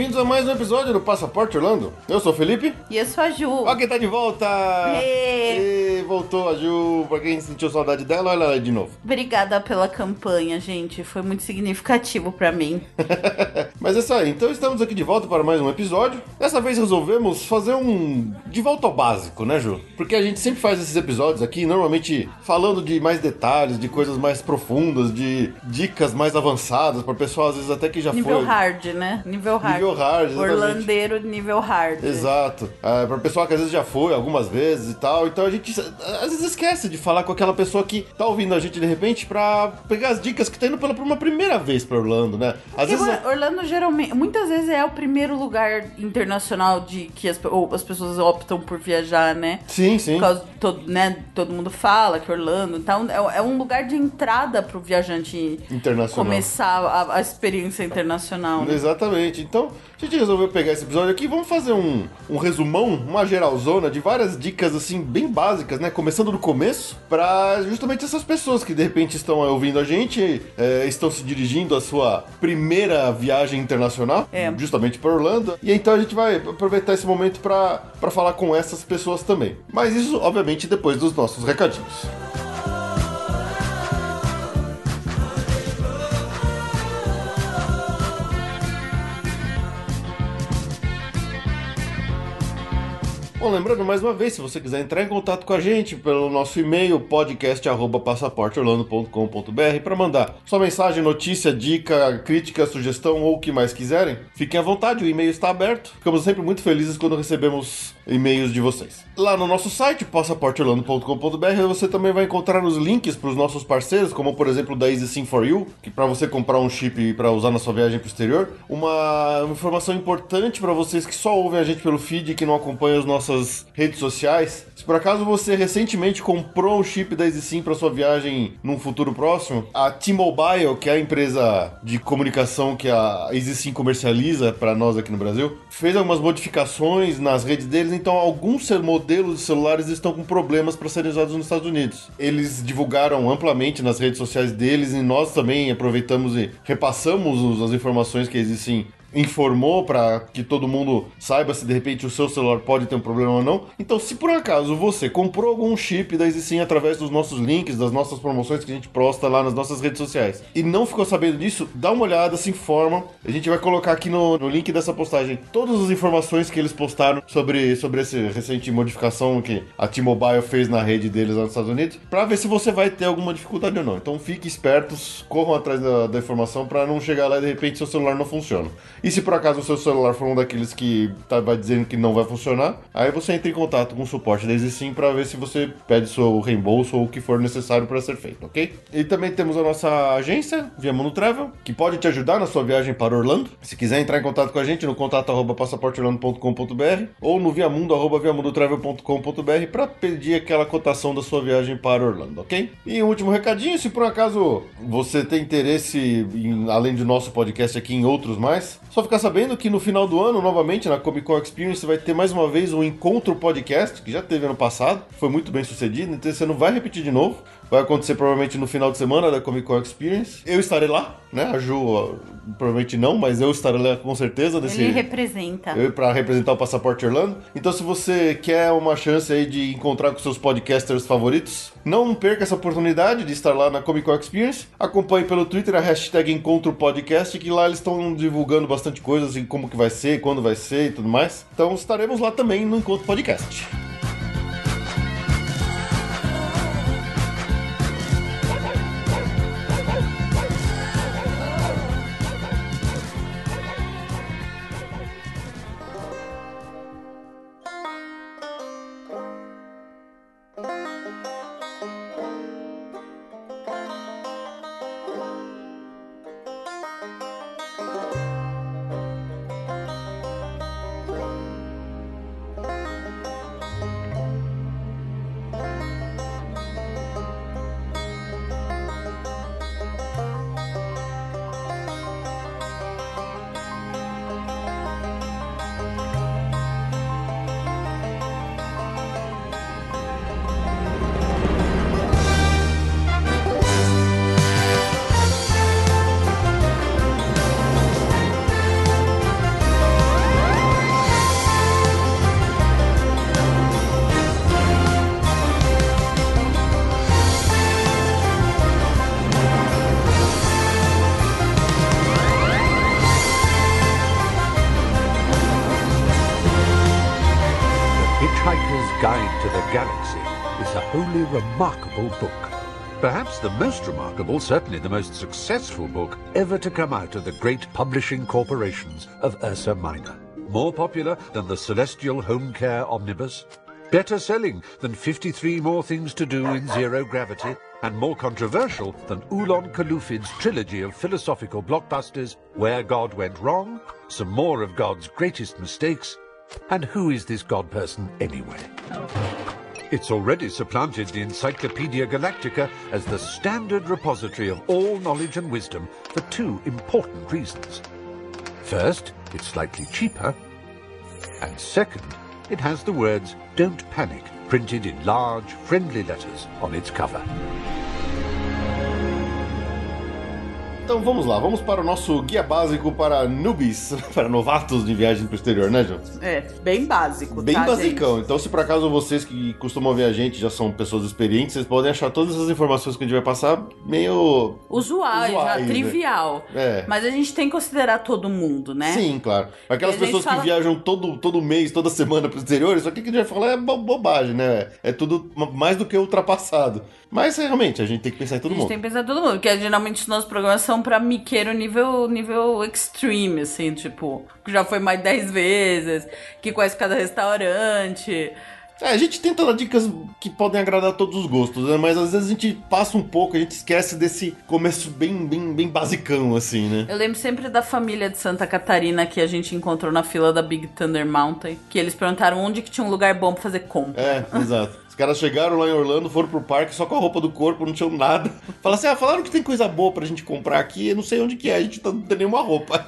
Bem-vindos a mais um episódio do Passaporte Orlando. Eu sou o Felipe. E eu sou a Ju. Ó quem tá de volta! Voltou a Ju, pra quem sentiu saudade dela, olha ela de novo. Obrigada pela campanha, gente, foi muito significativo para mim. Mas é isso aí, então estamos aqui de volta para mais um episódio. Dessa vez resolvemos fazer um de volta ao básico, né Ju? Porque a gente sempre faz esses episódios aqui, normalmente falando de mais detalhes, de coisas mais profundas, de dicas mais avançadas, para pessoal às vezes até que já Nível foi... Nível hard, né? Nível hard. Nível hard, exatamente. Orlandeiro nível hard. Exato. É, para pessoal que às vezes já foi algumas vezes e tal. Então a gente às vezes esquece de falar com aquela pessoa que tá ouvindo a gente de repente para pegar as dicas que tá indo pela uma primeira vez para Orlando, né? Às Porque vezes Orlando geralmente, muitas vezes é o primeiro lugar internacional de que as, as pessoas optam por viajar, né? Sim, sim. Por causa todo, né, todo mundo fala que Orlando, então é, é um lugar de entrada pro viajante internacional começar a, a experiência internacional. Né? Exatamente. Então, a gente resolveu pegar esse episódio aqui vamos fazer um, um resumão, uma geralzona de várias dicas, assim, bem básicas, né? Começando do começo, para justamente essas pessoas que de repente estão ouvindo a gente, é, estão se dirigindo à sua primeira viagem internacional, é. justamente para Orlando. E então a gente vai aproveitar esse momento para falar com essas pessoas também. Mas isso, obviamente, depois dos nossos recadinhos. Bom, lembrando mais uma vez, se você quiser entrar em contato com a gente pelo nosso e-mail podcast@passaporteorlando.com.br para mandar sua mensagem, notícia, dica, crítica, sugestão ou o que mais quiserem, fiquem à vontade, o e-mail está aberto. Ficamos sempre muito felizes quando recebemos e-mails de vocês. Lá no nosso site, passaporteorlando.com.br, você também vai encontrar os links para os nossos parceiros, como por exemplo da Easy Sim for You, que para você comprar um chip para usar na sua viagem para o exterior. Uma informação importante para vocês que só ouvem a gente pelo feed e que não acompanham as nossas redes sociais. Se por acaso você recentemente comprou um chip da EasySim para sua viagem num futuro próximo, a T-Mobile, que é a empresa de comunicação que a EasySim comercializa para nós aqui no Brasil, fez algumas modificações nas redes deles, então alguns modelos de celulares estão com problemas para serem usados nos Estados Unidos. Eles divulgaram amplamente nas redes sociais deles e nós também aproveitamos e repassamos as informações que existem informou para que todo mundo saiba se de repente o seu celular pode ter um problema ou não. Então, se por acaso você comprou algum chip da EasySim através dos nossos links, das nossas promoções que a gente posta lá nas nossas redes sociais e não ficou sabendo disso, dá uma olhada, se informa. A gente vai colocar aqui no, no link dessa postagem todas as informações que eles postaram sobre, sobre essa recente modificação que a T-Mobile fez na rede deles lá nos Estados Unidos, para ver se você vai ter alguma dificuldade ou não. Então, fique espertos, corram atrás da, da informação para não chegar lá e de repente seu celular não funciona. E se por acaso o seu celular for um daqueles que tá, vai dizendo que não vai funcionar, aí você entra em contato com o suporte da EasySim para ver se você pede seu reembolso ou o que for necessário para ser feito, ok? E também temos a nossa agência, Via Mundo Travel, que pode te ajudar na sua viagem para Orlando. Se quiser entrar em contato com a gente no contato passaporteorlando.com.br ou no viamundo arroba viamundotravel.com.br para pedir aquela cotação da sua viagem para Orlando, ok? E um último recadinho, se por acaso você tem interesse, em, além do nosso podcast aqui, em outros mais, só ficar sabendo que no final do ano, novamente, na Comic Con Experience, vai ter mais uma vez um encontro podcast, que já teve ano passado, foi muito bem sucedido, então você não vai repetir de novo. Vai acontecer provavelmente no final de semana da Comic Con Experience. Eu estarei lá, né? A Ju provavelmente não, mas eu estarei lá com certeza. Desse, Ele representa. Eu para representar o Passaporte Orlando. Então, se você quer uma chance aí de encontrar com seus podcasters favoritos, não perca essa oportunidade de estar lá na Comic Con Experience. Acompanhe pelo Twitter a hashtag Encontro Podcast, que lá eles estão divulgando bastante coisas, assim, como que vai ser, quando vai ser e tudo mais. Então estaremos lá também no Encontro Podcast. Guide to the Galaxy is a wholly remarkable book. Perhaps the most remarkable, certainly the most successful book ever to come out of the great publishing corporations of Ursa Minor. More popular than the Celestial Home Care Omnibus, better selling than 53 More Things to Do in Zero Gravity, and more controversial than Ulon Kalufid's trilogy of philosophical blockbusters Where God Went Wrong, some more of God's greatest mistakes, and Who is this God person anyway? It's already supplanted the Encyclopedia Galactica as the standard repository of all knowledge and wisdom for two important reasons. First, it's slightly cheaper, and second, it has the words Don't Panic printed in large, friendly letters on its cover. Então vamos lá, vamos para o nosso guia básico para newbies, para novatos de viagem para o exterior, né, João? É, bem básico, Bem tá, basicão. gente? Então, se por acaso vocês que costumam ver a gente já são pessoas experientes, vocês podem achar todas essas informações que a gente vai passar meio. Usual, já, Usuais, né? trivial. É. Mas a gente tem que considerar todo mundo, né? Sim, claro. Aquelas pessoas fala- que viajam todo, todo mês, toda semana para o exterior, isso aqui que a gente vai falar é bo- bobagem, né? É tudo ma- mais do que ultrapassado. Mas realmente, a gente tem que pensar em todo A gente mundo. tem que pensar em todo mundo, porque geralmente os nossos programas são pra miqueiro nível, nível extreme, assim, tipo, que já foi mais 10 vezes, que conhece cada restaurante. É, a gente tenta dar dicas que podem agradar todos os gostos, né? Mas às vezes a gente passa um pouco, a gente esquece desse começo bem, bem, bem basicão, assim, né? Eu lembro sempre da família de Santa Catarina que a gente encontrou na fila da Big Thunder Mountain, que eles perguntaram onde que tinha um lugar bom pra fazer compra. É, exato. Caras chegaram lá em Orlando, foram pro parque só com a roupa do corpo, não tinham nada. Falaram assim: ah, falaram que tem coisa boa pra gente comprar aqui, eu não sei onde que é, a gente tá- não tem nenhuma roupa.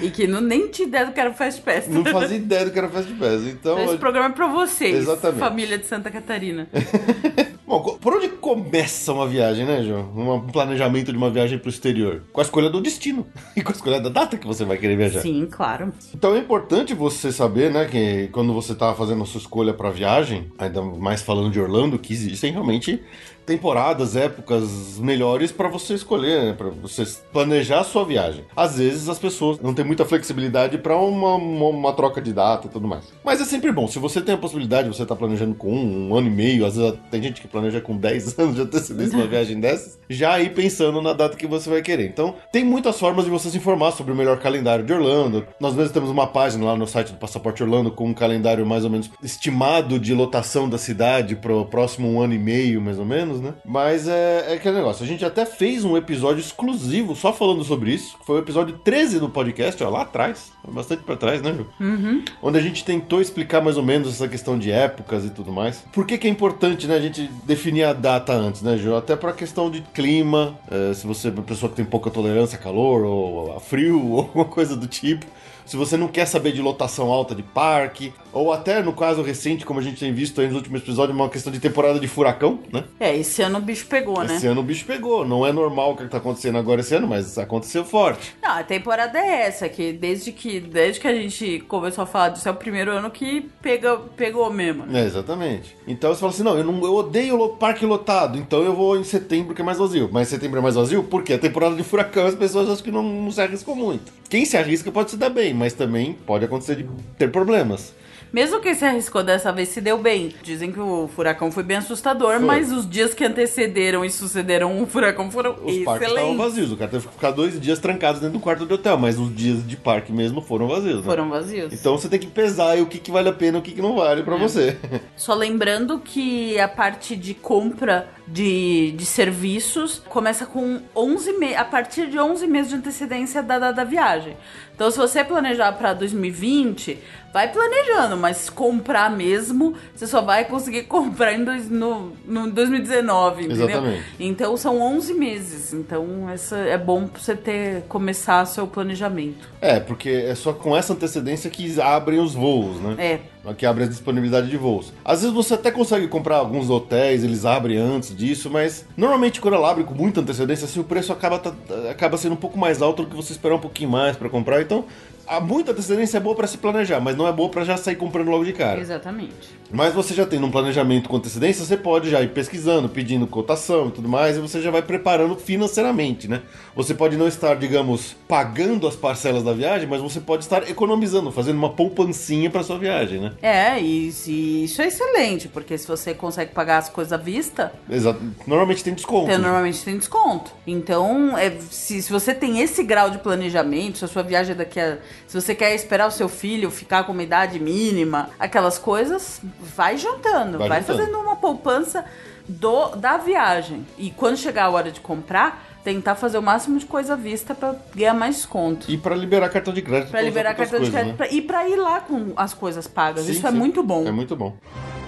E que não, nem te ideia do que era o Fast Pass. Não fazia ideia do que era Fast Pass. Então. Esse programa é pra vocês, Exatamente. família de Santa Catarina. Bom, por onde começa uma viagem, né, João? Um planejamento de uma viagem pro exterior? Com a escolha do destino e com a escolha da data que você vai querer viajar. Sim, claro. Então é importante você saber, né, que quando você tá fazendo a sua escolha para viagem, ainda mais falando de Orlando, que existem realmente temporadas, épocas melhores para você escolher, né, para você planejar a sua viagem. Às vezes as pessoas não têm muita flexibilidade para uma, uma, uma troca de data e tudo mais. Mas é sempre bom, se você tem a possibilidade, você tá planejando com um, um ano e meio, às vezes tem gente que planeja com 10 anos de antecedência uma viagem dessas, já aí pensando na data que você vai querer. Então, tem muitas formas de você se informar sobre o melhor calendário de Orlando. Nós mesmos temos uma página lá no site do Passaporte Orlando com um calendário mais ou menos estimado de lotação da cidade pro próximo um ano e meio, mais ou menos, né? Mas é, é aquele negócio. A gente até fez um episódio exclusivo só falando sobre isso. Foi o episódio 13 do podcast, ó, lá atrás. Bastante pra trás, né, Ju? Onde a gente tentou explicar mais ou menos essa questão de épocas e tudo mais. Por que, que é importante, né, a gente definir a data antes, né, Ju? Até pra questão de clima, é, se você é uma pessoa que tem pouca tolerância a calor ou a frio ou alguma coisa do tipo. Se você não quer saber de lotação alta de parque, ou até no caso recente, como a gente tem visto aí nos últimos episódios, uma questão de temporada de furacão, né? É, esse ano o bicho pegou, né? Esse ano o bicho pegou. Não é normal o que tá acontecendo agora esse ano, mas aconteceu forte. Não, a temporada é essa, que desde que, desde que a gente começou a falar disso, é o primeiro ano que pega, pegou mesmo. né? É, exatamente. Então você fala assim: não, eu, não, eu odeio parque lotado, então eu vou em setembro que é mais vazio. Mas setembro é mais vazio porque a temporada de furacão as pessoas acham que não, não se arriscam muito. Quem se arrisca pode se dar bem, mas também pode acontecer de ter problemas. Mesmo quem se arriscou dessa vez se deu bem. Dizem que o furacão foi bem assustador, Foi. mas os dias que antecederam e sucederam o furacão foram Os parques estavam excelentes. vazios. O cara teve que ficar dois dias trancados dentro do quarto de hotel, mas os dias de parque mesmo foram vazios. Né? Foram vazios. Então você tem que pesar aí o que, que vale a pena e o que, que não vale É. pra você. Só lembrando que a parte de compra de, de serviços começa com 11 meses, a partir de 11 meses de antecedência da, da, da viagem. Então, se você planejar para 2020, vai planejando, mas comprar mesmo, você só vai conseguir comprar em dois, no, no 2019, entendeu? Exatamente. Então, são 11 meses. Então, essa é bom pra você ter começar seu planejamento. É, porque é só com essa antecedência que abrem os voos, né? É. que abre a disponibilidade de voos. Às vezes você até consegue comprar alguns hotéis, eles abrem antes disso, mas normalmente quando ela abre com muita antecedência, assim, o preço acaba, tá- acaba sendo um pouco mais alto do que você esperar um pouquinho mais para comprar. Então, a muita antecedência é boa pra se planejar, mas não é boa pra já sair comprando logo de cara. Exatamente. Mas você já tendo um planejamento com antecedência, você pode já ir pesquisando, pedindo cotação e tudo mais, e você já vai preparando financeiramente, né? Você pode não estar, digamos, pagando as parcelas da viagem, mas você pode estar economizando, fazendo uma poupancinha pra sua viagem, né? É, e isso é excelente, porque se você consegue pagar as coisas à vista, Exato. Normalmente tem desconto. Então, normalmente tem desconto. Então, é, se, se você tem esse grau de planejamento, se a sua viagem é daqui a. Se você quer esperar o seu filho ficar com uma idade mínima, aquelas coisas, vai jantando. Vai Vai, juntando. fazendo uma poupança do, da viagem. E quando chegar a hora de comprar, tentar fazer o máximo de coisa à vista pra ganhar mais desconto. E pra liberar cartão de crédito. Usar liberar cartão de coisas, crédito né? pra- e pra ir lá com as coisas pagas. Sim, Isso é sim. muito bom. É muito bom.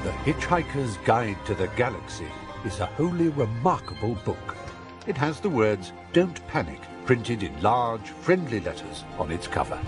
The Hitchhiker's Guide to the Galaxy is a wholly remarkable book. It has the words Don't Panic printed in large, friendly letters on its cover.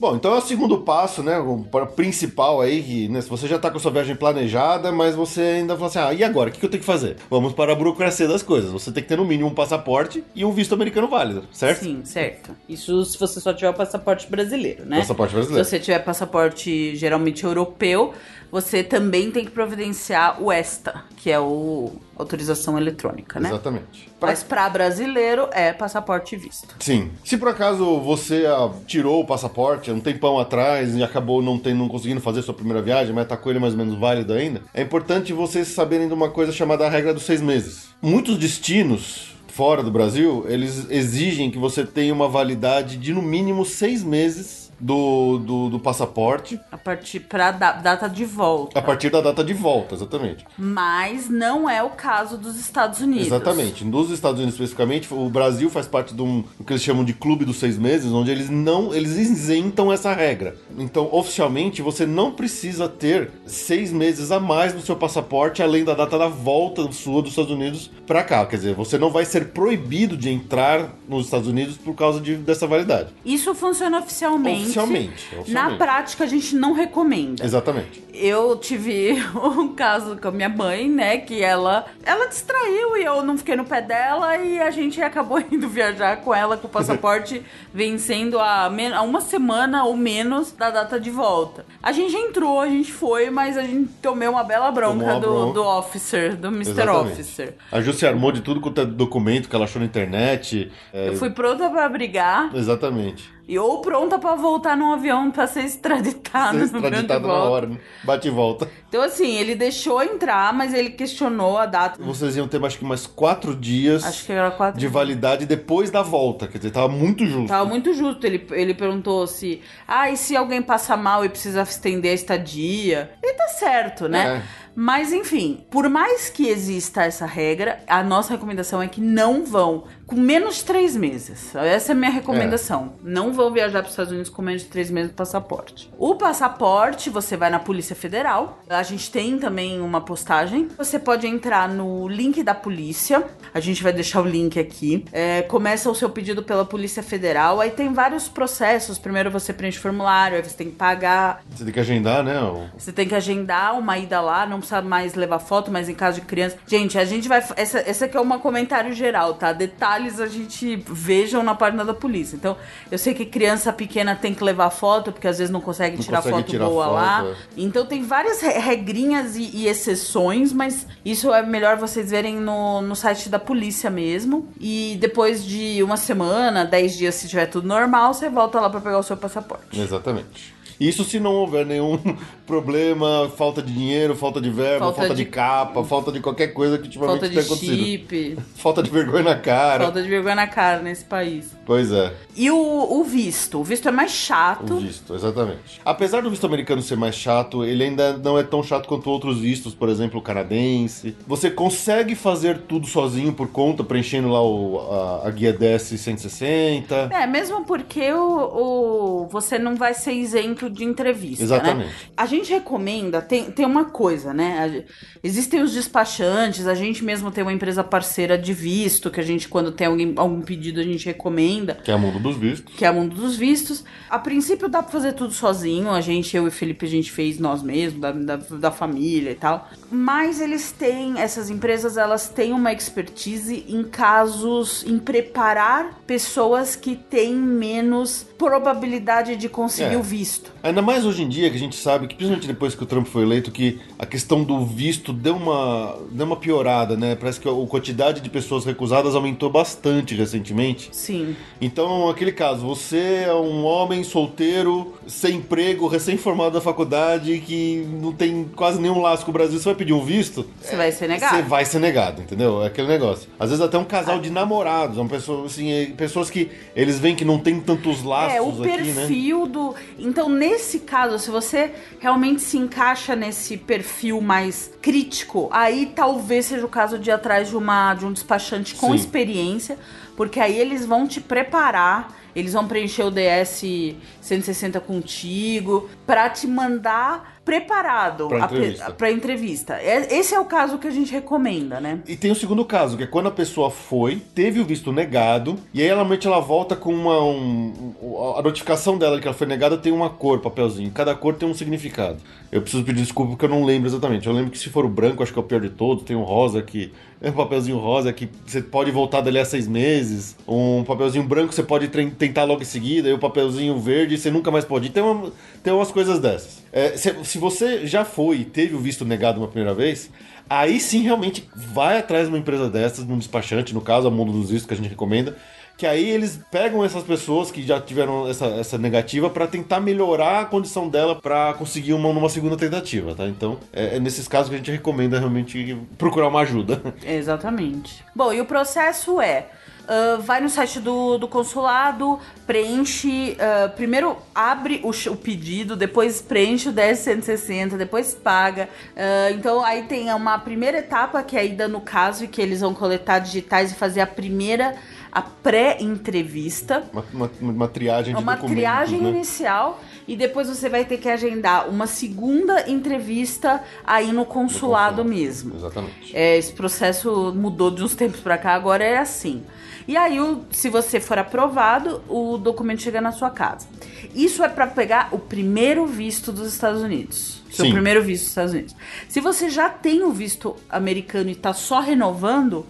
Bom, então é o segundo passo, né? O pa- principal aí, que né, se você já tá com a sua viagem planejada, mas você ainda fala assim: ah, e agora? O que que eu tenho que fazer? Vamos para a burocracia das coisas. Você tem que ter no mínimo um passaporte e um visto americano válido, certo? Sim, certo. Isso se você só tiver o passaporte brasileiro, né? Passaporte brasileiro. Se você tiver passaporte geralmente europeu, você também tem que providenciar o ESTA, que é o autorização eletrônica, né? Exatamente. Pra- Mas pra brasileiro é passaporte e visto. Sim. Se por acaso você ah, tirou o passaporte há um tempão atrás e acabou não, não conseguindo fazer sua primeira viagem, mas tá com ele mais ou menos válido ainda, é importante vocês saberem de uma coisa chamada a regra dos seis meses. Muitos destinos fora do Brasil, eles exigem que você tenha uma validade de no mínimo seis meses do, do, do passaporte A partir pra da- data de volta. a partir da data de volta, exatamente. Mas não é o caso dos Estados Unidos. Exatamente. Nos Estados Unidos especificamente, o Brasil faz parte de um o que eles chamam de clube dos seis meses, onde eles não eles isentam essa regra. Então, oficialmente, você não precisa ter seis meses a mais no seu passaporte, além da data da volta sua dos Estados Unidos para cá. Quer dizer, você não vai ser proibido de entrar nos Estados Unidos por causa de, dessa validade. Isso funciona oficialmente. Oficialmente, oficialmente. Na prática, a gente não recomenda. Exatamente. Eu tive um caso com a minha mãe, né? Que ela, ela distraiu e eu não fiquei no pé dela e a gente acabou indo viajar com ela com o passaporte vencendo a, a uma semana ou menos da data de volta. A gente entrou, a gente foi, mas a gente tomou uma bela bronca, uma do, bronca. do officer, do Mr. Exatamente. Officer. A Ju se armou de tudo quanto é documento que ela achou na internet. É, Eu fui pronta pra brigar Exatamente. E ou pronta pra voltar num avião pra ser extraditada Ser extraditado na volta. hora, né? Bate e volta. Então, assim, ele deixou entrar, mas ele questionou a data. Vocês iam ter acho que mais quatro dias Acho que era quatro de validade depois da volta. Quer dizer, tava muito justo. Tava muito justo. Ele, ele perguntou se. Ah, e se alguém passa mal e precisa estender a estadia? E tá certo, né? É. Mas enfim, por mais que exista essa regra, a nossa recomendação é que não vão com menos de três meses. Essa é a minha recomendação. Não vão viajar para os Estados Unidos com menos de três meses de passaporte. O passaporte, você vai na Polícia Federal. A gente tem também uma postagem. Você pode entrar no link da polícia. A gente vai deixar o link aqui. É, começa o seu pedido pela Polícia Federal. Aí tem vários processos. Primeiro você preenche o formulário, aí você tem que pagar. Você tem que agendar, né? Você tem que agendar uma ida lá, não mais levar foto, mas em caso de criança. Gente, a gente vai. Essa, essa aqui é um comentário geral, tá? Detalhes a gente vejam na página da polícia. Então, eu sei que criança pequena tem que levar foto, porque às vezes não consegue Não tirar consegue foto tirar boa foto, lá. é. Então tem várias re- regrinhas e, e exceções, mas isso é melhor vocês verem no, no site da polícia mesmo. E depois de uma semana, 10 dias, se tiver tudo normal, você volta lá pra pegar o seu passaporte. Exatamente. Isso se não houver nenhum problema, falta de dinheiro, falta de verba, falta, Falta de... de- capa, falta de qualquer coisa que ultimamente Falta tenha de acontecido. chip, Falta de vergonha na cara. falta de vergonha na cara nesse país. Pois é, E o, o visto? O visto é mais chato. o visto, exatamente. Apesar do visto americano ser mais chato, ele ainda não é tão chato quanto outros vistos, por exemplo, o canadense. Você consegue fazer tudo sozinho por conta, preenchendo lá o, a, a guia DS 160. É, mesmo porque o, o- você não vai ser isento de entrevista. Exatamente. Né? A gente recomenda, tem, tem uma coisa, né? A existem os despachantes, a gente mesmo tem uma empresa parceira de visto, que a gente, quando tem alguém, algum pedido, a gente recomenda. Que é a mundo dos vistos. que é o mundo dos vistos. A princípio dá pra fazer tudo sozinho, a gente, eu e o Felipe, a gente fez nós mesmos, da, da, da família e tal. Mas eles têm, essas empresas, elas têm uma expertise em casos, em preparar pessoas que têm menos probabilidade de conseguir É. o visto. Ainda mais hoje em dia que a gente sabe que, principalmente depois que o Trump foi eleito, que a questão do visto deu uma, deu uma piorada, né? Parece que a, a quantidade de pessoas recusadas aumentou bastante recentemente. Sim. Então, aquele caso, você é um homem solteiro, sem emprego, recém-formado da faculdade, que não tem quase nenhum laço com o Brasil, você vai pedir um visto? Você vai ser negado. Você vai ser negado, entendeu? É aquele negócio. Às vezes até um casal de namorados, uma pessoa, assim, é, pessoas que eles veem que não tem tantos laços É, o aqui, né? perfil do. Então, nesse caso, se você realmente se encaixa nesse perfil mais crítico, aí talvez seja o caso de ir atrás de, uma, de um despachante com Sim. experiência, porque aí eles vão te preparar. Eles vão preencher o DS 160 contigo pra te mandar preparado Pra a pe- entrevista. entrevista. É- Esse é o caso que a gente recomenda, né? E tem o segundo caso, que é quando a pessoa foi, teve o visto negado, e aí normalmente ela volta com uma. um- um- a notificação dela de que ela foi negada tem uma cor, papelzinho. Cada cor tem um significado. Eu preciso pedir desculpa porque eu não lembro exatamente. Eu lembro que se for o branco, acho que é o pior de todos. Tem um rosa que. É um papelzinho rosa que você pode voltar dali a seis meses. Um papelzinho branco você pode tentar logo em seguida. E o papelzinho verde você nunca mais pode ir. Tem, uma- tem umas coisas dessas. É, se, se você já foi e teve o visto negado uma primeira vez, Aí sim, realmente, vai atrás de uma empresa dessas, num despachante, no caso, a Mundo dos Vistos, que a gente recomenda, que aí eles pegam essas pessoas que já tiveram essa, essa negativa para tentar melhorar a condição dela para conseguir uma numa segunda tentativa, tá? Então, é, é nesses casos que a gente recomenda realmente procurar uma ajuda. Exatamente. Bom, e o processo é. Ah, vai no site do, do consulado, preenche. ah, primeiro abre o, o pedido, depois preenche o 1060, depois paga. Ah, então aí tem uma primeira etapa que é a ida no caso, e que eles vão coletar digitais e fazer a primeira, a pré-entrevista. Uma, uma, uma triagem de uma triagem né? inicial e depois você vai ter que agendar uma segunda entrevista aí no consulado consulado. mesmo. Exatamente. É, esse processo mudou de uns tempos pra cá, agora é assim. E aí, o- se você for aprovado, o documento chega na sua casa. Isso é pra pegar o primeiro visto dos Estados Unidos. Seu Sim. primeiro visto dos Estados Unidos. Se você já tem o visto americano e tá só renovando,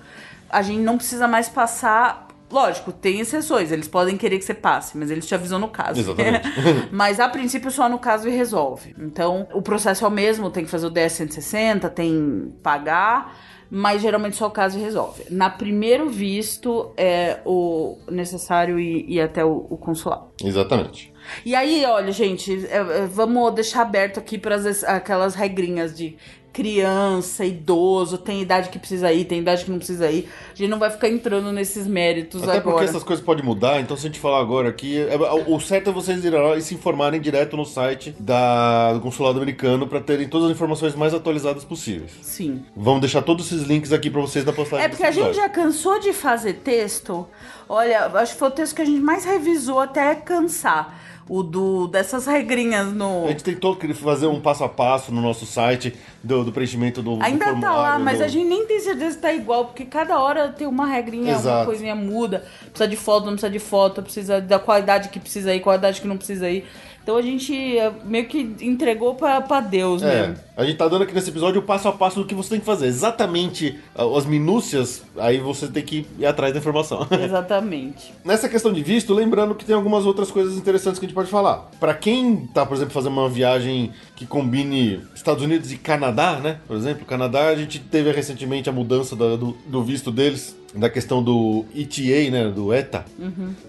a gente não precisa mais passar. Lógico, tem exceções, eles podem querer que você passe, mas eles te avisam no caso. Exatamente. mas a princípio só no caso e resolve. Então, o processo é o mesmo, tem que fazer o DS 160, tem pagar, mas geralmente só o caso e resolve. Na primeiro visto é o necessário ir, ir até o, o consulado. Exatamente. E aí, olha, gente, é, é, vamos deixar aberto aqui para aquelas regrinhas de criança, idoso, tem idade que precisa ir, tem idade que não precisa ir. A gente não vai ficar entrando nesses méritos Até porque agora. essas coisas podem mudar, então se a gente falar agora aqui, é- o certo é vocês irem lá e se informarem direto no site da, do consulado americano para terem todas as informações mais atualizadas possíveis. Sim. Vamos deixar todos esses links aqui para vocês na postagem. É porque a gente já cansou de fazer texto. Olha, acho que foi o texto que a gente mais revisou até cansar. O do dessas regrinhas no. A gente tentou fazer um passo a passo no nosso site do, do preenchimento do, do Ainda tá lá, formulário, mas do- a gente nem tem certeza se tá igual, porque cada hora tem uma regrinha, uma Exato. coisinha muda. Precisa de foto, não precisa de foto, precisa da qualidade que precisa ir, qualidade que não precisa ir. Então a gente é, meio que entregou pra, pra Deus É, mesmo. a gente tá dando aqui nesse episódio o passo a passo do que você tem que fazer. Exatamente ah, as minúcias, aí você tem que ir atrás da informação. Exatamente. Nessa questão de visto, lembrando que tem algumas outras coisas interessantes que a gente pode falar. Pra quem tá, por exemplo, fazendo uma viagem que combine Estados Unidos e Canadá, né? Por exemplo, Canadá, a gente teve recentemente a mudança da- do, do visto deles, da questão do ETA, né? Do ETA.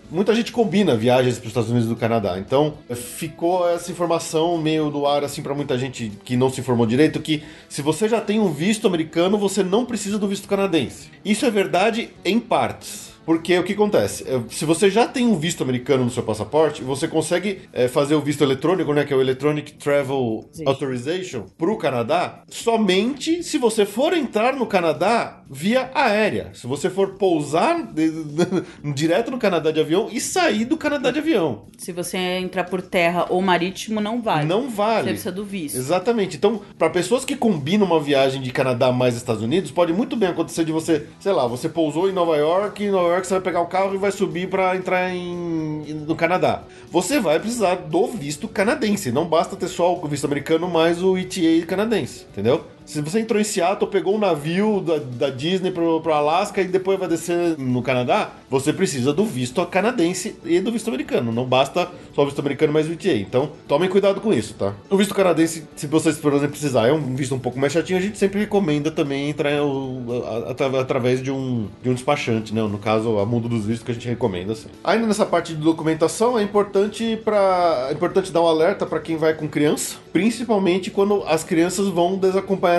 Muita gente combina viagens para os Estados Unidos e do Canadá. Então, ficou essa informação meio do ar, assim, para muita gente que não se informou direito, que se você já tem um visto americano, você não precisa do visto canadense. Isso é verdade em partes. Porque o que acontece? É, Se você já tem um visto americano no seu passaporte, você consegue é, fazer o visto eletrônico, né? Que é o Electronic Travel Sim. Authorization, para o Canadá, somente se você for entrar no Canadá via aérea. Se você for pousar direto no Canadá de avião e sair do Canadá de avião. Se você entrar por terra ou marítimo, não vale. Não Você vale. precisa do visto. Exatamente. Então, para pessoas que combinam uma viagem de Canadá mais Estados Unidos, pode muito bem acontecer de você, sei lá, você pousou em Nova York, em Nova York você vai pegar o carro e vai subir para entrar em, no Canadá. Você vai precisar do visto canadense. Não basta ter só o visto americano mais o ETA canadense, entendeu? Se você entrou em Seattle, pegou um navio da, da Disney pro, pro Alasca e depois vai descer no Canadá, você precisa do visto canadense e do visto americano. Não basta só o visto americano mais o ETA. Então, tomem cuidado com isso, tá? O visto canadense, se vocês, por exemplo, precisar, é um visto um pouco mais chatinho, a gente sempre recomenda também entrar através de um, de um despachante, né? No caso, a Mundo dos Vistos que a gente recomenda, assim. Ainda nessa parte de documentação, é importante para é importante dar um alerta para quem vai com criança, principalmente quando as crianças vão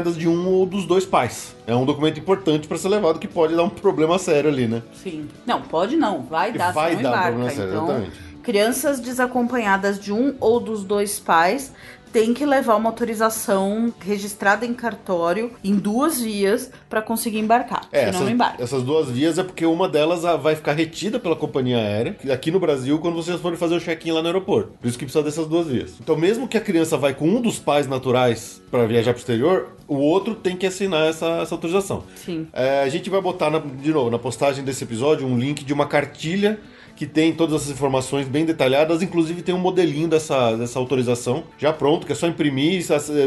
desacompanhadas de um ou dos dois pais. É um documento importante para ser levado que pode dar um problema sério ali, né? Sim. Não, pode não. Vai dar, vai dar um problema sério, então, exatamente. crianças desacompanhadas de um ou dos dois pais tem que levar uma autorização registrada em cartório em duas vias para conseguir embarcar. É, senão essas, não embarca. essas duas vias é porque uma delas ah, vai ficar retida pela companhia aérea, aqui no Brasil, quando vocês forem fazer o check-in lá no aeroporto. Por isso que precisa dessas duas vias. Então, mesmo que a criança vai com um dos pais naturais para viajar pro exterior, o outro tem que assinar essa, essa autorização. Sim. É, a gente vai botar, na- de novo, na postagem desse episódio, um link de uma cartilha que tem todas essas informações bem detalhadas, inclusive tem um modelinho dessa, dessa autorização já pronto, que é só imprimir,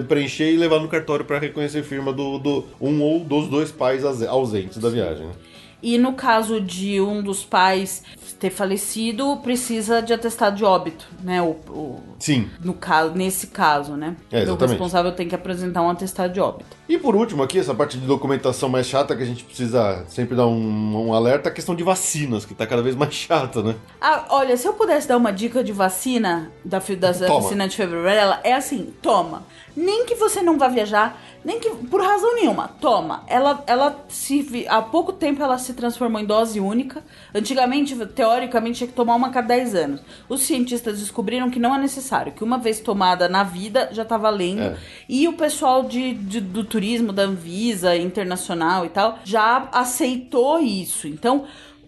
preencher e levar no cartório para reconhecer firma do, do um ou dos dois pais ause- ausentes da viagem. né? E no caso de um dos pais ter falecido, precisa de atestado de óbito, né? O, o- Sim. no caso, nesse caso, né? É, o exatamente. responsável tem que apresentar um atestado de óbito. E por último aqui, essa parte de documentação mais chata que a gente precisa sempre dar um, um alerta, a questão de vacinas, que tá cada vez mais chata, né? Ah, olha, se eu pudesse dar uma dica de vacina, da, da Toma. vacina de febre amarela, é assim, toma. Nem que você não vá viajar, nem que por razão nenhuma, toma. Ela, ela se há pouco tempo ela se transformou em dose única. Antigamente, teoricamente, tinha que tomar uma cada 10 anos. Os cientistas descobriram que não é necessário, que uma vez tomada na vida já tá valendo. É. E o pessoal de, de- do turismo, da Anvisa, internacional e tal, já aceitou isso. Então,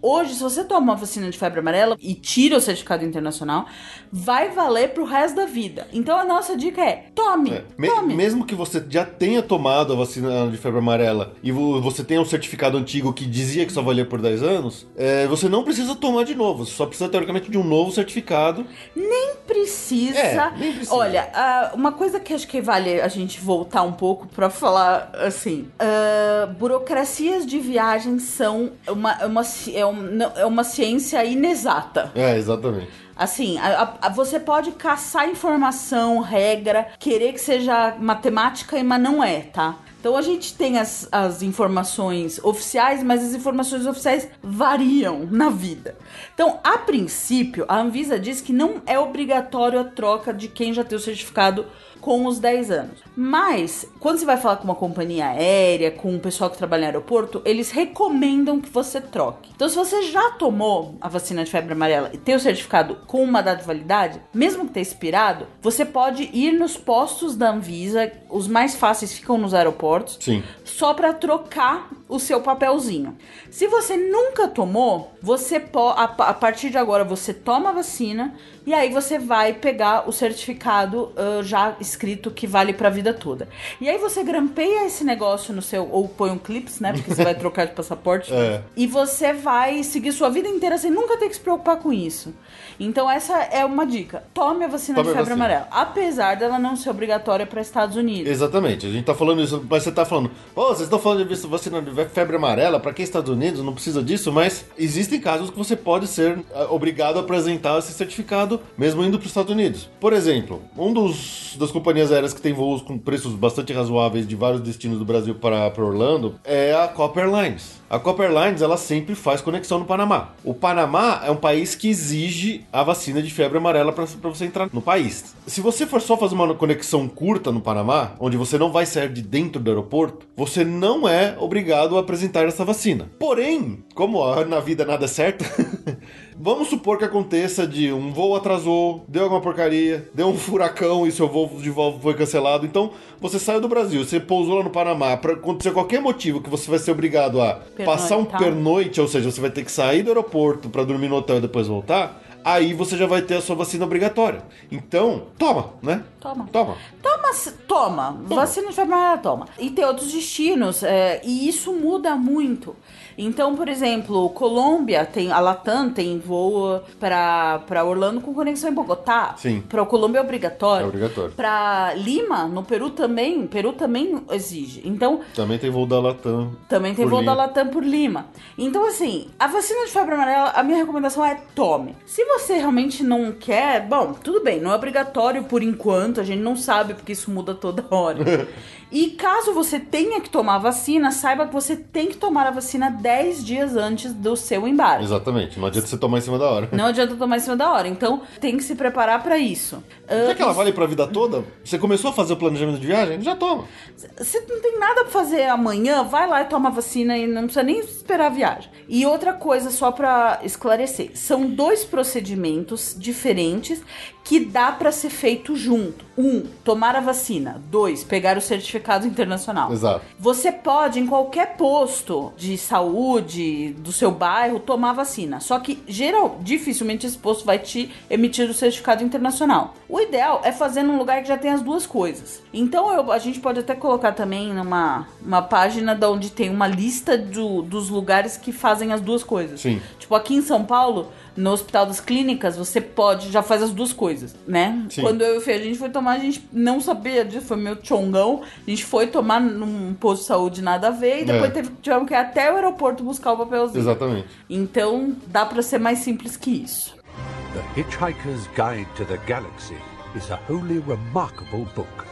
hoje, se você toma uma vacina de febre amarela e tira o certificado internacional, vai valer pro resto da vida. Então, a nossa dica é: tome, É, me- tome. mesmo que você já tenha tomado a vacina de febre amarela e vo- você tenha um certificado antigo que dizia que só valia por 10 anos, é, você não precisa tomar de novo. Você só precisa, teoricamente, de um novo certificado. Nem precisa. É, nem precisa. Olha, uma coisa que acho que vale a gente voltar um pouco pra falar assim: ah, burocracias de viagem são uma, uma, é, um- não- é uma ciência inexata. É, exatamente. Assim, a- a- você pode caçar informação, regra, querer que seja matemática, mas não é, tá? Então a gente tem as, as informações oficiais, mas as informações oficiais variam na vida. Então, a princípio, a Anvisa diz que não é obrigatório a troca de quem já tem o certificado com os 10 anos. Mas, quando você vai falar com uma companhia aérea, com um pessoal que trabalha no aeroporto, eles recomendam que você troque. Então, se você já tomou a vacina de febre amarela e tem o certificado com uma data de validade, mesmo que tenha expirado, você pode ir nos postos da Anvisa, os mais fáceis ficam nos aeroportos, Sim. só para trocar o seu papelzinho. Se você nunca tomou, você pode, a, a partir de agora você toma a vacina e aí você vai pegar o certificado ah, já escrito que vale pra vida toda. E aí você grampeia esse negócio no seu ou põe um clips, né, porque você vai trocar de passaporte. É. E você vai seguir sua vida inteira sem nunca ter que se preocupar com isso. Então essa é uma dica. Tome a vacina Tome de febre amarela, apesar dela não ser obrigatória para Estados Unidos. Exatamente, a gente tá falando isso, mas você tá falando, ô, vocês estão falando de vacina de febre amarela, pra quem Estados Unidos não precisa disso, mas existem casos que você pode ser ah, obrigado a apresentar esse certificado, mesmo indo para os Estados Unidos. Por exemplo, um dos das companhias aéreas que tem voos com preços bastante razoáveis de vários destinos do Brasil para, para Orlando é a Copper Airlines. A Copper Airlines, ela sempre faz conexão no Panamá. O Panamá é um país que exige a vacina de febre amarela para você entrar no país. Se você for só fazer uma conexão curta no Panamá, onde você não vai sair de dentro do aeroporto, você não é obrigado a apresentar essa vacina. Porém, como na vida nada é certo, vamos supor que aconteça de um voo atrasou, deu alguma porcaria, deu um furacão e seu voo de volta foi cancelado. Então, você saiu do Brasil, você pousou lá no Panamá, para acontecer qualquer motivo que você vai ser obrigado a passar um Pernoitar. pernoite, ou seja, você vai ter que sair do aeroporto para dormir no hotel e depois voltar. aí você já vai ter a sua vacina obrigatória. Então, toma, né? Toma. Toma. Toma, s- toma. Vacina de amarela, toma. E tem outros destinos, é, e isso muda muito. Então, por exemplo, Colômbia tem a Latam tem voo pra para Orlando com conexão em Bogotá. Sim. Para Colômbia é obrigatório. É obrigatório. Pra Lima, no Peru também, Peru também exige. Então, Também tem voo da Latam. também tem voo da Lima. Latam por Lima. Então, assim, a vacina de febre amarela, a minha recomendação é tome. Se você realmente não quer, bom, tudo bem, não é obrigatório por enquanto, a gente não sabe porque isso muda toda hora. e caso você tenha que tomar a vacina, saiba que você tem que tomar a vacina 10 dias antes do seu embarque. Exatamente. Não adianta você tomar em cima da hora. Não adianta tomar em cima da hora. Então, tem que se preparar pra isso. Ah, Já que ela vale pra vida toda, você começou a fazer o planejamento de viagem? Já toma. Você não tem nada pra fazer amanhã, vai lá e toma a vacina e não precisa nem esperar a viagem. E outra coisa, só pra esclarecer: são dois procedimentos diferentes que dá pra ser feito junto. Um, tomar a vacina. Dois, pegar o certificado internacional. Exato. Você pode, em qualquer posto de saúde do seu bairro, tomar vacina. Só que, geral, dificilmente esse posto vai te emitir o certificado internacional. O ideal é fazer num lugar que já tem as duas coisas. Então, eu- a gente pode até colocar também numa uma página da onde tem uma lista do- dos lugares que fazem as duas coisas. Sim. Tipo, aqui em São Paulo, no Hospital das Clínicas, você pode, já faz as duas coisas, né? Sim. Quando eu e o Fê, a gente foi tomar, a gente não sabia disso, foi meio chongão. A gente foi tomar num posto de saúde nada a ver e depois É. teve, tivemos que ir até o aeroporto buscar o papelzinho. Exatamente. Então, dá pra ser mais simples que isso. The Hitchhiker's Guide to the Galaxy is a wholly remarkable book.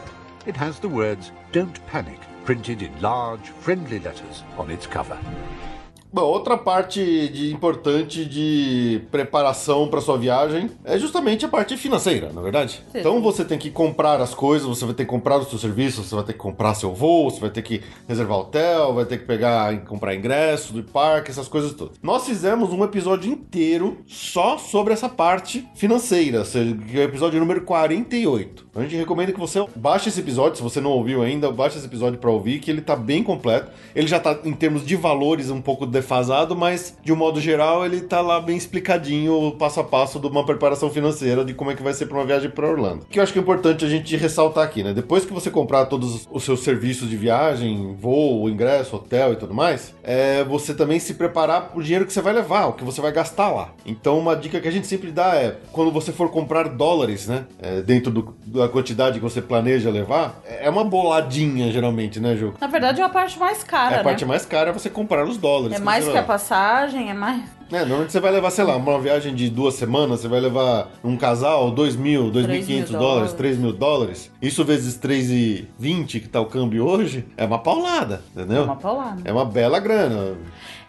It has the words Don't Panic printed in large, friendly letters on its cover. Bom, outra parte de, importante de preparação para sua viagem é justamente a parte financeira, na verdade. Sim. Então você tem que comprar as coisas, você vai ter que comprar os seus serviços, você vai ter que comprar seu voo, você vai ter que reservar hotel, vai ter que pegar e comprar ingresso do parque, essas coisas todas. Nós fizemos um episódio inteiro só sobre essa parte financeira, que é o episódio número 48. A gente recomenda que você baixe esse episódio, se você não ouviu ainda, baixe esse episódio para ouvir, que ele tá bem completo. Ele já tá em termos de valores um pouco defasado, mas de um modo geral ele tá lá bem explicadinho, passo a passo de uma preparação financeira de como é que vai ser para uma viagem para Orlando. Que eu acho que é importante a gente ressaltar aqui, né? Depois que você comprar todos os seus serviços de viagem, voo, ingresso, hotel e tudo mais, é você também se preparar pro dinheiro que você vai levar, o que você vai gastar lá. Então uma dica que a gente sempre dá é quando você for comprar dólares, né? é, dentro do- da quantidade que você planeja levar, é uma boladinha geralmente, né, Ju? Na verdade, é a parte mais cara, É a né? parte mais cara é você comprar os dólares. É mais que a passagem, é mais. É, normalmente você vai levar, sei lá, uma viagem de duas semanas, você vai levar um casal, dois mil, dois mil e Três mil quinhentos dólares, dólares. três mil dólares. Isso vezes três e vinte, que tá o câmbio hoje, é uma paulada, entendeu? É uma paulada. É uma bela grana.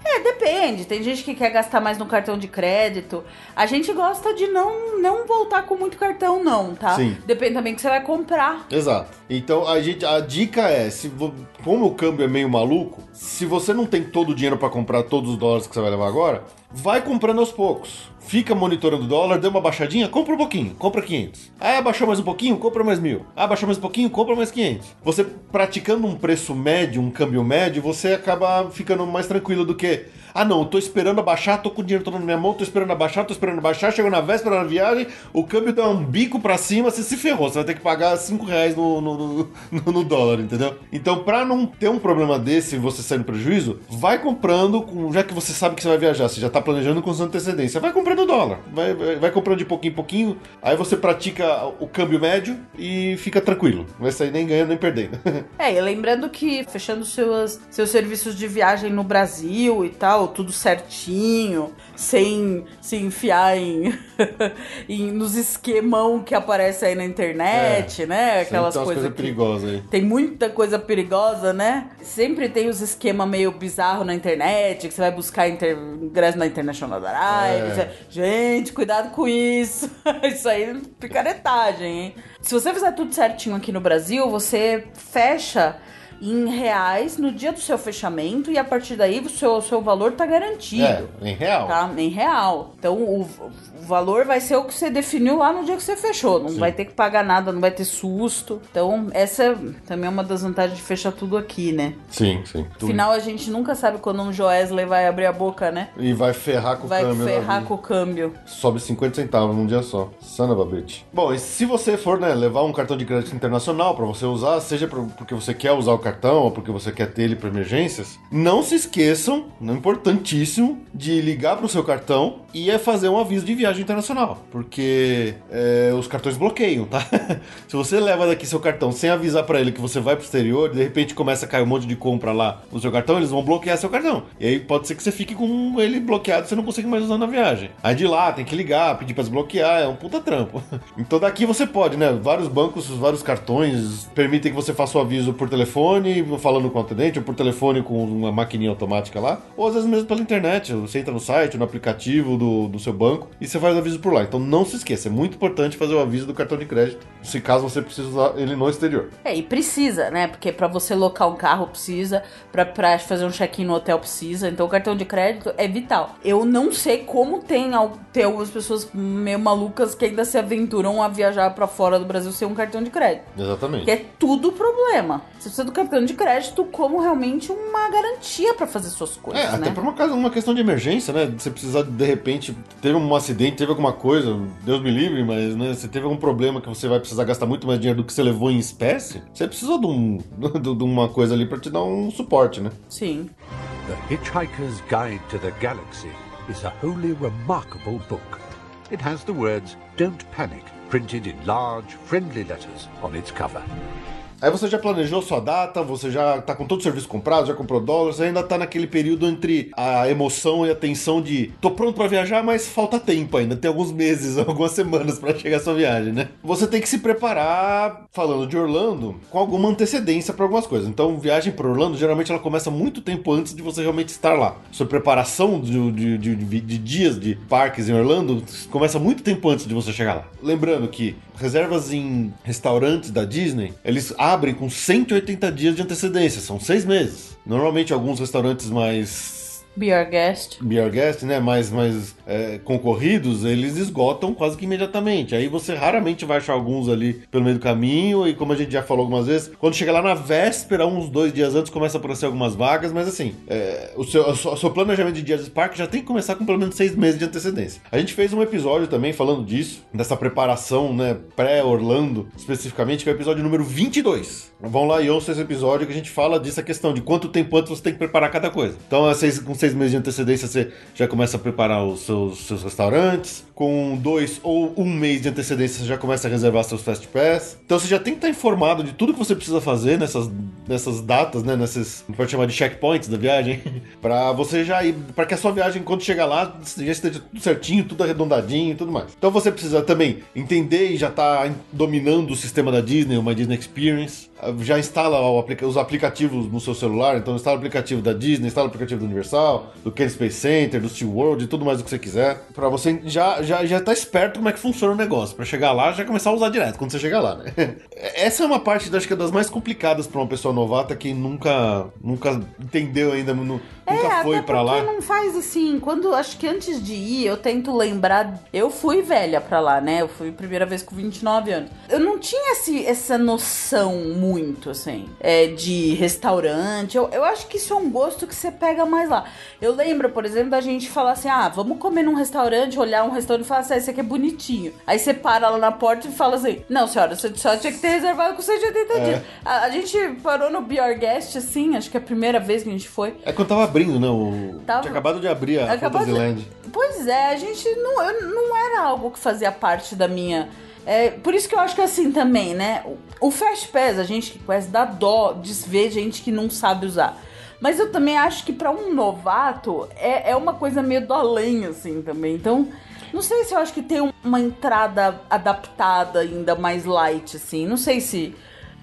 É, depende. Tem gente que quer gastar mais no cartão de crédito. A gente gosta de não, não voltar com muito cartão, não, tá? Sim. Depende também que você vai comprar. Exato. Então a gente, a dica é, se vo- como o câmbio é meio maluco, se você não tem todo o dinheiro para comprar todos os dólares que você vai levar agora, vai comprando aos poucos. Fica monitorando o dólar, deu uma baixadinha, compra um pouquinho, compra 500. Ah, baixou mais um pouquinho, compra mais mil. Ah, baixou mais um pouquinho, compra mais 500. Você praticando um preço médio, um câmbio médio, você acaba ficando mais tranquilo do que, ah não, tô esperando abaixar, tô com o dinheiro todo na minha mão, tô esperando abaixar, tô esperando abaixar, chegou na véspera da viagem, o câmbio dá um bico pra cima, você se ferrou, você vai ter que pagar 5 reais no, no, no- no- dólar, entendeu? Então, pra não ter um problema desse e você sair no prejuízo, vai comprando, com- já que você sabe que você vai viajar, você já tá planejando com antecedência, vai comprando dólar, vai, vai, vai comprando de pouquinho em pouquinho, aí você pratica o câmbio médio e fica tranquilo, não vai sair nem ganhando nem perdendo. É, e lembrando que fechando seus, seus serviços de viagem no Brasil e tal, tudo certinho, sem se enfiar em, em- nos esquemão que aparece aí na internet, né? Aquelas as coisas. que- perigosas aí. Tem muita coisa perigosa, né? Sempre tem os esquemas meio bizarros na internet, que você vai buscar inter... ingresso na International Drive. É. Gente, cuidado com isso. isso aí é picaretagem, hein? Se você fizer tudo certinho aqui no Brasil, você fecha em reais no dia do seu fechamento e a partir daí o seu, o seu valor tá garantido. É, em real. Tá? Em real. Então o, o valor vai ser o que você definiu lá no dia que você fechou. Não Sim. vai ter que pagar nada, não vai ter susto. Então, essa é também é uma das vantagens de fechar tudo aqui, né? Sim, sim. Afinal, a gente nunca sabe quando um Joesley vai abrir a boca, né? E vai ferrar com Vai o câmbio. ferrar né? com o câmbio. Sobe 50 centavos num dia só. Son of a bitch. Bom, e se você for né, levar um cartão de crédito internacional pra você usar, seja porque você quer usar o cartão ou porque você quer ter ele para emergências, não se esqueçam, é importantíssimo, de ligar pro seu cartão e é fazer um aviso de viagem internacional. Porque é, os cartões bloqueiam, tá? se você leva daqui seu cartão sem avisar pra ele que você vai pro exterior e de repente começa a cair um monte de compra lá no seu cartão, eles vão bloquear seu cartão. E aí pode ser que você fique com ele bloqueado você não consiga mais usar na viagem. Aí de lá tem que ligar, pedir pra desbloquear, é um puta trampo. Então daqui você pode, né? Vários bancos, vários cartões permitem que você faça o aviso por telefone, falando com o atendente, ou por telefone com uma maquininha automática lá, ou às vezes mesmo pela internet. Você entra no site, no aplicativo do, do seu banco e você faz o aviso por lá. Então não se esqueça, é muito importante fazer o aviso do cartão de crédito, se caso você precise usar ele no exterior. É, e precisa, né? Porque pra você locar um carro precisa, pra, pra fazer um check-in no hotel precisa, então o cartão de crédito é vital. Eu não sei como tem, tem algumas pessoas meio malucas que ainda se aventuram a viajar pra fora do Brasil sem um cartão de crédito. Exatamente. Que é tudo problema. Você precisa do cartão de crédito como realmente uma garantia pra fazer suas coisas, É, até né? por uma, casa- uma questão de emergência, né? Você precisar, de repente, teve um acidente, teve alguma coisa, Deus me livre, mas né, você teve algum problema que você vai precisar gastar muito mais dinheiro do que você levou em espécie, você precisa de, um, de uma coisa ali pra te dar um suporte, né? Sim. The Hitchhiker's Guide to the Galaxy is a wholly remarkable book. It has the words Don't Panic printed in large, friendly letters on its cover. Aí você já planejou sua data, você já tá com todo o serviço comprado, já comprou dólares, ainda tá naquele período entre a emoção e a tensão de tô pronto pra viajar, mas falta tempo ainda, tem alguns meses, algumas semanas pra chegar a sua viagem, né? Você tem que se preparar, falando de Orlando, com alguma antecedência pra algumas coisas. Então, viagem para Orlando, geralmente ela começa muito tempo antes de você realmente estar lá. Sua preparação de, de, de, de- dias de parques em Orlando começa muito tempo antes de você chegar lá. Lembrando que reservas em restaurantes da Disney, eles com 180 dias de antecedência, são seis meses. Normalmente alguns restaurantes mais Be our guest. Beer Guest, né, mais, mais é, concorridos, eles esgotam quase que imediatamente. Aí você raramente vai achar alguns ali pelo meio do caminho, e como a gente já falou algumas vezes, quando chega lá na véspera, uns dois dias antes, começa a aparecer algumas vagas, mas assim, é, o, seu, o seu- planejamento de dias de parque já tem que começar com pelo menos seis meses de antecedência. A gente fez um episódio também falando disso, dessa preparação, né, pré-Orlando, especificamente, que é o episódio número 22. Vão lá e ouçam esse episódio que a gente fala dessa questão de quanto tempo antes você tem que preparar cada coisa. Então, seis- com meses de antecedência, você já começa a preparar os seus, seus restaurantes. Com dois ou um mês de antecedência, você já começa a reservar seus Fast Pass. Então, você já tem que estar informado de tudo que você precisa fazer nessas, nessas datas, né? Nesses, pode chamar de checkpoints da viagem. pra você já ir, para que a sua viagem, quando chegar lá, já esteja tudo certinho, tudo arredondadinho e tudo mais. Então, você precisa também entender e já tá dominando o sistema da Disney, uma Disney Experience. Já instala aplica- os aplicativos no seu celular, então instala o aplicativo da Disney, instala o aplicativo do Universal, do Ken Space Center, do SeaWorld e tudo mais o que você quiser, Pra você já já já tá esperto como é que funciona o negócio, Pra chegar lá já começar a usar direto quando você chegar lá, né? Essa é uma parte acho que é das mais complicadas pra uma pessoa novata que nunca nunca entendeu ainda, nu- nunca foi É, até pra lá. não faz assim. Quando acho que antes de ir, eu tento lembrar. Eu fui velha pra lá, né? Eu fui a primeira vez com 29 anos. Eu não tinha esse, essa noção muito, assim, é, de restaurante. Eu, eu acho que isso é um gosto que você pega mais lá. Eu lembro, por exemplo, da gente falar assim: ah, vamos comer num restaurante, olhar um restaurante e falar assim, ah, esse aqui é bonitinho. Aí você para lá na porta e fala assim: não, senhora, você só tinha que ter reservado com 180 É. dias. A, a gente parou no Be Our Guest, assim, acho que é a primeira vez que a gente foi. É quando tava abrindo, né? O... Tava- Tinha acabado de abrir a Acabou de- Fantasyland. Pois é, a gente não, eu- não era algo que fazia parte da minha. É, por isso que eu acho que assim também, né? O, o Fast Pass, a gente que conhece, dá dó de ver gente que não sabe usar. Mas eu também acho que pra um novato é, é uma coisa meio do além, assim, também. Então, não sei se eu acho que tem um- uma entrada adaptada ainda mais light, assim. Não sei se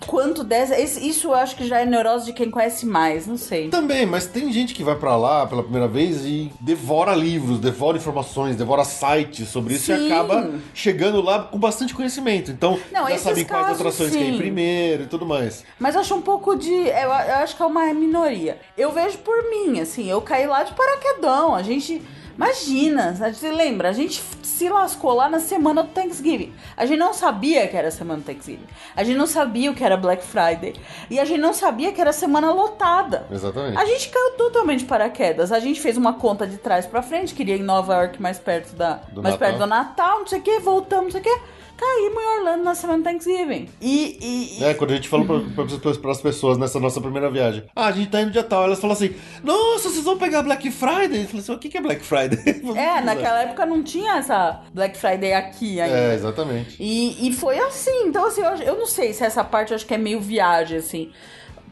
quanto dessa. Isso eu acho que já é neurose de quem conhece mais, não sei. Também, mas tem gente que vai pra lá pela primeira vez e devora livros, devora informações, devora sites sobre isso Sim. e acaba chegando lá com bastante conhecimento. Então, Não, já sabe quais casos, atrações que é ir sim. primeiro e tudo mais. Mas eu acho um pouco de. Eu, eu acho que é uma minoria. Eu vejo por mim, assim, eu caí lá de paraquedão. A gente. Imagina, você lembra? A gente se lascou lá na semana do Thanksgiving. A gente não sabia que era a semana do Thanksgiving. A gente não sabia o que era Black Friday. E a gente não sabia que era semana lotada. Exatamente. A gente caiu totalmente de paraquedas. A gente fez uma conta de trás pra frente, queria ir em Nova York mais perto da, Do mais Natal. perto do Natal, não sei o que, voltamos, não sei o que. Caímos em Orlando na semana do Thanksgiving. E. e- e- É, quando a gente falou para as pessoas nessa nossa primeira viagem, ah, a gente tá indo dia tal, elas falam assim, nossa, vocês vão pegar Black Friday? Eu falei assim, o que que é Black Friday? É, naquela época não tinha essa Black Friday aqui ainda. É, exatamente. E, e foi assim. Então, assim, eu, eu não sei se essa parte eu acho que é meio viagem, assim.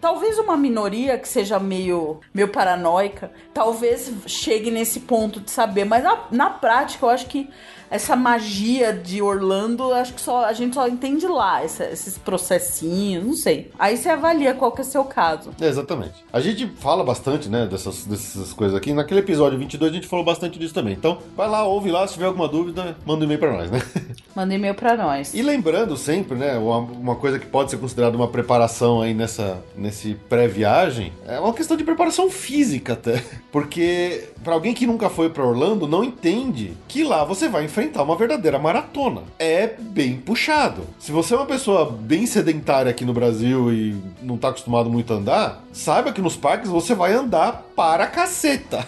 Talvez uma minoria que seja meio, meio paranoica, talvez chegue nesse ponto de saber. Mas na, na prática, eu acho que essa magia de Orlando, acho que só, a gente só entende lá, essa- esses processinhos, não sei. Aí você avalia qual que é o seu caso. É, exatamente. A gente fala bastante, né, dessas, dessas coisas aqui. Naquele episódio 22 a gente falou bastante disso também. Então, vai lá, ouve lá, se tiver alguma dúvida, manda um e-mail pra nós, né? Manda e-mail pra nós. E lembrando sempre, né, uma, uma coisa que pode ser considerada uma preparação aí nessa, nesse pré-viagem, é uma questão de preparação física até. Porque pra alguém que nunca foi pra Orlando, não entende que lá você vai enfrentar uma verdadeira maratona. É bem puxado. Se você é uma pessoa bem sedentária aqui no Brasil e não tá acostumado muito a andar, saiba que nos parques você vai andar para caceta.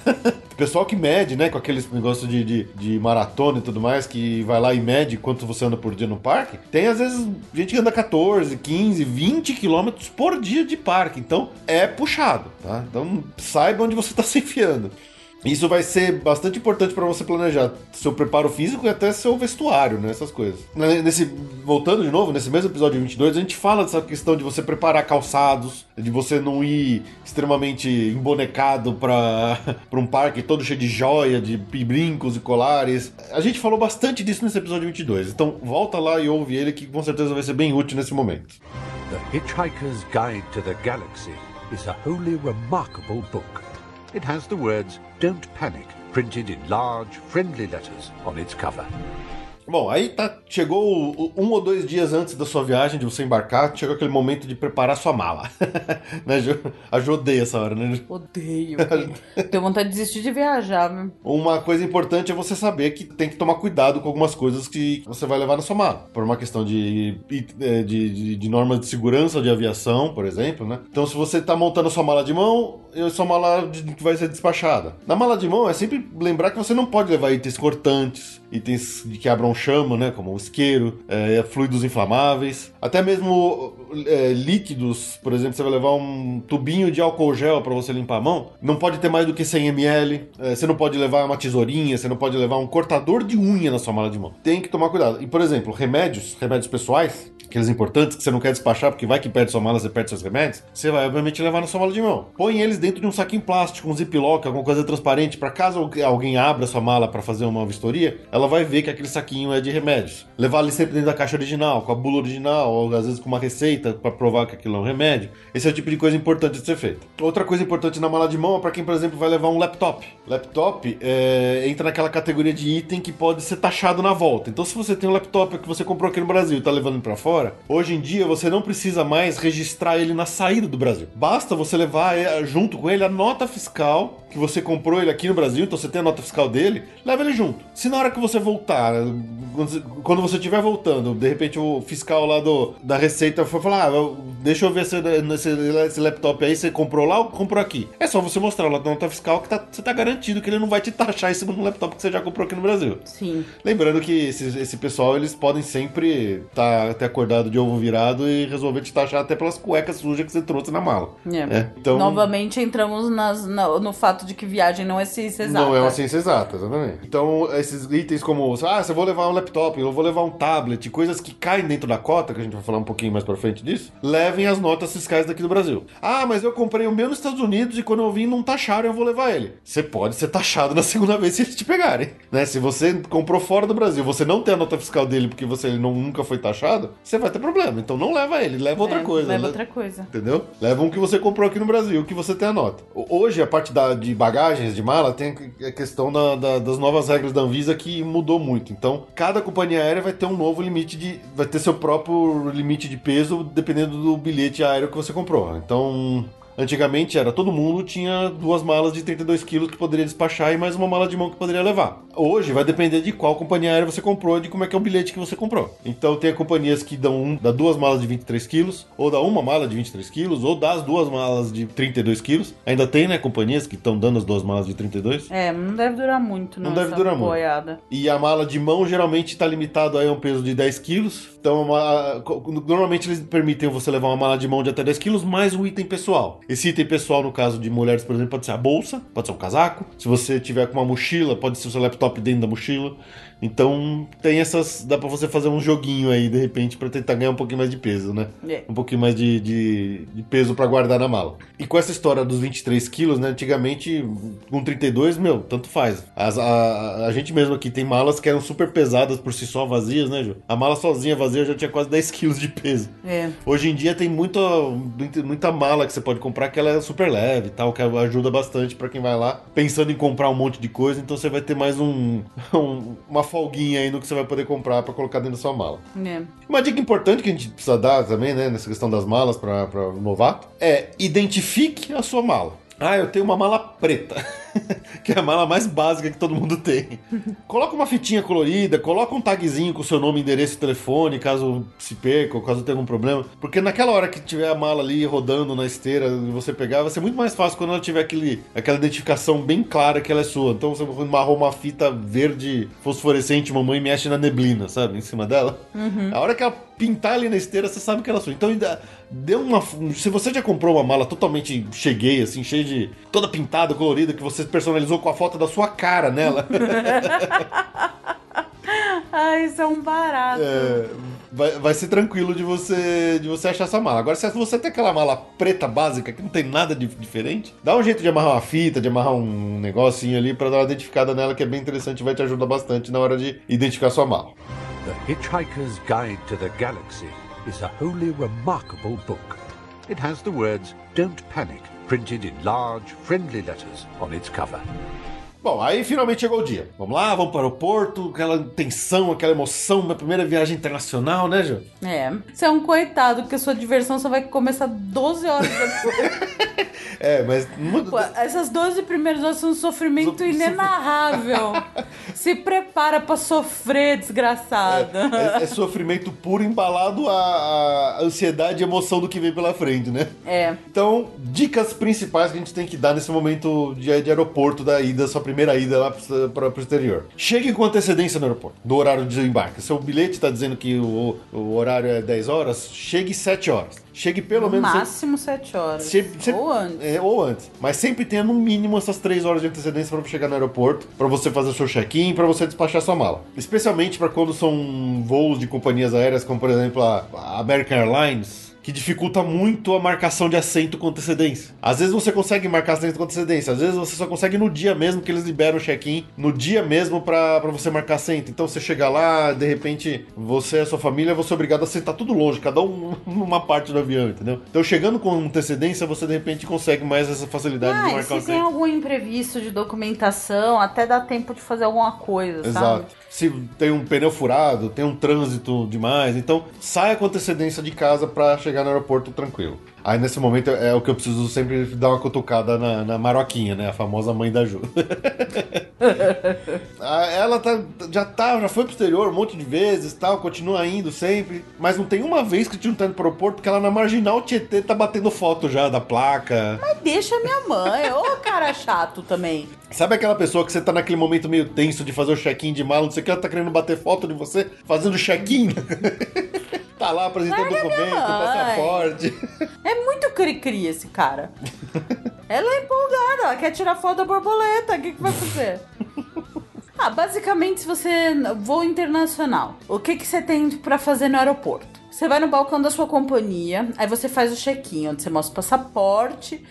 O pessoal que mede, né, com aqueles negócios de, de, de maratona e tudo mais, que vai lá e mede quanto você anda por dia no parque, tem às vezes gente que anda 14, 15, 20 quilômetros por dia de parque. Então é puxado, tá? Então saiba onde você está se enfiando. Isso vai ser bastante importante para você planejar seu preparo físico e até seu vestuário, né? Essas coisas. Nesse, voltando de novo, nesse mesmo episódio 22, a gente fala dessa questão de você preparar calçados, de você não ir extremamente embonecado para um parque todo cheio de joia, de brincos e colares. A gente falou bastante disso nesse episódio 22, então volta lá e ouve ele que com certeza vai ser bem útil nesse momento. The Hitchhiker's Guide to the Galaxy is a wholly remarkable book. It has the words Don't Panic printed in large, friendly letters on its cover. Bom, aí tá, chegou um ou dois dias antes da sua viagem, de você embarcar, chegou aquele momento de preparar sua mala. né, Ju? A Ju odeia essa hora, né? Ju? Odeio. Tenho vontade de desistir de viajar, viu? Uma coisa importante é você saber que tem que tomar cuidado com algumas coisas que você vai levar na sua mala. Por uma questão de, de, de, de normas de segurança de aviação, por exemplo, né? Então, se você tá montando a sua mala de mão, sua mala que vai ser despachada. Na mala de mão, é sempre lembrar que você não pode levar itens cortantes, itens que abram chama, né? Como o isqueiro, é, fluidos inflamáveis, até mesmo é, líquidos. Por exemplo, você vai levar um tubinho de álcool gel para você limpar a mão. Não pode ter mais do que 100 ml. é, você não pode levar uma tesourinha, você não pode levar um cortador de unha na sua mala de mão. Tem que tomar cuidado. E, por exemplo, remédios, remédios pessoais, aqueles importantes que você não quer despachar, porque vai que perde sua mala, você perde seus remédios, você vai obviamente levar na sua mala de mão. Põe eles dentro de um saquinho plástico, um ziplock, alguma coisa transparente, para caso alguém abra sua mala para fazer uma vistoria, ela vai ver que aquele saquinho é de remédios. Levar ele sempre dentro da caixa original, com a bula original, ou às vezes com uma receita para provar que aquilo é um remédio. Esse é o tipo de coisa importante de ser feito. Outra coisa importante na mala de mão é para quem, por exemplo, vai levar um laptop. Laptop é, entra naquela categoria de item que pode ser taxado na volta. Então, se você tem um laptop que você comprou aqui no Brasil e está levando para fora, hoje em dia você não precisa mais registrar ele na saída do Brasil. Basta você levar eh, junto com ele a nota fiscal que você comprou ele aqui no Brasil, então você tem a nota fiscal dele, leva ele junto. Se na hora que você voltar, quando você- estiver voltando, de repente o fiscal lá do, da Receita for falar, ah, deixa eu ver se esse, esse laptop aí você comprou lá ou comprou aqui. É só você mostrar lá na nota fiscal que tá, você tá garantido que ele não vai te taxar em cima laptop que você já comprou aqui no Brasil. Sim. Lembrando que esse, esse pessoal, eles podem sempre estar até acordado de ovo virado e resolver te taxar até pelas cuecas sujas que você trouxe na mala. É. É, então- Novamente entramos nas- na- no fato fato de que viagem não é ciência exata. Não é uma ciência exata, exatamente. Então, esses itens como, ah, você vou levar um laptop, eu vou levar um tablet, coisas que caem dentro da cota, que a gente vai falar um pouquinho mais pra frente disso, levem as notas fiscais daqui do Brasil. Ah, mas eu comprei o meu nos Estados Unidos e quando eu vim não taxaram, eu vou levar ele. Você pode ser taxado na segunda vez se eles te pegarem, né? Se você comprou fora do Brasil, você não tem a nota fiscal dele porque você ele não, nunca foi taxado, você vai ter problema. Então não leva ele, leva outra É, coisa. Leva né? outra coisa. Entendeu? Leva um que você comprou aqui no Brasil, que você tem a nota. Hoje, a parte da, de bagagens, de mala, tem a questão da- da- das novas regras da Anvisa que mudou muito. Então, cada companhia aérea vai ter um novo limite de. vai ter seu próprio limite de peso, dependendo do bilhete aéreo que você comprou. Então. Antigamente era todo mundo tinha duas malas de 32 quilos que poderia despachar e mais uma mala de mão que poderia levar. Hoje vai depender de qual companhia aérea você comprou e de como é que é o bilhete que você comprou. Então tem companhias que dão um, dá duas malas de 23 quilos, ou dá uma mala de 23 quilos, ou dá as duas malas de 32 quilos. Ainda tem, né, companhias que estão dando as duas malas de 32. É, não deve durar muito, Não não. deve durar muito. boiada. E a mala de mão geralmente está limitado aí a um peso de 10 quilos. Então, uma- normalmente eles permitem você levar uma mala de mão de até 10 quilos, mais um item pessoal. Esse item pessoal, no caso de mulheres, por exemplo, pode ser a bolsa, pode ser um casaco. Se você tiver com uma mochila, pode ser o seu laptop dentro da mochila. Então, tem essas. Dá pra você fazer um joguinho aí, de repente, pra tentar ganhar um pouquinho mais de peso, né? É. Um pouquinho mais de, de, de peso pra guardar na mala. E com essa história dos 23 quilos, né? Antigamente, com 32, meu, tanto faz. As- a, a gente mesmo aqui tem malas que eram super pesadas por si só, vazias, né, Ju? A mala sozinha vazia já tinha quase 10 quilos de peso. É. Hoje em dia tem muita, muita, mala que você pode comprar que ela é super leve e tal, que ajuda bastante pra quem vai lá pensando em comprar um monte de coisa, então você vai ter mais um, um- uma folguinha aí no que você vai poder comprar pra colocar dentro da sua mala. É. Uma dica importante que a gente precisa dar também, né, nessa questão das malas para novato, é identifique a sua mala. Ah, eu tenho uma mala preta, que é a mala mais básica que todo mundo tem. Coloca uma fitinha colorida, coloca um tagzinho com o seu nome, endereço e telefone, caso se perca ou caso tenha algum problema. Porque naquela hora que tiver a mala ali rodando na esteira e você pegar, vai ser muito mais fácil quando ela tiver aquele, aquela identificação bem clara que ela é sua. Então você amarrou uma fita verde fosforescente, mamãe mexe na neblina, sabe? Em cima dela. A hora que ela pintar ali na esteira, você sabe que ela é sua. Então ainda dê uma. Se você já comprou uma mala totalmente cheguei, assim, cheia de. toda pintada, colorida, que você personalizou com a foto da sua cara nela. Ai, isso é um barato. É, vai, vai ser tranquilo de você de você achar essa mala. Agora, se você tem aquela mala preta básica que não tem nada de diferente, dá um jeito de amarrar uma fita, de amarrar um negocinho ali pra dar uma identificada nela que é bem interessante e vai te ajudar bastante na hora de identificar sua mala. The Hitchhiker's Guide to the Galaxy is a wholly remarkable book. It has the words Don't Panic printed in large, friendly letters on its cover. Bom, aí finalmente chegou o dia. Vamos lá, vamos para o aeroporto, aquela tensão, aquela emoção, minha primeira viagem internacional, né, Ju? É. Você é um coitado, porque a sua diversão só vai começar 12 horas depois. É, mas. Pô, essas 12 primeiras horas são um sofrimento So- inenarrável. Se prepara pra sofrer, desgraçada. É, é sofrimento puro embalado a, a ansiedade e emoção do que vem pela frente, né? É. Então, dicas principais que a gente tem que dar nesse momento de, de aeroporto da ida, sua primeira ida lá para o exterior. Chegue com antecedência no aeroporto, no horário de embarque. Seu bilhete está dizendo que o, o horário é 10 horas, chegue 7 horas. Chegue pelo No menos. máximo 7 horas. Ou antes. É, ou antes. Mas sempre tenha no mínimo essas três horas de antecedência para chegar no aeroporto, para você fazer o seu check-in, para você despachar sua mala. Especialmente para quando são voos de companhias aéreas, como por exemplo a American Airlines. Que dificulta muito a marcação de assento com antecedência. Às vezes você consegue marcar assento com antecedência, às vezes você só consegue no dia mesmo que eles liberam o check-in, no dia mesmo pra pra você marcar assento. Então você chega lá, de repente você e a sua família, você é obrigado a sentar tudo longe, cada um numa parte do avião, entendeu? Então chegando com antecedência, você de repente consegue mais essa facilidade de Ah, e marcar o se tem assento. algum imprevisto de documentação, até dá tempo de fazer alguma coisa, sabe? Se tem um pneu furado, tem um trânsito demais, então saia com antecedência de casa pra chegar no aeroporto tranquilo. Aí nesse momento é o que eu preciso sempre dar uma cutucada na, na Maroquinha, né? A famosa mãe da Ju. Ah, Ela tá, já tá, já foi pro exterior um monte de vezes tal, continua indo sempre. Mas não tem uma vez que gente não tá indo pro aeroporto, porque ela na marginal Tietê tá batendo foto já da placa. Mas deixa minha mãe, ô cara chato também. Sabe aquela pessoa que você tá naquele momento meio tenso de fazer o check-in de mala, não sei o que, ela tá querendo bater foto de você fazendo check-in? tá lá apresentando Larga documento, passaporte. É muito cri-cri esse cara. Ela é empolgada, ela quer tirar foto da borboleta. O que, que vai fazer? ah, basicamente, se você. Voo internacional. O que, que você tem pra fazer no aeroporto? Você vai no balcão da sua companhia, aí você faz o check-in, onde você mostra o passaporte.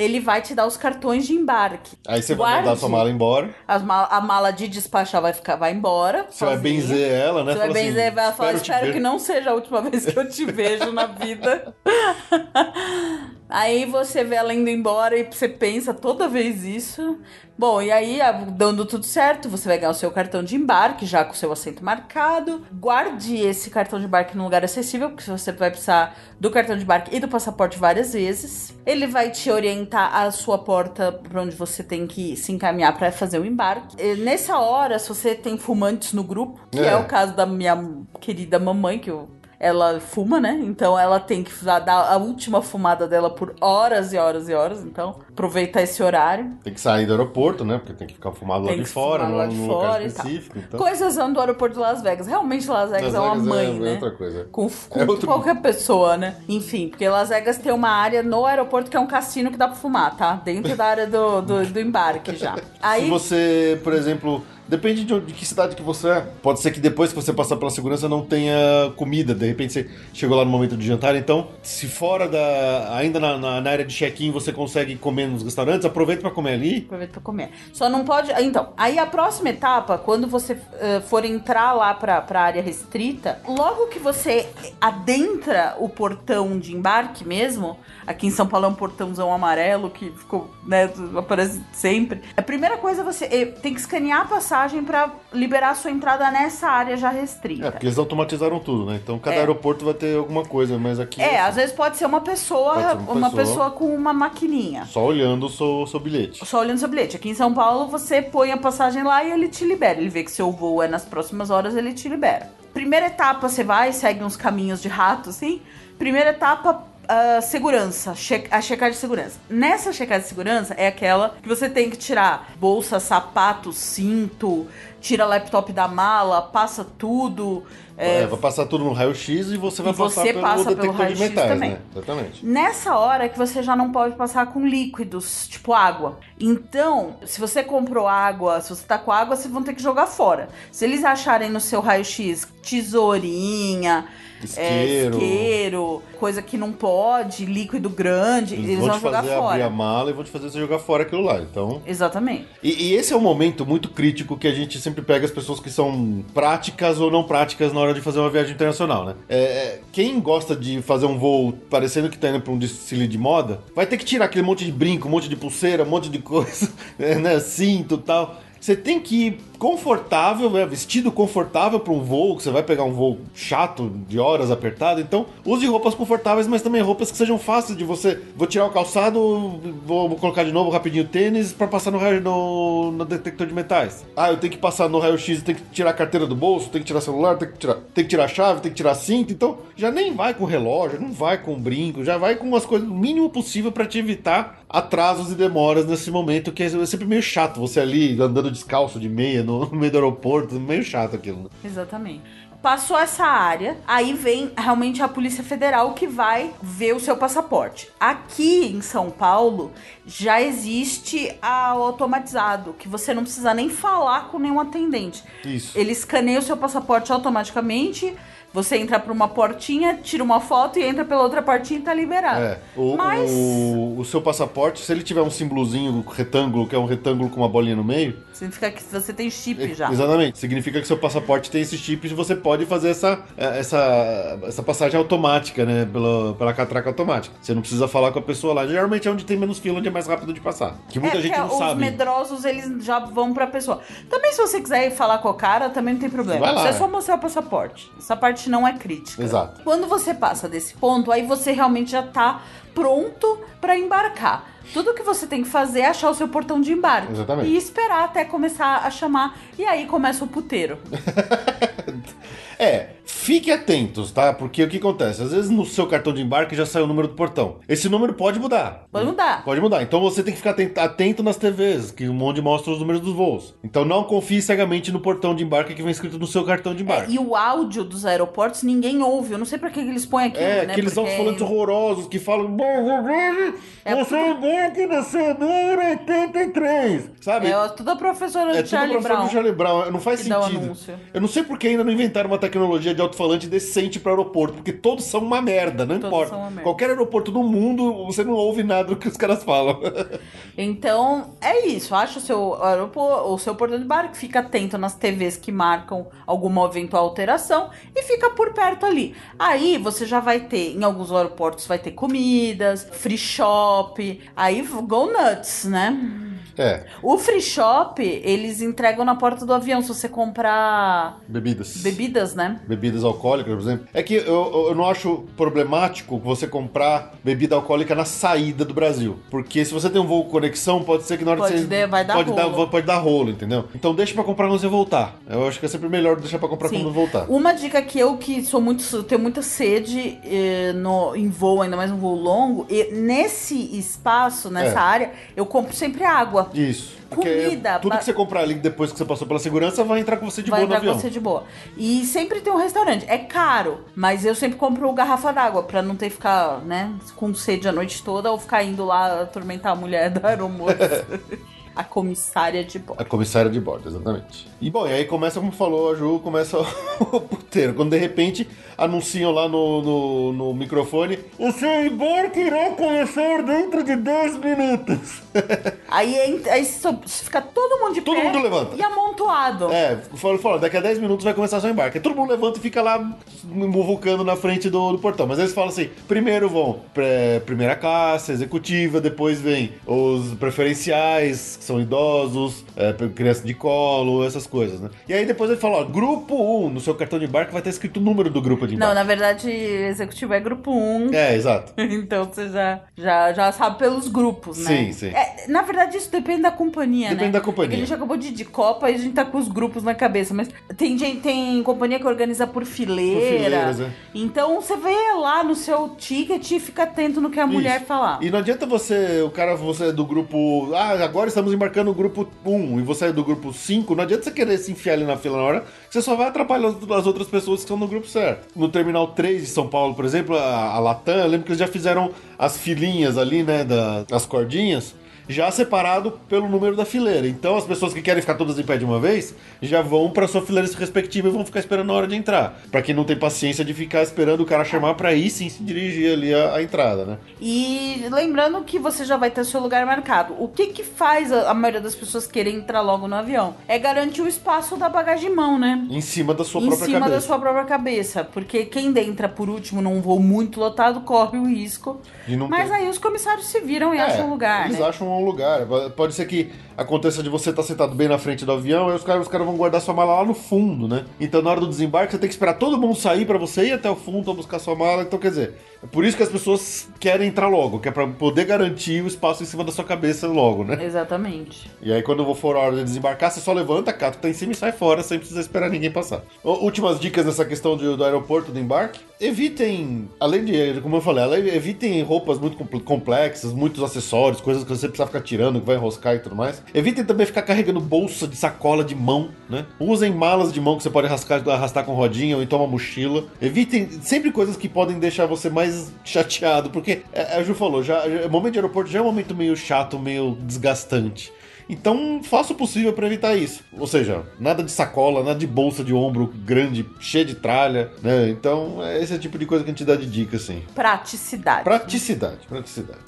Ele vai te dar os cartões de embarque. Aí você vai mandar Guarde. sua mala embora. A mala de despachar vai ficar, vai embora. Você vai sozinha. benzer ela, né? Você vai assim, benzer, vai falar, "Espero espero ver." que não seja a última vez que eu te vejo na vida. aí você vê ela indo embora e você pensa toda vez isso. Bom, e aí, dando tudo certo, você vai ganhar o seu cartão de embarque, já com o seu assento marcado. Guarde esse cartão de embarque num lugar acessível, porque você vai precisar do cartão de embarque e do passaporte várias vezes. Ele vai te orientar a sua porta para onde você tem que se encaminhar para fazer o embarque. E nessa hora, se você tem fumantes no grupo, que é, É. o caso da minha querida mamãe, que eu ela fuma, né? Então ela tem que dar a última fumada dela por horas e horas e horas. Então, aproveitar esse horário. Tem que sair do aeroporto, né? Porque tem que ficar fumado lá de fora, num, lá de fora lugar específico. Então. Coisas do aeroporto de Las Vegas. Realmente, Las Vegas Las é uma Vegas mãe, é, né? é outra coisa. Com, com É outro- qualquer pessoa, né? Enfim, porque Las Vegas tem uma área no aeroporto que é um cassino que dá pra fumar, tá? Dentro da área do, do, do embarque já. Aí, Se você, por exemplo, depende de, de que cidade que você é. Pode ser que depois que você passar pela segurança não tenha comida. De repente você chegou lá no momento de jantar. Então, se fora da. ainda na, na- na área de check-in você consegue comer nos restaurantes, aproveita pra comer ali. Aproveita pra comer. Só não pode. Então, aí a próxima etapa, quando você eh, for entrar lá pra, pra área restrita, logo que você adentra o portão de embarque mesmo, aqui em São Paulo é um portãozão amarelo que ficou, né, aparece sempre. A primeira coisa você eh, tem que escanear a passagem pra liberar a sua entrada nessa área já restrita. É, porque eles automatizaram tudo, né? Então cada É. aeroporto vai ter alguma coisa, mas aqui É, às vezes pode ser uma pessoa, ser uma uma pessoa. pessoa com uma maquininha. só olhando o seu, o seu bilhete. Só olhando seu bilhete. Aqui em São Paulo, você põe a passagem lá e ele te libera. Ele vê que seu voo é nas próximas horas, ele te libera. Primeira etapa, você vai, segue uns caminhos de rato, assim. Primeira etapa, ah, segurança. che- a checagem de segurança. Nessa checagem de segurança é aquela que você tem que tirar bolsa, sapato, cinto, tira laptop da mala, passa tudo. É, é, vai passar tudo no raio-x e você vai E passar você pelo passa pelo detector de raio-x metais, também. né? Exatamente. Nessa hora que você já não pode passar com líquidos, tipo água. Então, se você comprou água, se você tá com água, vocês vão ter que jogar fora. Se eles acharem no seu raio-x tesourinha, é, Isqueiro. isqueiro, coisa que não pode, líquido grande, Eles, eles, vão vão, te jogar fazer abrir fora. a mala e vão te fazer você jogar fora aquilo lá. Então. Exatamente. E, e esse é um momento muito crítico que a gente sempre pega as pessoas que são práticas ou não práticas na hora de fazer uma viagem internacional, né? É, é, quem gosta de fazer um voo parecendo que tá indo pra um desfile de moda, vai ter que tirar aquele monte de brinco, um monte de pulseira, um monte de coisa, né? Cinto e tal. Você tem que ir confortável, né? vestido confortável para um voo, que você vai pegar um voo chato, de horas apertado. Então, use roupas confortáveis, mas também roupas que sejam fáceis de você. Vou tirar o calçado, vou, colocar de novo rapidinho o tênis para passar no, no, no detector de metais. Ah, eu tenho que passar no raio-x, tenho que tirar a carteira do bolso, tenho que tirar celular, tenho que tirar, tenho que tirar a chave, tenho que tirar cinto. Então, já nem vai com relógio, não vai com brinco, já vai com umas coisas o mínimo possível para te evitar atrasos e demoras nesse momento, que é sempre meio chato. Você ali andando descalço de meia no, no meio do aeroporto, meio chato aquilo. né? Exatamente. Passou essa área, aí vem realmente a Polícia Federal que vai ver o seu passaporte. Aqui em São Paulo já existe a- o automatizado, que você não precisa nem falar com nenhum atendente. Isso. Ele escaneia o seu passaporte automaticamente. Você entra por uma portinha, tira uma foto e entra pela outra portinha e tá liberado. É, o, Mas o, o seu passaporte, se ele tiver um símbolozinho retângulo, que é um retângulo com uma bolinha no meio, significa que você tem chip é- já. exatamente, significa que seu passaporte tem esse chip e você pode fazer essa, é, essa, essa passagem automática, né, pela, pela catraca automática. Você não precisa falar com a pessoa lá. Geralmente é onde tem menos fila, onde é mais rápido de passar. Que muita é, gente não os sabe. medrosos, eles já vão pra pessoa. Também, se você quiser ir falar com o cara, também não tem problema. Vai lá, Você é é. só mostrar o passaporte. Essa parte não é crítica. Exato. Quando você passa desse ponto, aí você realmente já tá pronto pra embarcar. Tudo que você tem que fazer é achar o seu portão de embarque. Exatamente. E esperar até começar a chamar. E aí começa o puteiro. É, Fique atentos, tá? Porque o que acontece? Às vezes no seu cartão de embarque já sai o número do portão. Esse número pode mudar. Pode mudar. Pode mudar. Então você tem que ficar atento, nas TVs, que onde mostra os números dos voos. Então não confie cegamente no portão de embarque que vem escrito no seu cartão de embarque. É, e o áudio dos aeroportos ninguém ouve. Eu não sei pra que eles põem aquilo, É, né? aqueles Porque- alto-falantes horrorosos que falam. É Você no seu número 83. Sabe? É tudo a professora É Charlie Brown. Charlie Brown. Não faz sentido. anúncio. Eu não sei porque ainda não inventaram uma tecnologia de alto-falante decente para aeroporto, porque todos são uma merda, não Todos importa. merda. Qualquer aeroporto do mundo, você não ouve nada do que os caras falam. Então, é isso. Acha o seu aeroporto, o seu portão de barco, fica atento nas TVs que marcam alguma eventual alteração e fica por perto ali. Aí você já vai ter, em alguns aeroportos vai ter comidas, free shop, aí go nuts, né? É, O free shop, eles entregam na porta do avião se você comprar bebidas. bebidas, né? Bebidas alcoólicas, por exemplo. É que eu, eu- não acho problemático você comprar bebida alcoólica na saída do Brasil. Porque se você tem um voo com conexão, pode ser que na hora Pode que você. dar- vai dar pode, rolo. dar, pode dar rolo, entendeu? Então deixa pra comprar quando você voltar. Eu acho que é sempre melhor deixar pra comprar Sim. quando voltar. Uma dica que eu que sou muito tenho muita sede eh, no, em voo, ainda mais um voo longo, e nesse espaço, nessa É. área, eu compro sempre água. Isso. Comida, tudo ba- que você comprar ali depois que você passou pela segurança vai entrar com você de vai boa no entrar com avião. você de boa. E sempre tem um restaurante. É caro, mas eu sempre compro garrafa d'água pra não ter que ficar, né, com sede a noite toda ou ficar indo lá atormentar a mulher da aeromoça. a comissária de bordo. A comissária de bordo, exatamente. E bom, e aí começa, como falou a Ju, começa o puteiro. Quando de repente anunciam lá no, no, no microfone: O seu embarque irá começar dentro de 10 minutos. Aí, aí fica todo mundo de Todo pé mundo levanta. e amontoado. É, falou, falou, daqui a 10 minutos vai começar seu embarque. Aí todo mundo levanta e fica lá muvucando na frente do, do portão. Mas eles falam assim: primeiro vão pré- primeira classe, executiva, depois vem os preferenciais, que são idosos, é, criança de colo, essas coisas, né? E aí depois ele fala: ó, grupo 1, no seu cartão de embarque vai estar escrito o número do grupo de Não, embarque. na verdade, executivo é grupo 1. É, exato. Então você já, já, já sabe pelos grupos, né? Sim, sim. É, na verdade, isso depende da companhia, né? Depende da companhia. É a gente acabou de ir de Copa e a gente tá com os grupos na cabeça. Mas tem, gente, tem companhia que organiza por fileira. Por fileiras, é. Então você vê lá no seu ticket e fica atento no que a mulher Isso. falar. E não adianta você, o cara, você é do grupo. Ah, agora estamos embarcando no grupo 1 e você é do grupo 5. Não adianta você querer se enfiar ali na fila na hora, você só vai atrapalhar as, as outras pessoas que estão no grupo certo. No terminal 3 de São Paulo, por exemplo, a, a Latam, eu lembro que eles já fizeram as filinhas ali, né, da, as cordinhas. Já separado pelo número da fileira. Então, as pessoas que querem ficar todas em pé de uma vez já vão para sua fileira respectiva e vão ficar esperando a hora de entrar. Para quem não tem paciência de ficar esperando o cara chamar para ir sim se dirigir ali a entrada, né? E lembrando que você já vai ter seu lugar marcado. O que que faz a, a maioria das pessoas querer entrar logo no avião? É garantir o espaço da bagagem mão, né? Em cima da sua em própria cima cabeça. da sua própria cabeça. Porque quem entra por último num voo muito lotado corre o risco. Mas ter- aí os comissários se viram e É, acham lugar, Eles né? acham um lugar. Pode ser que aconteça de você estar sentado bem na frente do avião e os caras, os caras vão guardar sua mala lá no fundo, né? Então na hora do desembarque você tem que esperar todo mundo sair pra você ir até o fundo pra buscar sua mala. Então quer dizer, é por isso que as pessoas querem entrar logo, que é pra poder garantir o espaço em cima da sua cabeça logo, né? Exatamente. E aí quando for a hora de desembarcar, você só levanta, cata tá em cima e sai fora, sem precisar esperar ninguém passar. Últimas dicas nessa questão de- do aeroporto, do embarque. Evitem, além de, como eu falei, evitem roupas muito compl- complexas, muitos acessórios, coisas que você precisa ficar tirando, que vai enroscar e tudo mais. Evitem também ficar carregando bolsa de sacola de mão, né? Usem malas de mão que você pode arrascar, arrastar com rodinha ou então uma mochila. Evitem sempre coisas que podem deixar você mais chateado, porque é, a Ju falou, já, já- o momento de aeroporto já é um momento meio chato, meio desgastante. Então, faça o possível para evitar isso. Ou seja, nada de sacola, nada de bolsa de ombro grande, cheia de tralha, né? Então, é esse tipo de coisa que a gente dá de dica, assim. Praticidade. Praticidade, praticidade.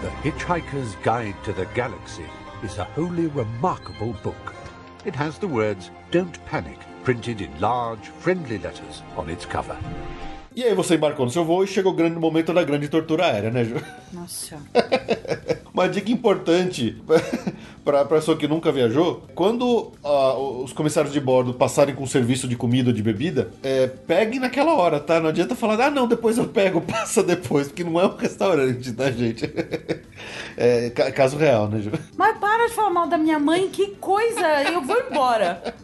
The Hitchhiker's Guide to the Galaxy is a wholly remarkable book. It has the words Don't Panic printed in large, friendly letters on its cover. E aí você embarcou no seu voo e chegou o grande momento da grande tortura aérea, né, Ju? Nossa. Uma dica importante para a pessoa que nunca viajou: quando ah, os comissários de bordo passarem com serviço de comida ou de bebida, é, pegue naquela hora, tá? Não adianta falar, ah, não, depois eu pego, passa depois, porque não é um restaurante, tá, gente? É ca- caso real, né, Ju? Mas para de falar mal da minha mãe, que coisa! Eu vou embora.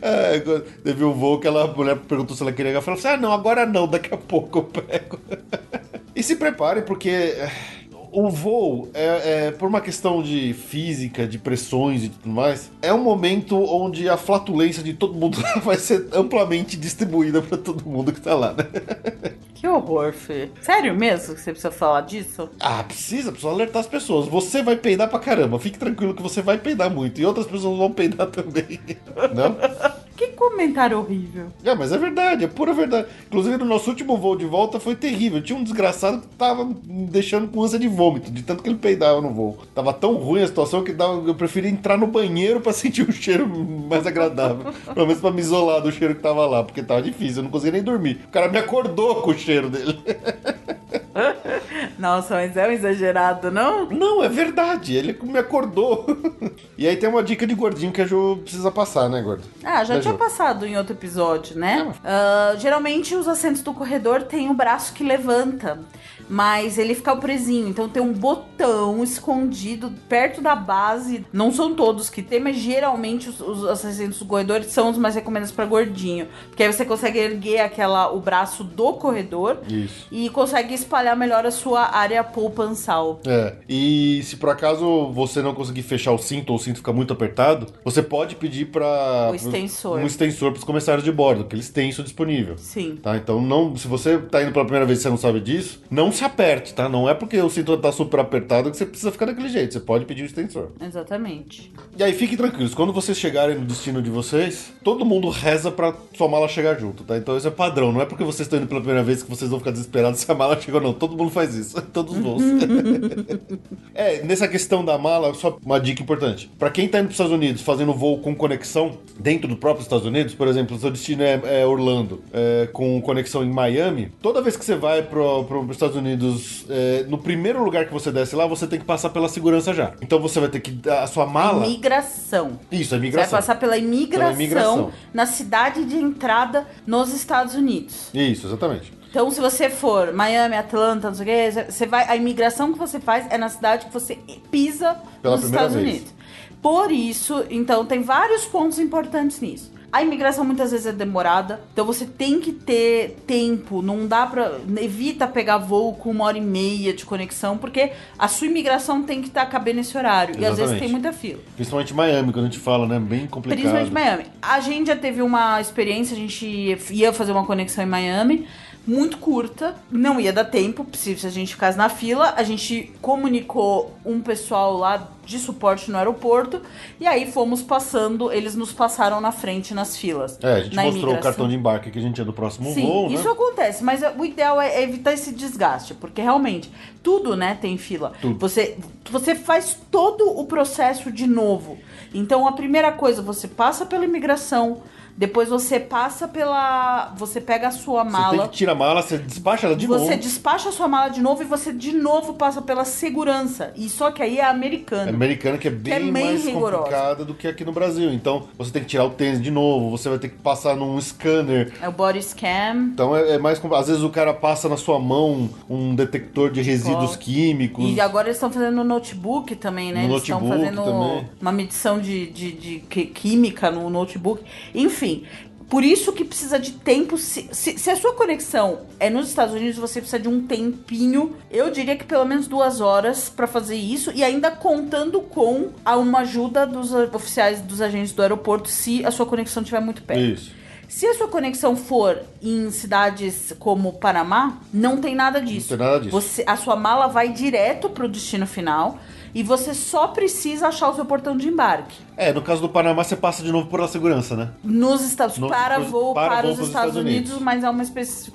É, teve um voo que ela, a mulher perguntou se ela queria. Ela falou assim: ah, não, agora não, daqui a pouco eu pego. e se prepare, porque é, o voo, é, é, por uma questão de física, de pressões e tudo mais, é um momento onde a flatulência de todo mundo vai ser amplamente distribuída para todo mundo que tá lá, né? Que horror, Fê. Sério mesmo que você precisa falar disso? Ah, precisa, precisa alertar as pessoas. Você vai peidar pra caramba. Fique tranquilo que você vai peidar muito. E outras pessoas vão peidar também. Não? Que comentário horrível. É, mas é verdade, é pura verdade. Inclusive, no nosso último voo de volta foi terrível. Tinha um desgraçado que tava me deixando com ânsia de vômito, de tanto que ele peidava no voo. Tava tão ruim a situação que dava, eu preferia entrar no banheiro pra sentir o cheiro mais agradável. Pelo menos pra me isolar do cheiro que tava lá, porque tava difícil, eu não conseguia nem dormir. O cara me acordou com o cheiro dele. Nossa, mas é um exagerado, não? Não, é verdade, ele me acordou. e aí tem uma dica de gordinho que a Ju precisa passar, né, gordo? Ah, já Da tinha passado em outro episódio, né? Ah, geralmente os assentos do corredor têm o braço que levanta, mas ele fica presinho, então tem um botão escondido perto da base. Não são todos que tem, mas geralmente os, os assentos do corredor são os mais recomendados para gordinho, porque aí você consegue erguer aquela o braço do corredor Isso. e consegue espalhar melhor a sua área poupansal. É, e se por acaso você não conseguir fechar o cinto ou o cinto fica muito apertado, você pode pedir para O extensor. um extensor para os comissários de bordo, que eles têm isso disponível. Sim. Tá, então não, se você tá indo pela primeira vez e você não sabe disso, não se aperte, tá? Não é porque o cinto tá super apertado que você precisa ficar daquele jeito, você pode pedir o extensor. Exatamente. E aí fiquem tranquilos, quando vocês chegarem no destino de vocês, todo mundo reza pra sua mala chegar junto, tá? Então isso é padrão, não é porque vocês estão indo pela primeira vez que vocês vão ficar desesperados se a mala chegou não. Todo mundo faz isso, todos os voos. é, nessa questão da mala, só uma dica importante. Pra quem tá indo pros Estados Unidos fazendo voo com conexão dentro do próprio Estados Unidos, por exemplo, o seu destino é, é Orlando, é, com conexão em Miami, toda vez que você vai pro, pro, pros Estados Unidos, é, no primeiro lugar que você desce lá, você tem que passar pela segurança já. Então você vai ter que. A sua mala. Imigração. Isso, é Você vai passar pela imigração, Pela imigração. na cidade de entrada nos Estados Unidos. Isso, exatamente. Então, se você for Miami, Atlanta, não sei o quê, você vai. A imigração que você faz é na cidade que você pisa Pela nos Estados vez. Unidos. Por isso, então, tem vários pontos importantes nisso. A imigração muitas vezes é demorada, então você tem que ter tempo, não dá pra. Evita pegar voo com uma hora e meia de conexão, porque a sua imigração tem que estar cabendo nesse horário. E às vezes Exatamente. tem muita fila. Principalmente Miami, quando a gente fala, né? Bem complicado. Principalmente Miami. A gente já teve uma experiência, a gente ia fazer uma conexão em Miami, muito curta, não ia dar tempo, se a gente ficasse na fila. A gente comunicou um pessoal lá de suporte no aeroporto, e aí fomos passando, eles nos passaram na frente nas filas. É, a gente mostrou o imigração. cartão de embarque que a gente ia do próximo Sim, voo, isso né? acontece, mas o ideal é evitar esse desgaste, porque realmente tudo, né, tem fila. Tudo. Você você faz todo o processo de novo. Então a primeira coisa, você passa pela imigração, depois você passa pela, você pega a sua Você tem mala, que tirar a mala, você despacha ela de você novo. despacha a sua mala de novo e você de novo passa pela segurança. E só que aí é É americano. americana que é bem, é bem mais rigorosa. complicada do que aqui no Brasil. Então, você tem que tirar o tênis de novo, você vai ter que passar num scanner. É o body scan. Então é, é mais complicado. Às vezes o cara passa na sua mão um detector de resíduos Ó. químicos. E agora eles estão fazendo no notebook também, né? No eles estão fazendo também. uma medição de, de, de química no notebook. Enfim, por isso que precisa de tempo. Se, se, se a sua conexão é nos Estados Unidos, você precisa de um tempinho. Eu diria que pelo menos duas horas pra fazer isso. E ainda contando com a uma ajuda dos oficiais dos agentes do aeroporto se a sua conexão estiver muito perto. Isso. Se a sua conexão for em cidades como Panamá, não tem nada disso. tem nada disso. Você, a sua mala vai direto pro destino final e você só precisa achar o seu portão de embarque. É, no caso do Panamá, você passa de novo por a segurança, né? Nos Estados No- para voo para para, voo os Estados, Estados Unidos, Unidos. mas é uma,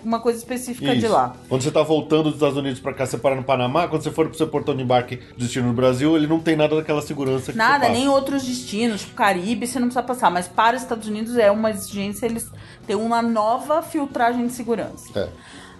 uma coisa específica de Isso. lá. Quando você tá voltando dos Estados Unidos pra cá, você para no Panamá, quando você for pro seu portão de embarque do destino no Brasil, ele não tem nada daquela segurança que Nada, nem outros destinos, tipo Caribe, você não precisa passar. Mas para os Estados Unidos é uma exigência, eles têm uma nova filtragem de segurança. É.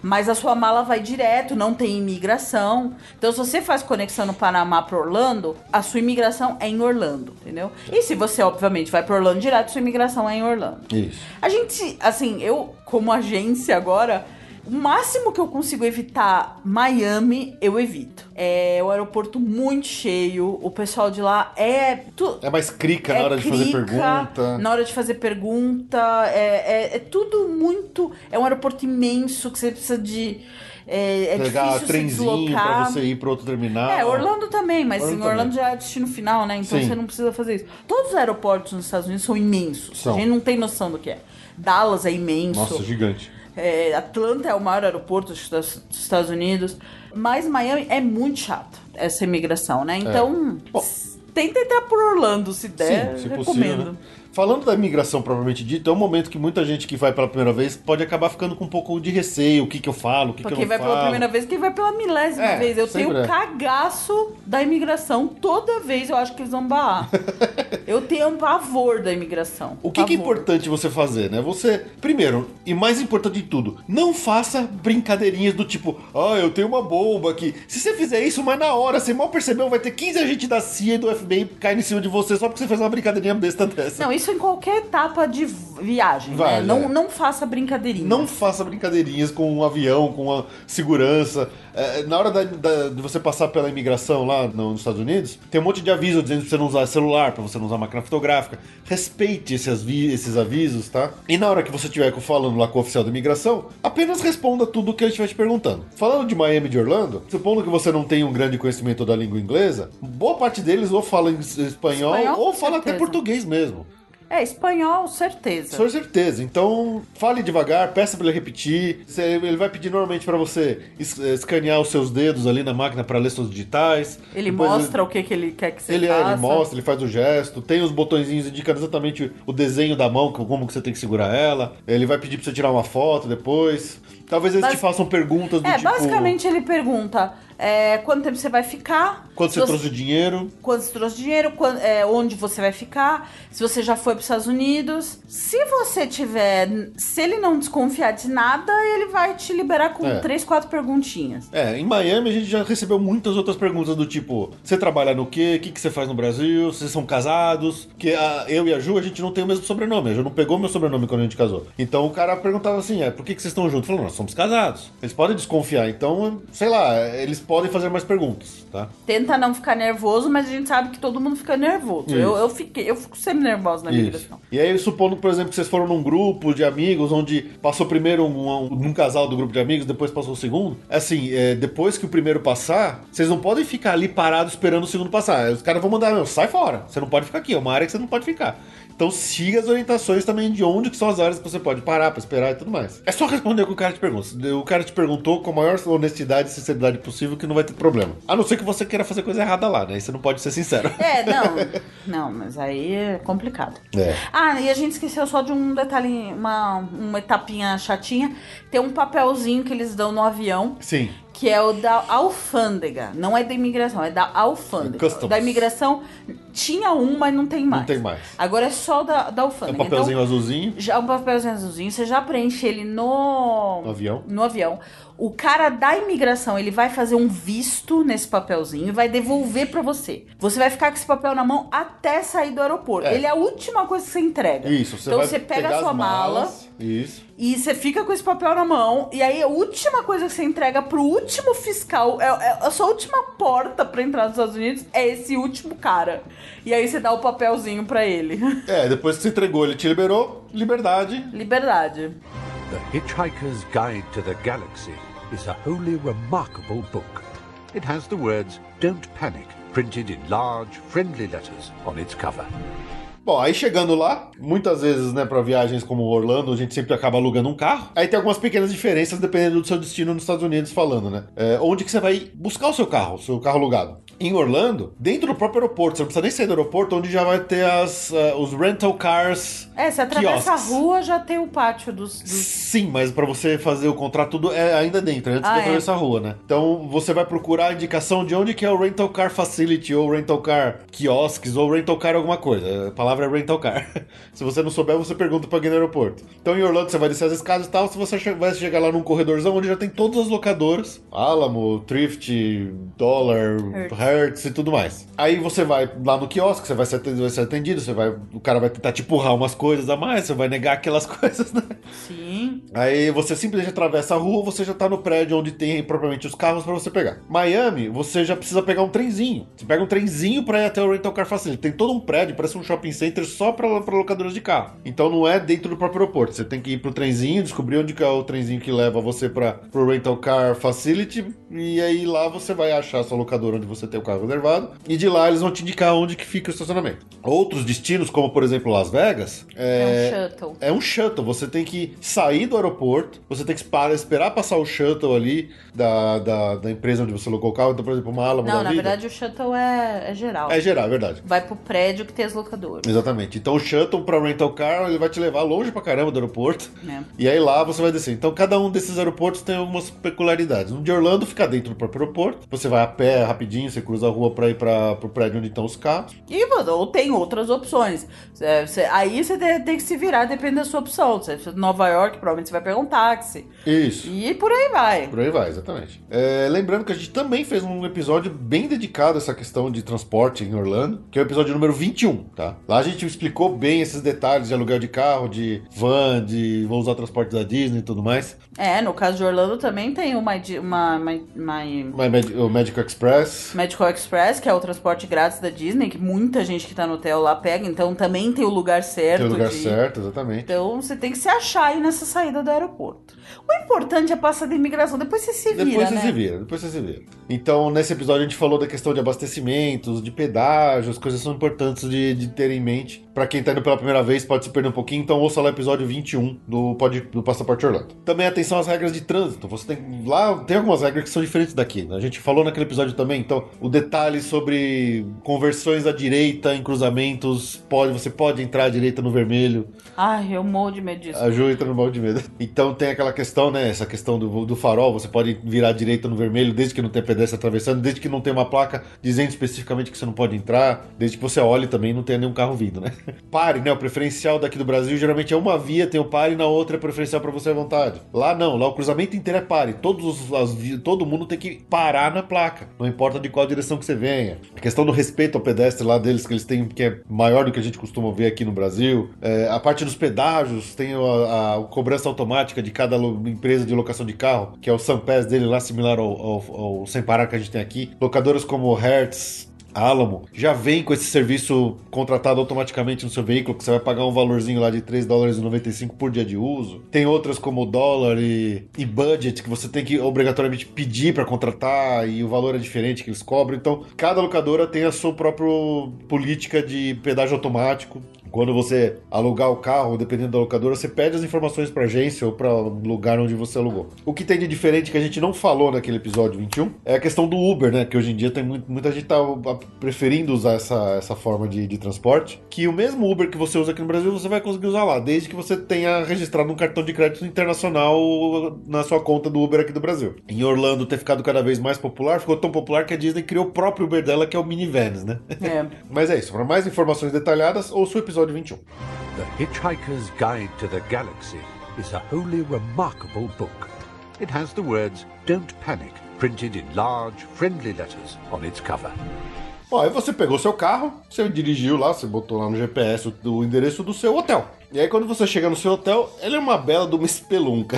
Mas a sua mala vai direto, não tem imigração. Então, se você faz conexão no Panamá para Orlando, a sua imigração é em Orlando, entendeu? E se você, obviamente, vai para Orlando direto, sua imigração é em Orlando. Isso. A gente, assim, eu, como agência agora, O máximo que eu consigo evitar Miami, eu evito. É o aeroporto muito cheio, o pessoal de lá é. Tu, É mais crica na é hora de fazer crica, pergunta. Na hora de fazer pergunta, é, é, é tudo muito. É um aeroporto imenso que você precisa de. É, é Pegar difícil se trenzinho pra deslocar. você ir pro outro terminal. É, Orlando também, mas Orlando em Orlando também. já é destino final, né? Então Sim. você não precisa fazer isso. Todos os aeroportos nos Estados Unidos são imensos. São. A gente não tem noção do que é. Dallas é imenso. Nossa, gigante. É, Atlanta é o maior aeroporto dos Estados- dos Estados Unidos. Mas Miami é muito chato, essa imigração, né? Então, Bom. s- tenta entrar por Orlando, se der, Sim, se É, recomendo. possível, né? Falando da imigração propriamente dita, é um momento que muita gente que vai pela primeira vez pode acabar ficando com um pouco de receio, o que que eu falo, o que que eu quem não vai falo. pela primeira vez, quem vai pela milésima É, vez. Eu tenho é. cagaço da imigração. Toda vez eu acho que eles vão barrar. eu tenho um pavor da imigração. O que, que é importante você fazer, né? Você, primeiro, e mais importante de tudo, não faça brincadeirinhas do tipo, ah, eu tenho uma bomba aqui. Se você fizer isso, mas na hora, você mal percebeu, vai ter 15 agentes da CIA e do FBI caindo em cima de você só porque você fez uma brincadeirinha besta dessa. Não, isso em qualquer etapa de viagem, Vale, né? Não, é. não faça brincadeirinha. Não faça brincadeirinhas com um avião, com a segurança. É, na hora da- da- de você passar pela imigração lá no- nos Estados Unidos, tem um monte de aviso dizendo pra você não usar celular, pra você não usar máquina fotográfica. Respeite esses, avi- esses avisos, tá? E na hora que você estiver falando lá com o oficial da imigração, apenas responda tudo o que ele estiver te perguntando. Falando de Miami e de Orlando, supondo que você não tenha um grande conhecimento da língua inglesa, boa parte deles ou fala espanhol, Espanhol, ou fala até certeza. português mesmo. É, espanhol, certeza. Com certeza. Então, fale devagar, peça pra ele repetir. Ele vai pedir normalmente pra você eh, escanear os seus dedos ali na máquina pra ler seus digitais. Ele Depois mostra o que, que ele quer que você Ele, é, faça. ele mostra, ele faz o gesto, tem os botõezinhos indicando exatamente o desenho da mão, como que você tem que segurar ela. Ele vai pedir pra você tirar uma foto depois. Talvez eles Bas- te façam perguntas do É, tipo... basicamente ele pergunta é, quanto tempo você vai ficar, Quanto você trouxe de dinheiro? quanto você trouxe dinheiro, quan- é, onde você vai ficar, se você já foi para os Estados Unidos. Se você tiver, se ele não desconfiar de nada, ele vai te liberar com É. três, quatro perguntinhas. É, em Miami a gente já recebeu muitas outras perguntas do tipo: você trabalha no quê? O que, que você faz no Brasil? Vocês são casados? Que a- eu e a Ju, a gente não tem o mesmo sobrenome. A Ju não pegou meu sobrenome quando a gente casou. Então o cara perguntava assim: é, por que, que vocês estão juntos? Falou, nós somos casados. Eles podem desconfiar, então, sei lá, eles podem fazer mais perguntas, tá? Tenta não ficar nervoso, mas a gente sabe que todo mundo fica nervoso. Isso. Eu, eu fiquei, eu fico sempre nervosa na Isso. imigração. E aí, supondo, por exemplo, que vocês foram num grupo de amigos onde passou primeiro um, um, um casal do grupo de amigos, depois passou o segundo. Assim, é, depois que o primeiro passar, vocês não podem ficar ali parados esperando o segundo passar. Os caras vão mandar, meu, sai fora. Você não pode ficar aqui, é uma área que você não pode ficar. Então siga as orientações também de onde que são as áreas que você pode parar pra esperar e tudo mais. É só responder o que o cara te pergunta. O cara te perguntou com a maior honestidade e sinceridade possível que não vai ter problema. A não ser que você queira fazer coisa errada lá, né? Você não pode ser sincero. É, não. não, mas aí é complicado. É. Ah, e a gente esqueceu só de um detalhe, uma, uma etapinha chatinha. Tem um papelzinho que eles dão no avião, Sim. Que é o da alfândega. Não é da imigração, é da alfândega. Customs. Da imigração tinha um, mas não tem mais. Não tem mais. Agora é só da, da É um alfândega. papelzinho então, azulzinho. já um papelzinho azulzinho, você já preenche ele no... No avião. No avião. O cara da imigração, ele vai fazer um visto nesse papelzinho e vai devolver pra você. Você vai ficar com esse papel na mão até sair do aeroporto. É. Ele é a última coisa que você entrega. Isso, você então você pega a sua as mala malas, Isso. E você fica com esse papel na mão. E aí a última coisa que você entrega pro último fiscal, é, é a sua última porta pra entrar nos Estados Unidos, é esse último cara. E aí você dá o papelzinho pra ele. É, depois que você entregou, ele te liberou, liberdade. Liberdade. The Hitchhiker's Guide to the Galaxy is a wholly remarkable book. It has the words Don't Panic printed in large, friendly letters on its cover. Bom, aí chegando lá, muitas vezes, né, pra viagens como Orlando, a gente sempre acaba alugando um carro. Aí tem algumas pequenas diferenças dependendo do seu destino nos Estados Unidos falando, né? É, onde que você vai buscar o seu carro, o seu carro alugado. Em Orlando, dentro do próprio aeroporto, você não precisa nem sair do aeroporto, onde já vai ter as, ah, os rental cars. É, você atravessa quiosques. a rua, já tem o pátio dos. dos... Sim, mas pra você fazer o contrato tudo é ainda dentro, antes Ah, de é. atravessar a rua, né? Então você vai procurar a indicação de onde que é o rental car facility, ou rental car quiosques, ou rental car alguma coisa. A palavra é rental car. Se você não souber, você pergunta pra alguém no aeroporto. Então em Orlando você vai descer as escadas e tal, se você vai chegar lá num corredorzão onde já tem todas as locadoras, Alamo, Thrift, Dollar, Hertz. Hertz e tudo mais. Aí você vai lá no quiosque, você vai ser atendido, vai ser atendido, você vai, o cara vai tentar te empurrar umas coisas a mais, você vai negar aquelas coisas, né? Sim. Aí você simplesmente atravessa a rua, você já tá no prédio onde tem propriamente os carros pra você pegar. Miami, você já precisa pegar um trenzinho. Você pega um trenzinho pra ir até o Rental Car Facility. Tem todo um prédio, parece um shopping center só pra, pra locadoras de carro. Então não é dentro do próprio aeroporto. Você tem que ir pro trenzinho, descobrir onde é o trenzinho que leva você pra, pro Rental Car Facility. E aí lá você vai achar a sua locadora onde você tem o carro reservado. E de lá eles vão te indicar onde que fica o estacionamento. Outros destinos, como por exemplo Las Vegas, É, um shuttle. é um shuttle, você tem que sair do aeroporto, você tem que para- esperar passar o shuttle ali da, da, da empresa onde você alugou o carro. Então, por exemplo, uma Alamo Não, na vida. verdade o shuttle é, é geral. É geral, é verdade. Vai pro prédio que tem as locadoras. Exatamente. Então o shuttle para rental car, ele vai te levar longe pra caramba do aeroporto. Né? E aí lá você vai descer. Então cada um desses aeroportos tem algumas peculiaridades. No de Orlando fica dentro do próprio aeroporto. Você vai a pé rapidinho, você cruza a rua pra ir para pro prédio onde estão os carros. E, mano, ou tem outras opções. É, você- aí você tem, que se virar, depende da sua opção. Você, Nova York, provavelmente você vai pegar um táxi. Isso. E por aí vai. Por aí vai, exatamente. É, lembrando que a gente também fez um episódio bem dedicado a essa questão de transporte em Orlando, que é o episódio número 21, tá? Lá a gente explicou bem esses detalhes de aluguel de carro, de van, de vou usar transporte da Disney e tudo mais. É, no caso de Orlando também tem uma, uma, uma, uma My Med- o Magical Express. Medical Express, que é o transporte grátis da Disney, que muita gente que tá no hotel lá pega, então também tem o lugar certo. Tem o lugar de- certo, exatamente. Então você tem que se achar aí nessa saída do aeroporto. O importante é passar da imigração, depois você se vira, Depois você né? se vira, depois você se vira. Então, nesse episódio a gente falou da questão de abastecimentos, de pedágios, coisas são importantes de, de ter em mente. Pra quem tá indo pela primeira vez, pode se perder um pouquinho, então ouça lá o episódio 21 do, pod, do Passaporte Orlando. Também atenção às regras de trânsito. Você tem. Lá tem algumas regras que são diferentes daqui. né? A gente falou naquele episódio também, então, o detalhe sobre conversões à direita em cruzamentos. Pode, você pode entrar à direita no vermelho. Ai, eu morro de medo disso. A Ju entra no balde de medo. Então tem aquela questão, né? Essa questão do, do farol, você pode virar à direita no vermelho, desde que não tenha pedestre atravessando, desde que não tenha uma placa dizendo especificamente que você não pode entrar, desde que você olhe também e não tenha nenhum carro vindo, né? Pare, né? O preferencial daqui do Brasil geralmente é uma via, tem o pare, e na outra é preferencial para você à vontade. Lá não, lá o cruzamento inteiro é pare. Todos os, as todo mundo tem que parar na placa, não importa de qual direção que você venha. A questão do respeito ao pedestre lá deles, que eles têm, que é maior do que a gente costuma ver aqui no Brasil. É, a parte dos pedágios, tem a, a- cobrança automática de cada empresa de locação de carro, que é o Sampass dele lá, similar ao, ao, ao Sem Parar que a gente tem aqui. Locadoras como Hertz, Alamo já vem com esse serviço contratado automaticamente no seu veículo, que você vai pagar um valorzinho lá de 3 dólares e 95 por dia de uso. Tem outras como dólar e, e budget, que você tem que obrigatoriamente pedir para contratar e o valor é diferente que eles cobram. Então, cada locadora tem a sua própria política de pedágio automático. Quando você alugar o carro, dependendo da locadora, você pede as informações para agência ou para o lugar onde você alugou. O que tem de diferente que a gente não falou naquele episódio 21 é a questão do Uber, né? Que hoje em dia tem muito- muita gente tá preferindo usar essa, essa forma de, de transporte. Que o mesmo Uber que você usa aqui no Brasil, você vai conseguir usar lá, desde que você tenha registrado um cartão de crédito internacional na sua conta do Uber aqui do Brasil. Em Orlando ter ficado cada vez mais popular, ficou tão popular que a Disney criou o próprio Uber dela, que é o Minivans, né? É. Mas é isso. Para mais informações detalhadas, ouça o episódio 21. The Hitchhiker's Guide to the Galaxy is a wholly remarkable book. It has the words Don't Panic printed in large, friendly letters on its cover. Bom, aí você pegou seu carro, você dirigiu lá, você botou lá no GPS o, o endereço do seu hotel. E aí quando você chega no seu hotel, ele é uma bela de uma espelunca.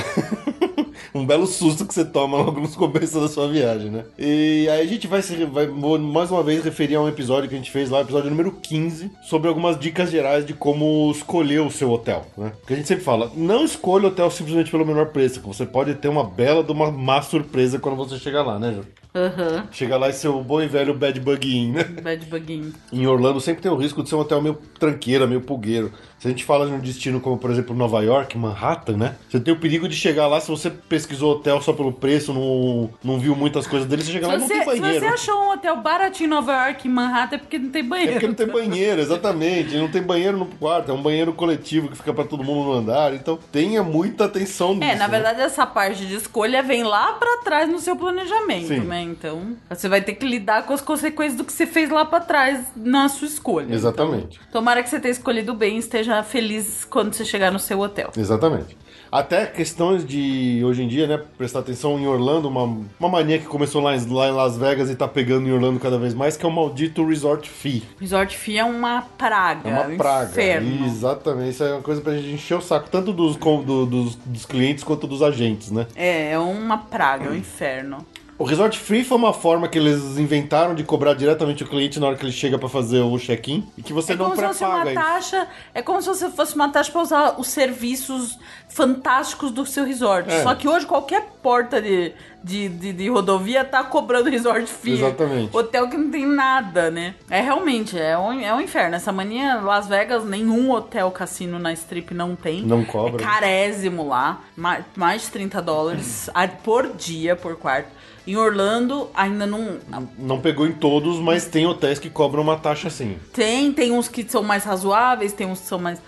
um belo susto que você toma logo nos começos da sua viagem, né? E aí a gente vai, se, vai mais uma vez referir a um episódio que a gente fez lá, episódio número 15, sobre algumas dicas gerais de como escolher o seu hotel, né? Porque a gente sempre fala, não escolha hotel simplesmente pelo menor preço, que você pode ter uma bela de uma má surpresa quando você chegar lá, né, Ju? Aham. Chega lá e ser o bom e velho bad bug né? Bad buguinho. Em Orlando sempre tem o risco de ser um hotel meio tranqueira, meio pulgueiro. Se a gente fala de um destino como, por exemplo, Nova York, Manhattan, né? Você tem o perigo de chegar lá, se você pesquisou hotel só pelo preço, não, não viu muitas coisas dele, você chega lá e Se não tem se banheiro. você achou um hotel baratinho em Nova York, em Manhattan, é porque não tem É banheiro. porque não tem banheiro, exatamente. Não tem banheiro no quarto, é um banheiro coletivo que fica pra todo mundo no andar. Então tenha muita atenção nisso. É, na né? verdade, essa parte de escolha vem lá pra trás no seu planejamento, Sim. né? Então, você vai ter que lidar com as consequências do que você fez lá pra trás na sua escolha. Exatamente. Então, tomara que você tenha escolhido bem e esteja feliz quando você chegar no seu hotel. Exatamente. Até questões de, hoje em dia, né, prestar atenção em Orlando, uma, uma mania que começou lá em, lá em Las Vegas e tá pegando em Orlando cada vez mais, que é o maldito Resort Fee. Resort Fee é uma praga. É uma um praga. Inferno. Exatamente. Isso é uma coisa pra gente encher o saco, tanto dos, do- dos, dos clientes quanto dos agentes, né? É, é uma praga, é um inferno. O Resort Free foi uma forma que eles inventaram de cobrar diretamente o cliente na hora que ele chega pra fazer o check-in e que você é não como se fosse uma pré-paga. É como se você fosse uma taxa pra usar os serviços fantásticos do seu resort. É. Só que hoje qualquer porta de, de, de, de rodovia tá cobrando resort fee. Exatamente. Hotel que não tem nada, né? É realmente, é um, é um inferno. Essa mania, Las Vegas, nenhum hotel cassino na strip não tem. Não cobra. É carésimo lá. ma- Mais de 30 dólares por dia, por quarto. Em Orlando, ainda não. Não pegou em todos, mas tem hotéis que cobram uma taxa assim. Tem, tem uns que são mais razoáveis, tem uns que são mais,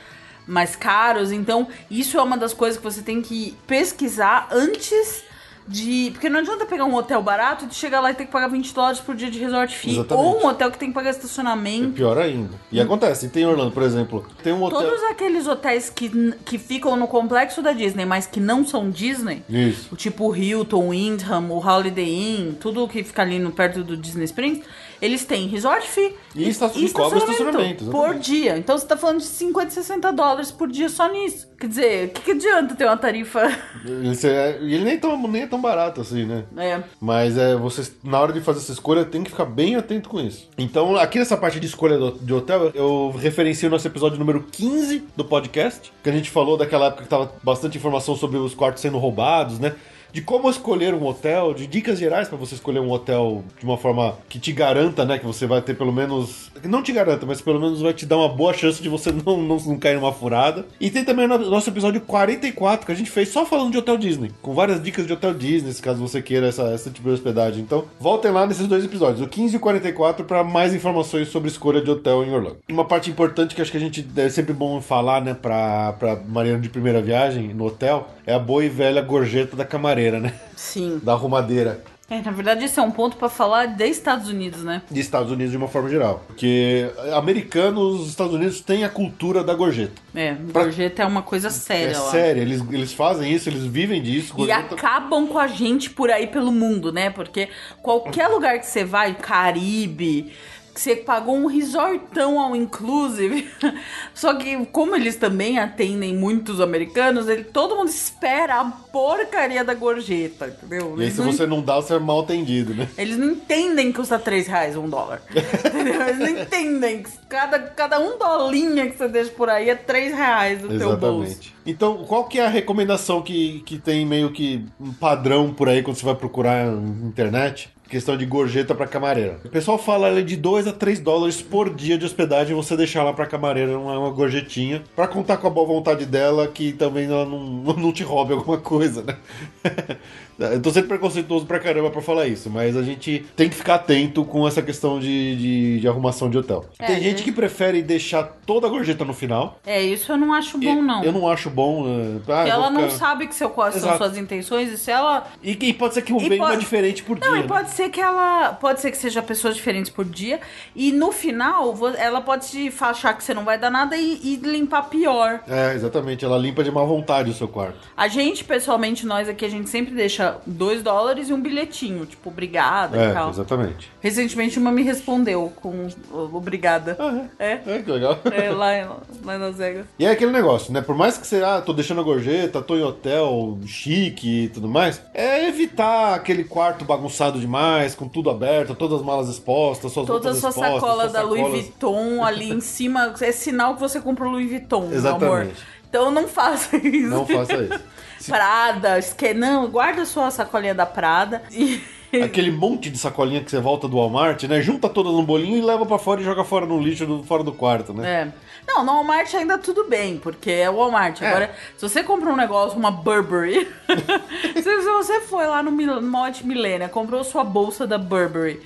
mais caros. Então, isso é uma das coisas que você tem que pesquisar antes de. Porque não adianta pegar um hotel barato e chegar lá e ter que pagar 20 dólares por dia de resort fee. Exatamente. Ou um hotel que tem que pagar É estacionamento. pior ainda. E acontece, tem em Orlando, por exemplo, tem um hotel. Todos aqueles hotéis que, que ficam no complexo da Disney, mas que não são Disney, Isso. o tipo o Hilton, o Windham, o Holiday Inn, tudo que fica ali no perto do Disney Springs, eles têm resort fee E esta- e cobra estacionamento, por dia. Então você tá falando de 50, 60 dólares por dia só nisso. Quer dizer, o que, que adianta ter uma tarifa? Ele, é- e ele nem, tão, nem é tão barato assim, né? É. Mas é, você, na hora de fazer essa escolha, tem que ficar bem atento com isso. Então, aqui nessa parte de escolha do- de hotel, eu referencio o nosso episódio número 15 do podcast, que a gente falou daquela época que tava bastante informação sobre os quartos sendo roubados, né? De como escolher um hotel, de dicas gerais para você escolher um hotel de uma forma que te garanta, né? Que você vai ter pelo menos. Não te garanta, mas pelo menos vai te dar uma boa chance de você não, não, não cair numa furada. E tem também o no- nosso episódio 44, que a gente fez só falando de hotel Disney, com várias dicas de hotel Disney, caso você queira essa, essa tipo de hospedagem. Então, voltem lá nesses dois episódios, o 15 e o 44, para mais informações sobre escolha de hotel em Orlando. Uma parte importante que acho que a gente é sempre bom falar, né, pra, pra Mariana de primeira viagem no hotel, é a boa e velha gorjeta da camareira, né? Sim. Da arrumadeira. É, na verdade, esse é um ponto pra falar de Estados Unidos, né? de Estados Unidos de uma forma geral. Porque americanos, os Estados Unidos têm a cultura da gorjeta. É, gorjeta é uma coisa séria é lá. sério, eles, eles fazem isso, eles vivem disso. E gorjeta- acabam com a gente por aí pelo mundo, né? Porque qualquer lugar que você vai, Caribe, que você pagou um resortão ao inclusive. Só que, como eles também atendem muitos americanos, ele, todo mundo espera a porcaria da gorjeta, entendeu? E aí, se não você não dá, você é mal atendido, né? Eles não entendem que custa 3 reais um dólar. Entendeu? Eles não entendem que cada, cada um dolinha que você deixa por aí é 3 reais no teu bolso. Exatamente. Então, qual que é a recomendação que, que tem meio que um padrão por aí quando você vai procurar na internet? Questão de gorjeta pra camareira. O pessoal fala ali de 2 a 3 dólares por dia de hospedagem você deixar lá pra camareira uma, uma gorjetinha pra contar com a boa vontade dela que também ela não, não te roube alguma coisa, né? Eu tô sendo preconceituoso pra caramba pra falar isso, mas a gente tem que ficar atento com essa questão de, de, de arrumação de hotel. É, tem gente gente- que prefere deixar toda a gorjeta no final. É, isso eu não acho bom, não. Eu não acho bom. eh, ah, ela não ficar- sabe que seu, quais são suas intenções e se ela. E, e pode ser que um E uma pode- diferente por Não, dia. e né? pode ser que ela. Pode ser que seja pessoas diferentes por dia. E no final, ela pode achar que você não vai dar nada e, e limpar pior. É, exatamente. Ela limpa de má vontade o seu quarto. A gente, pessoalmente, nós aqui, a gente sempre deixa 2 dólares e um bilhetinho, tipo, obrigada e É, tal. exatamente. Recentemente uma me respondeu com obrigada. Ah, É. é. É, que legal. É, lá, em- lá em Las Vegas. E é aquele negócio, né? Por mais que você, ah, tô deixando a gorjeta, tô em hotel chique e tudo mais, é evitar aquele quarto bagunçado demais, com tudo aberto, todas as malas expostas, suas as roupas suas expostas, sacolas suas da Louis sacolas- Vuitton ali em cima, é sinal que você comprou Louis Vuitton, meu amor. Exatamente. Então não faça isso. Não faça isso. Prada, esque... não, guarda sua sacolinha da Prada e, Aquele monte de sacolinha que você volta do Walmart, né? Junta todas no bolinho e leva pra fora e joga fora no lixo do, fora do quarto, né? É. Não, no Walmart ainda tudo bem, porque é o Walmart. É. Agora, se você compra um negócio, uma Burberry, se, você foi lá no Mod Milênia, comprou sua bolsa da Burberry,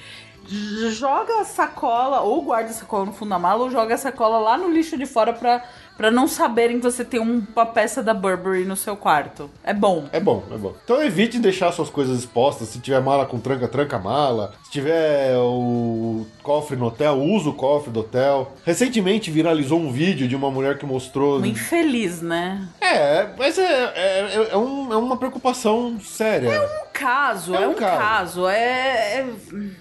joga a sacola, ou guarda a sacola no fundo da mala, ou joga a sacola lá no lixo de fora pra, pra não saberem que você tem um- uma peça da Burberry no seu quarto. É bom. É bom, é bom. Então evite deixar suas coisas expostas. Se tiver mala com tranca, tranca a mala. Se tiver o cofre no hotel, usa o cofre do hotel. Recentemente viralizou um vídeo de uma mulher que mostrou. Um infeliz, né? É, mas é, é, é, um- é uma preocupação séria. Um caso, É é, um um caso. caso. É, é-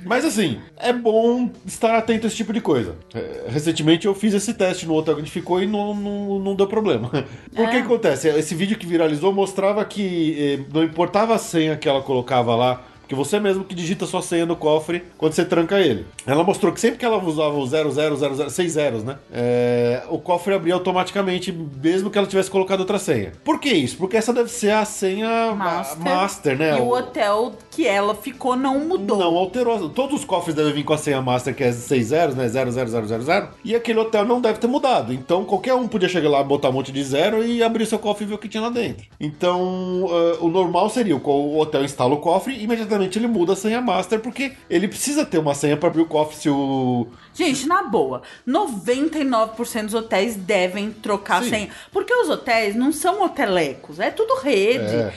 Mas assim, é bom estar atento a esse tipo de coisa. É, recentemente eu fiz esse teste no hotel que a gente ficou e não, não, não deu problema. Por que É. que acontece? Esse vídeo que viralizou mostrava que eh, não importava a senha que ela colocava lá. Porque você mesmo que digita sua senha no cofre quando você tranca ele. Ela mostrou que sempre que ela usava o 0000, seis zeros, né? é, o cofre abria automaticamente, mesmo que ela tivesse colocado outra senha. Por que isso? Porque essa deve ser a senha Master. master né? E o hotel que ela ficou não mudou. Não alterou. Todos os cofres devem vir com a senha master, que é 6 zeros, né? 00000. E aquele hotel não deve ter mudado. Então qualquer um podia chegar lá, botar um monte de zero e abrir seu cofre e ver o que tinha lá dentro. Então ah, o normal seria o o hotel instala o cofre e imediatamente ele muda a senha master, porque ele precisa ter uma senha para abrir o cofre se o. Gente, na boa, 99% dos hotéis devem trocar Sim. senha. Porque os hotéis não são hotelecos, é tudo rede. É.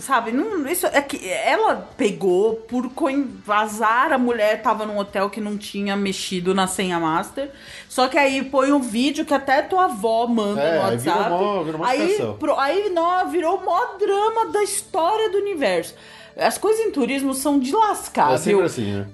Sabe? Não, isso é que ela pegou por coin- azar, a mulher tava num hotel que não tinha mexido na senha master. Só que aí põe um vídeo que até tua avó manda É, no aí virou WhatsApp. mó- virou aí, pro- aí não, virou o maior drama da história do universo. As coisas em turismo são de lascar, É viu? assim, né?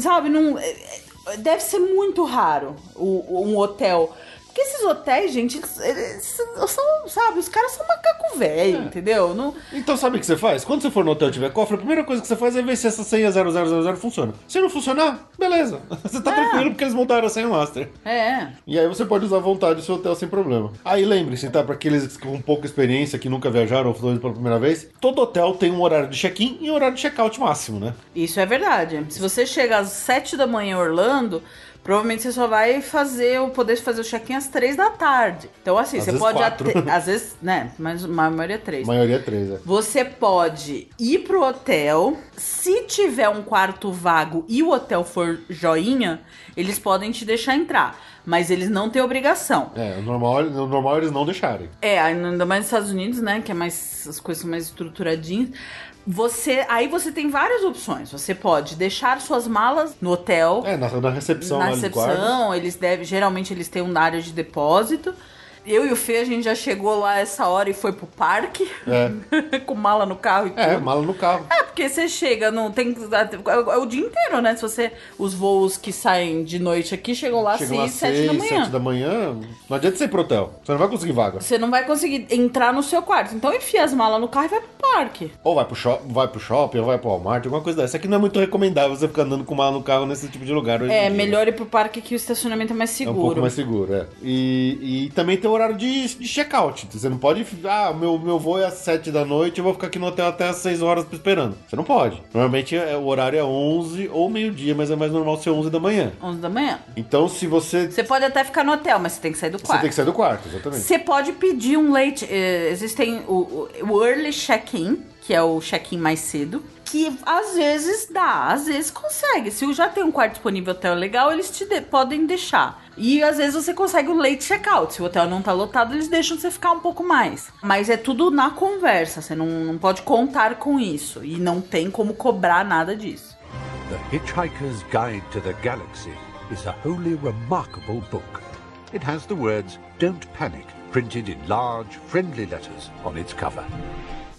Sabe, não. é- é- Deve ser muito raro um hotel. Porque esses hotéis, gente, eles, eles são, sabe, os caras são macaco velho, entendeu? Não, Então sabe o que você faz? Quando você for no hotel e tiver cofre, a primeira coisa que você faz é ver se essa senha 0000 funciona. Se não funcionar, beleza. Você tá tranquilo porque eles montaram a senha master. é. E aí você pode usar à vontade o seu hotel sem problema. Aí lembre-se, tá? Para aqueles com pouca experiência, que nunca viajaram ou foram pela primeira vez, todo hotel tem um horário de check-in e um horário de check-out máximo, né? Isso é verdade. Se você chega às 7 da manhã em Orlando, provavelmente você só vai fazer o poder fazer o check-in às 3 da tarde. Então, assim, Às você pode quatro. até. Às vezes, né? Mas a maioria é 3. A maioria é três, é. Você pode ir pro hotel. Se tiver um quarto vago e o hotel for joinha, eles podem te deixar entrar. Mas eles não têm obrigação. É, o normal, o normal é eles não deixarem. É, ainda mais nos Estados Unidos, né? Que é mais. As coisas são mais estruturadinhas. Você. Aí você tem várias opções. Você pode deixar suas malas no hotel. É, na, na recepção na quarto. recepção, eles devem. Geralmente eles têm uma área de depósito. Eu e o Fê, a gente já chegou lá essa hora e foi pro parque. com mala no carro e tudo. É, mala no carro. É, porque você chega, não tem. É o dia inteiro, né? Se você. Os voos que saem de noite aqui chegam lá às lá 6, 7 da seis, manhã. sete da manhã. Não adianta você ir pro hotel. Você não vai conseguir vaga. Você não vai conseguir entrar no seu quarto. Então enfia as malas no carro e vai pro parque. Ou vai pro, shop, vai pro shopping, ou vai pro Walmart, alguma coisa dessa. Aqui não é muito recomendável você ficar andando com mala no carro nesse tipo de lugar. hoje em É, melhor ir pro parque que o estacionamento é mais É seguro. um pouco mais seguro, é. E, e também tem horário de, de check-out. Você não pode. Ah, meu, meu voo é às 7 da noite, eu vou ficar aqui no hotel até às 6 horas esperando. Você não pode. Normalmente é, o horário é 11 ou meio-dia, mas é mais normal ser 11 da manhã. 11 da manhã. Então, se você. Você pode até ficar no hotel, mas você tem que sair do Você quarto. tem que sair do quarto, exatamente. Você pode pedir um late. eh, existem o- o early check-in, que é o check-in mais cedo. Que às vezes dá, às vezes consegue. Se já tem um quarto disponível hotel legal, eles te de- podem deixar. E às vezes você consegue o late check-out. Se o hotel não tá lotado, eles deixam você ficar um pouco mais. Mas é tudo na conversa. Você não, não pode contar com isso. E não tem como cobrar nada disso. The Hitchhiker's Guide to the Galaxy is a wholly remarkable book. It has the words Don't Panic printed in large, friendly letters on its cover.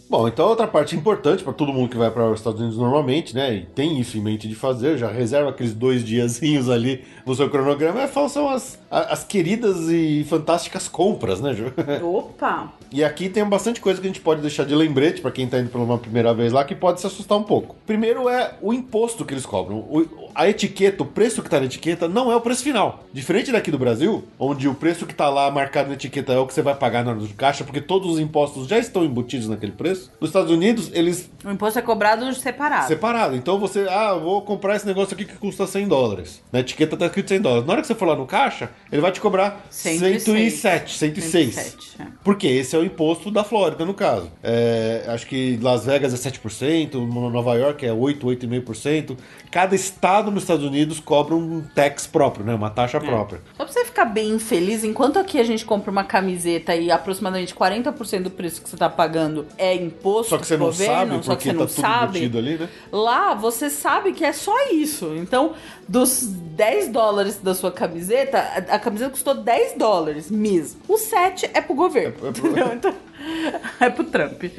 Bom, então outra parte importante para todo mundo que vai para os Estados Unidos normalmente, né? E tem isso em mente de fazer, já reserva aqueles dois diazinhos ali no seu cronograma, é, são as, as queridas e fantásticas compras, né, Ju? Opa! E aqui tem bastante coisa que a gente pode deixar de lembrete para quem tá indo pela uma primeira vez lá, que pode se assustar um pouco. Primeiro é o imposto que eles cobram. O- a etiqueta, o preço que tá na etiqueta, não é o preço final. Diferente daqui do Brasil, onde o preço que tá lá marcado na etiqueta é o que você vai pagar na hora do caixa, porque todos os impostos já estão embutidos naquele preço. Nos Estados Unidos, eles O imposto é cobrado separado. separado. Então você, ah, vou comprar esse negócio aqui que custa 100 dólares. Na etiqueta tá escrito 100 dólares. Na hora que você for lá no caixa, ele vai te cobrar 106. 107, 106. 107, é. Porque esse é o imposto da Flórida, no caso. É, acho que Las Vegas é 7%, Nova York é 8, 8,5%. Cada estado nos Estados Unidos cobra um tax próprio, né? Uma taxa própria. Só pra você ficar bem feliz, enquanto aqui a gente compra uma camiseta e aproximadamente 40% do preço que você tá pagando é imposto Só que você não governo, sabe, só que porque você tá não tudo sabe. ali, né? Lá você sabe que é só isso. Então, dos 10 dólares da sua camiseta, a, a camiseta custou 10 dólares mesmo. O 7 é pro governo. É pro- entendeu? Então, é pro Trump.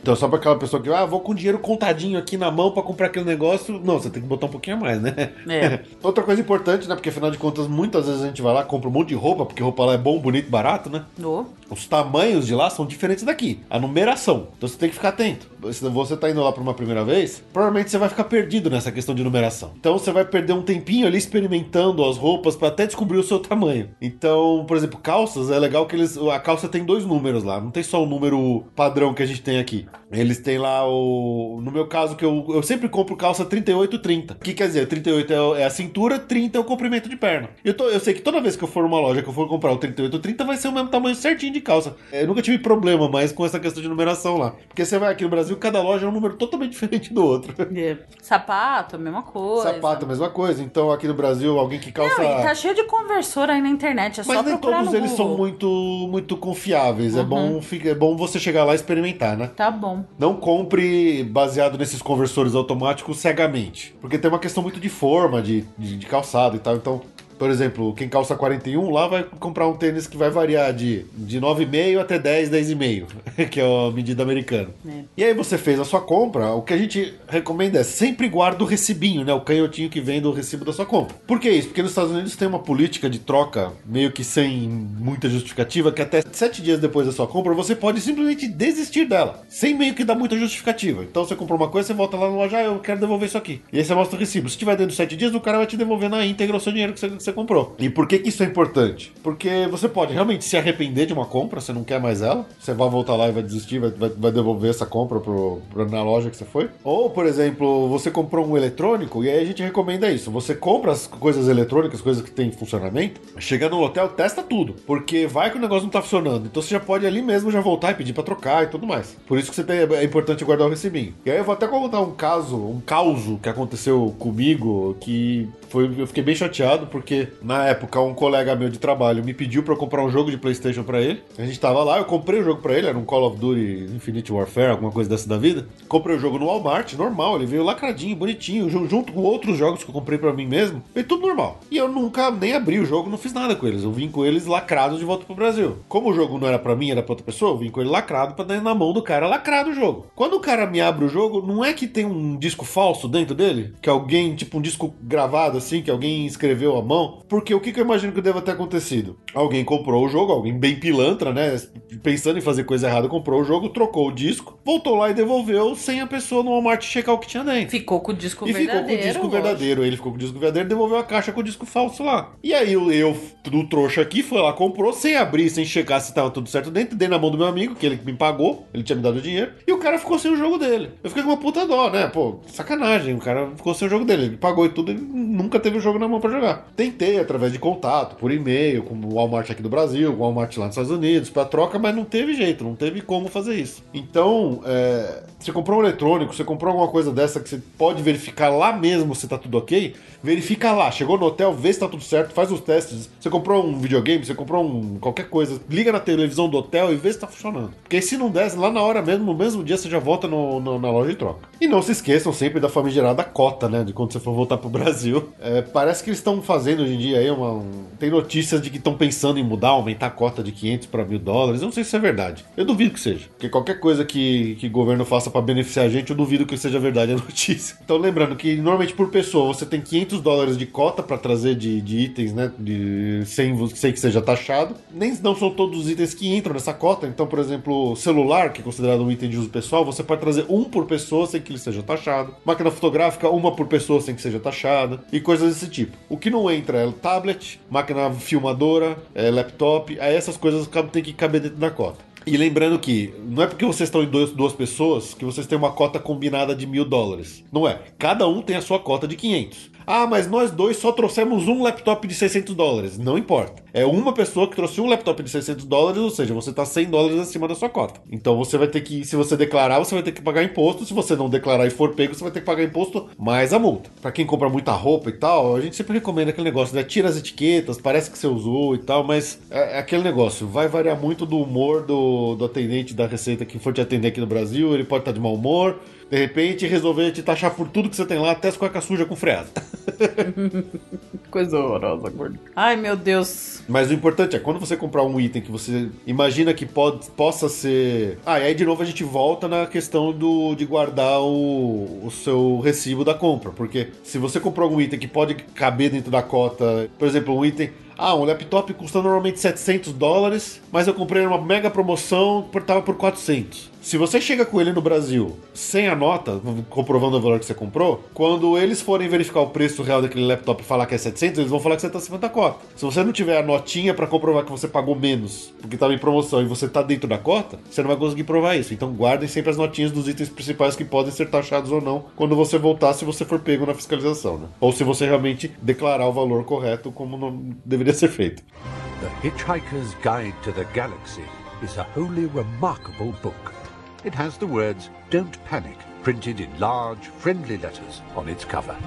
Então, só pra aquela pessoa que, ah, vou com dinheiro contadinho aqui na mão pra comprar aquele negócio. Não, você tem que botar um pouquinho a mais, né? É. Outra coisa importante, né? Porque afinal de contas, muitas vezes a gente vai lá, compra um monte de roupa, porque roupa lá é bom, bonito, barato, né? Oh. Os tamanhos de lá são diferentes daqui. A numeração. Então você tem que ficar atento. Se você tá indo lá por uma primeira vez, provavelmente você vai ficar perdido nessa questão de numeração. Então você vai perder um tempinho ali experimentando as roupas pra até descobrir o seu tamanho. Então, por exemplo, calças, é legal que eles. A calça tem dois números lá. Não tem só o número padrão que a gente tem aqui. Eles têm lá o. No meu caso, que eu, eu sempre compro calça 38 30. O que quer dizer? 38 é é a cintura, 30 é o comprimento de perna. Eu, tô, eu sei que toda vez que eu for numa loja que eu for comprar o 38 30 vai ser o mesmo tamanho certinho de calça. Eu nunca tive problema mais com essa questão de numeração lá. Porque você vai aqui no Brasil, cada loja é um número totalmente diferente do outro. É. Sapato, a mesma coisa. Sapato, a mesma coisa. Então aqui no Brasil, alguém que calça. Não, e tá cheio de conversor aí na internet. É Mas só nem todos eles Google. são muito, muito confiáveis. É, bom, é bom você chegar lá e experimentar, né? Tá bom. Não compre baseado nesses conversores automáticos cegamente. Porque tem uma questão muito de forma, de, de, de calçado e tal. Então, por exemplo, quem calça 41 lá vai comprar um tênis que vai variar de, de 9,5 até 10, 10,5, que é a medida americana. É. E aí você fez a sua compra, o que a gente recomenda é sempre guarda o recibinho, né? O canhotinho que vem do recibo da sua compra. Por que isso? Porque nos Estados Unidos tem uma política de troca meio que sem muita justificativa, que até sete dias depois da sua compra você pode simplesmente desistir dela, sem meio que dar muita justificativa. Então você comprou uma coisa, você volta lá na loja, ah, eu quero devolver isso aqui. E aí você mostra o recibo. Se tiver dentro de sete dias, o cara vai te devolver na íntegra o seu dinheiro que você, você comprou. E por que, que isso é importante? Porque você pode realmente se arrepender de uma compra, você não quer mais ela, você vai voltar lá e vai desistir, vai, vai, vai devolver essa compra pro, pro- na loja que você foi. Ou, por exemplo, você comprou um eletrônico e aí a gente recomenda isso. Você compra as coisas eletrônicas, coisas que têm funcionamento, chega no hotel, testa tudo. Porque vai que o negócio não tá funcionando. Então você já pode ali mesmo já voltar e pedir pra trocar e tudo mais. Por isso que você tem, é importante guardar o recibinho. E aí eu vou até contar um caso, um causo que aconteceu comigo que foi, eu fiquei bem chateado porque na época um colega meu de trabalho me pediu eu comprar um jogo de PlayStation pra ele. A gente tava lá, eu comprei o jogo pra ele, era um Call of Duty Infinite Warfare, alguma coisa dessa da vida. Comprei o jogo no Walmart, normal, ele veio lacradinho, bonitinho, ju- junto com outros jogos que eu comprei pra mim mesmo. Veio tudo normal. E eu nunca nem abri o jogo, não fiz nada com eles. Eu vim com eles lacrados de volta pro Brasil. Como o jogo não era pra mim, era pra outra pessoa, eu vim com ele lacrado pra dar na mão do cara lacrado o jogo. Quando o cara me abre o jogo, não é que tem um disco falso dentro dele? Que alguém, tipo um disco gravado assim, que alguém escreveu à mão? Porque o que, que eu imagino que deva ter acontecido? Alguém comprou o jogo, alguém bem pilantra, né? Pensando em fazer coisa errada, comprou o jogo, trocou o disco, voltou lá e devolveu sem a pessoa no Walmart checar o que tinha dentro. Ficou com o disco E ficou verdadeiro. com o disco lógico. verdadeiro. Ele ficou com o disco verdadeiro e devolveu a caixa com o disco falso lá. E aí eu, eu, do trouxa aqui, foi lá, comprou, sem abrir, sem checar se tava tudo certo dentro, dei na mão do meu amigo, que ele me pagou, ele tinha me dado o dinheiro, e o cara ficou sem o jogo dele. Eu fiquei com uma puta dó, né? Pô, sacanagem, o cara ficou sem o jogo dele. Ele pagou e tudo, ele nunca teve o jogo na mão pra jogar. Tentei através de contato, por e-mail, com o Walmart aqui do Brasil, o Walmart lá nos Estados Unidos, pra troca, mas não teve jeito, não teve como fazer isso. Então, é, você comprou um eletrônico, você comprou alguma coisa dessa que você pode verificar lá mesmo se tá tudo ok, verifica lá. Chegou no hotel, vê se tá tudo certo, faz os testes. Você comprou um videogame, você comprou um qualquer coisa, liga na televisão do hotel e vê se tá funcionando. Porque se não der, lá na hora mesmo, no mesmo dia, você já volta no- no- na loja e troca. E não se esqueçam sempre da famigerada cota, né? De quando você for voltar pro Brasil. É, parece que eles estão fazendo hoje em dia aí uma, um, tem notícias de que estão pensando em mudar, aumentar a cota de 500 para mil dólares. Eu não sei se é verdade. Eu duvido que seja. Porque qualquer coisa que, que o governo faça para beneficiar a gente, eu duvido que seja verdade a notícia. Então lembrando que normalmente por pessoa você tem 500 dólares de cota para trazer de, de, itens, né? De, sem, que seja taxado. Nem não são todos os itens que entram nessa cota. Então, por exemplo, celular, que é considerado um item de uso pessoal, você pode trazer um por pessoa sem que ele seja taxado. Máquina fotográfica, uma por pessoa sem que seja taxada. E coisas desse tipo. O que não entra é tablet, máquina filmadora, é, laptop. Aí essas coisas tem que caber dentro da cota. E lembrando que não é porque vocês estão em dois, duas pessoas que vocês têm uma cota combinada de mil dólares. Não é. Cada um tem a sua cota de 500. Ah, mas nós dois só trouxemos um laptop de 600 dólares. Não importa. É uma pessoa que trouxe um laptop de 600 dólares, ou seja, você está 100 dólares acima da sua cota. Então você vai ter que, se você declarar, você vai ter que pagar imposto. Se você não declarar e for pego, você vai ter que pagar imposto mais a multa. Para quem compra muita roupa e tal, a gente sempre recomenda aquele negócio, né? Tira as etiquetas, parece que você usou e tal, mas é, é aquele negócio. Vai variar muito do humor do, do atendente da Receita que for te atender aqui no Brasil. Ele pode estar de mau humor de repente resolver te taxar por tudo que você tem lá, até as cuecas sujas com freada. Coisa horrorosa, gordo. Ai, meu Deus. Mas o importante é, quando você comprar um item que você imagina que pode, possa ser... Ah, e aí de novo a gente volta na questão do, de guardar o, o seu recibo da compra. Porque se você comprou algum item que pode caber dentro da cota, por exemplo, um item ah, um laptop custa normalmente 700 dólares, mas eu comprei numa mega promoção, tava por 400. Se você chega com ele no Brasil sem a nota, comprovando o valor que você comprou, quando eles forem verificar o preço real daquele laptop e falar que é 700, eles vão falar que você acima da cota. Se você não tiver a notinha para comprovar que você pagou menos, porque estava em promoção e você está dentro da cota, você não vai conseguir provar isso. Então guardem sempre as notinhas dos itens principais que podem ser taxados ou não quando você voltar, se você for pego na fiscalização, né? Ou se você realmente declarar o valor correto como deveria ser feito. The Hitchhiker's Guide to the Galaxy is a wholly remarkable book. It has the words Don't Panic printed in large, friendly letters on its cover.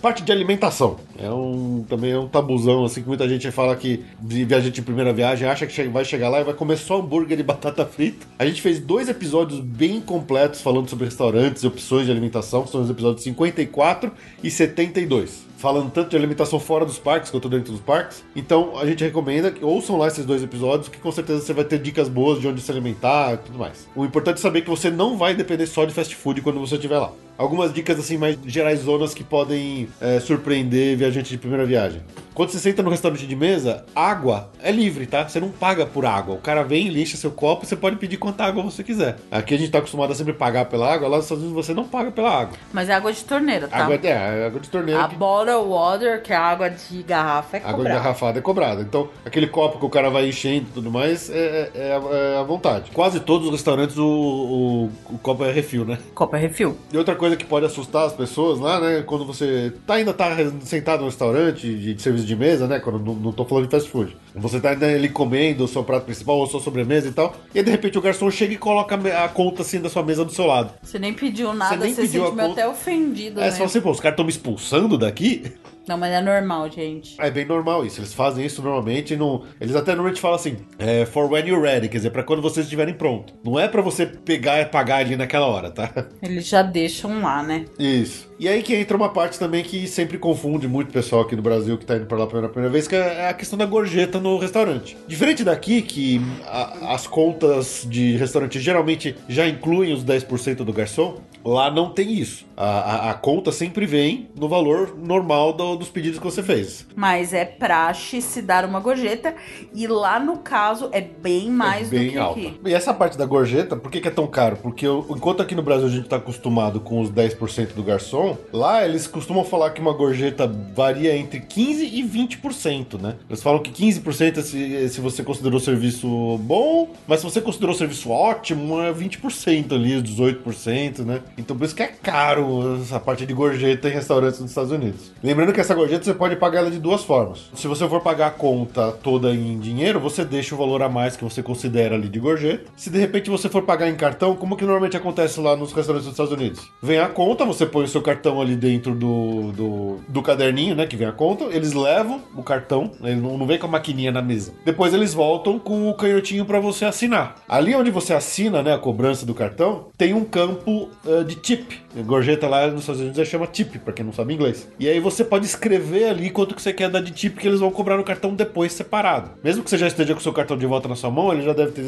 Parte de alimentação. É um também é um tabuzão assim que muita gente fala que viajante em primeira viagem acha que vai chegar lá e vai comer só hambúrguer e batata frita. A gente fez dois episódios bem completos falando sobre restaurantes e opções de alimentação, são os episódios 54 e 72 falando tanto de alimentação fora dos parques quanto dentro dos parques. Então a gente recomenda que ouçam lá esses dois episódios, que com certeza você vai ter dicas boas de onde se alimentar e tudo mais. O importante é saber que você não vai depender só de fast food quando você estiver lá. Algumas dicas assim mais gerais zonas que podem é, surpreender viajante de primeira viagem. Quando você senta no restaurante de mesa, água é livre, tá? Você não paga por água. O cara vem, lixa seu copo, você pode pedir quanta água você quiser. Aqui a gente tá acostumado a sempre pagar pela água, lá nos Estados Unidos você não paga pela água. Mas é água de torneira, tá? Água, é, é água de torneira. A que... bottle water, que é água de garrafa, é cobrada. Água de garrafada é cobrada. Então, aquele copo que o cara vai enchendo e tudo mais, é, é, é à vontade. Quase todos os restaurantes o, o, o copo é refil, né? Copo é refil. E outra coisa que pode assustar as pessoas lá, né? Quando você tá, ainda tá sentado no restaurante de, de serviço de mesa, né? Quando não, não tô falando de fast food. Você tá ali comendo o seu prato principal ou sua sobremesa e tal, e de repente o garçom chega e coloca a conta assim da sua mesa do seu lado. Você nem pediu nada, você, nem você pediu se sentiu até ofendido, é, né? você fala assim, pô, os caras estão me expulsando daqui? Não, mas é normal, gente. É bem normal isso. Eles fazem isso normalmente. Não... Eles até normalmente falam assim: é, for when you're ready, quer dizer, pra quando vocês estiverem pronto. Não é para você pegar e pagar ali naquela hora, tá? Eles já deixam lá, né? Isso. E aí que entra uma parte também que sempre confunde muito o pessoal aqui no Brasil que tá indo pra lá pela primeira vez, que é a questão da gorjeta no restaurante. Diferente daqui, que a, as contas de restaurante geralmente já incluem os 10% do garçom, lá não tem isso. A, a, a, conta sempre vem no valor normal do, dos pedidos que você fez. Mas é praxe se dar uma gorjeta, e lá no caso é bem mais é bem do que alta. aqui. E essa parte da gorjeta, por que, que é tão caro? Porque enquanto aqui no Brasil a gente tá acostumado com os 10% do garçom, lá eles costumam falar que uma gorjeta varia entre 15% e 20%, né? Eles falam que 15% é se, é se você considerou o serviço bom, mas se você considerou o serviço ótimo, é 20% ali, 18%, né? Então por isso que é caro essa parte de gorjeta em restaurantes nos Estados Unidos. Lembrando que essa gorjeta você pode pagar ela de duas formas. Se você for pagar a conta toda em dinheiro, você deixa o valor a mais que você considera ali de gorjeta. Se de repente você for pagar em cartão, como que normalmente acontece lá nos restaurantes dos Estados Unidos? Vem a conta, você põe o seu cartão cartão ali dentro do, do, do, caderninho, né? Que vem a conta. Eles levam o cartão, ele não, não vem com a maquininha na mesa. Depois eles voltam com o canhotinho para você assinar. Ali onde você assina, né? A cobrança do cartão, tem um campo uh, de tip. Gorjeta lá nos Estados Unidos chama tip, para quem não sabe inglês. E aí você pode escrever ali quanto que você quer dar de tip que eles vão cobrar no cartão depois separado. Mesmo que você já esteja com o seu cartão de volta na sua mão, ele já deve ter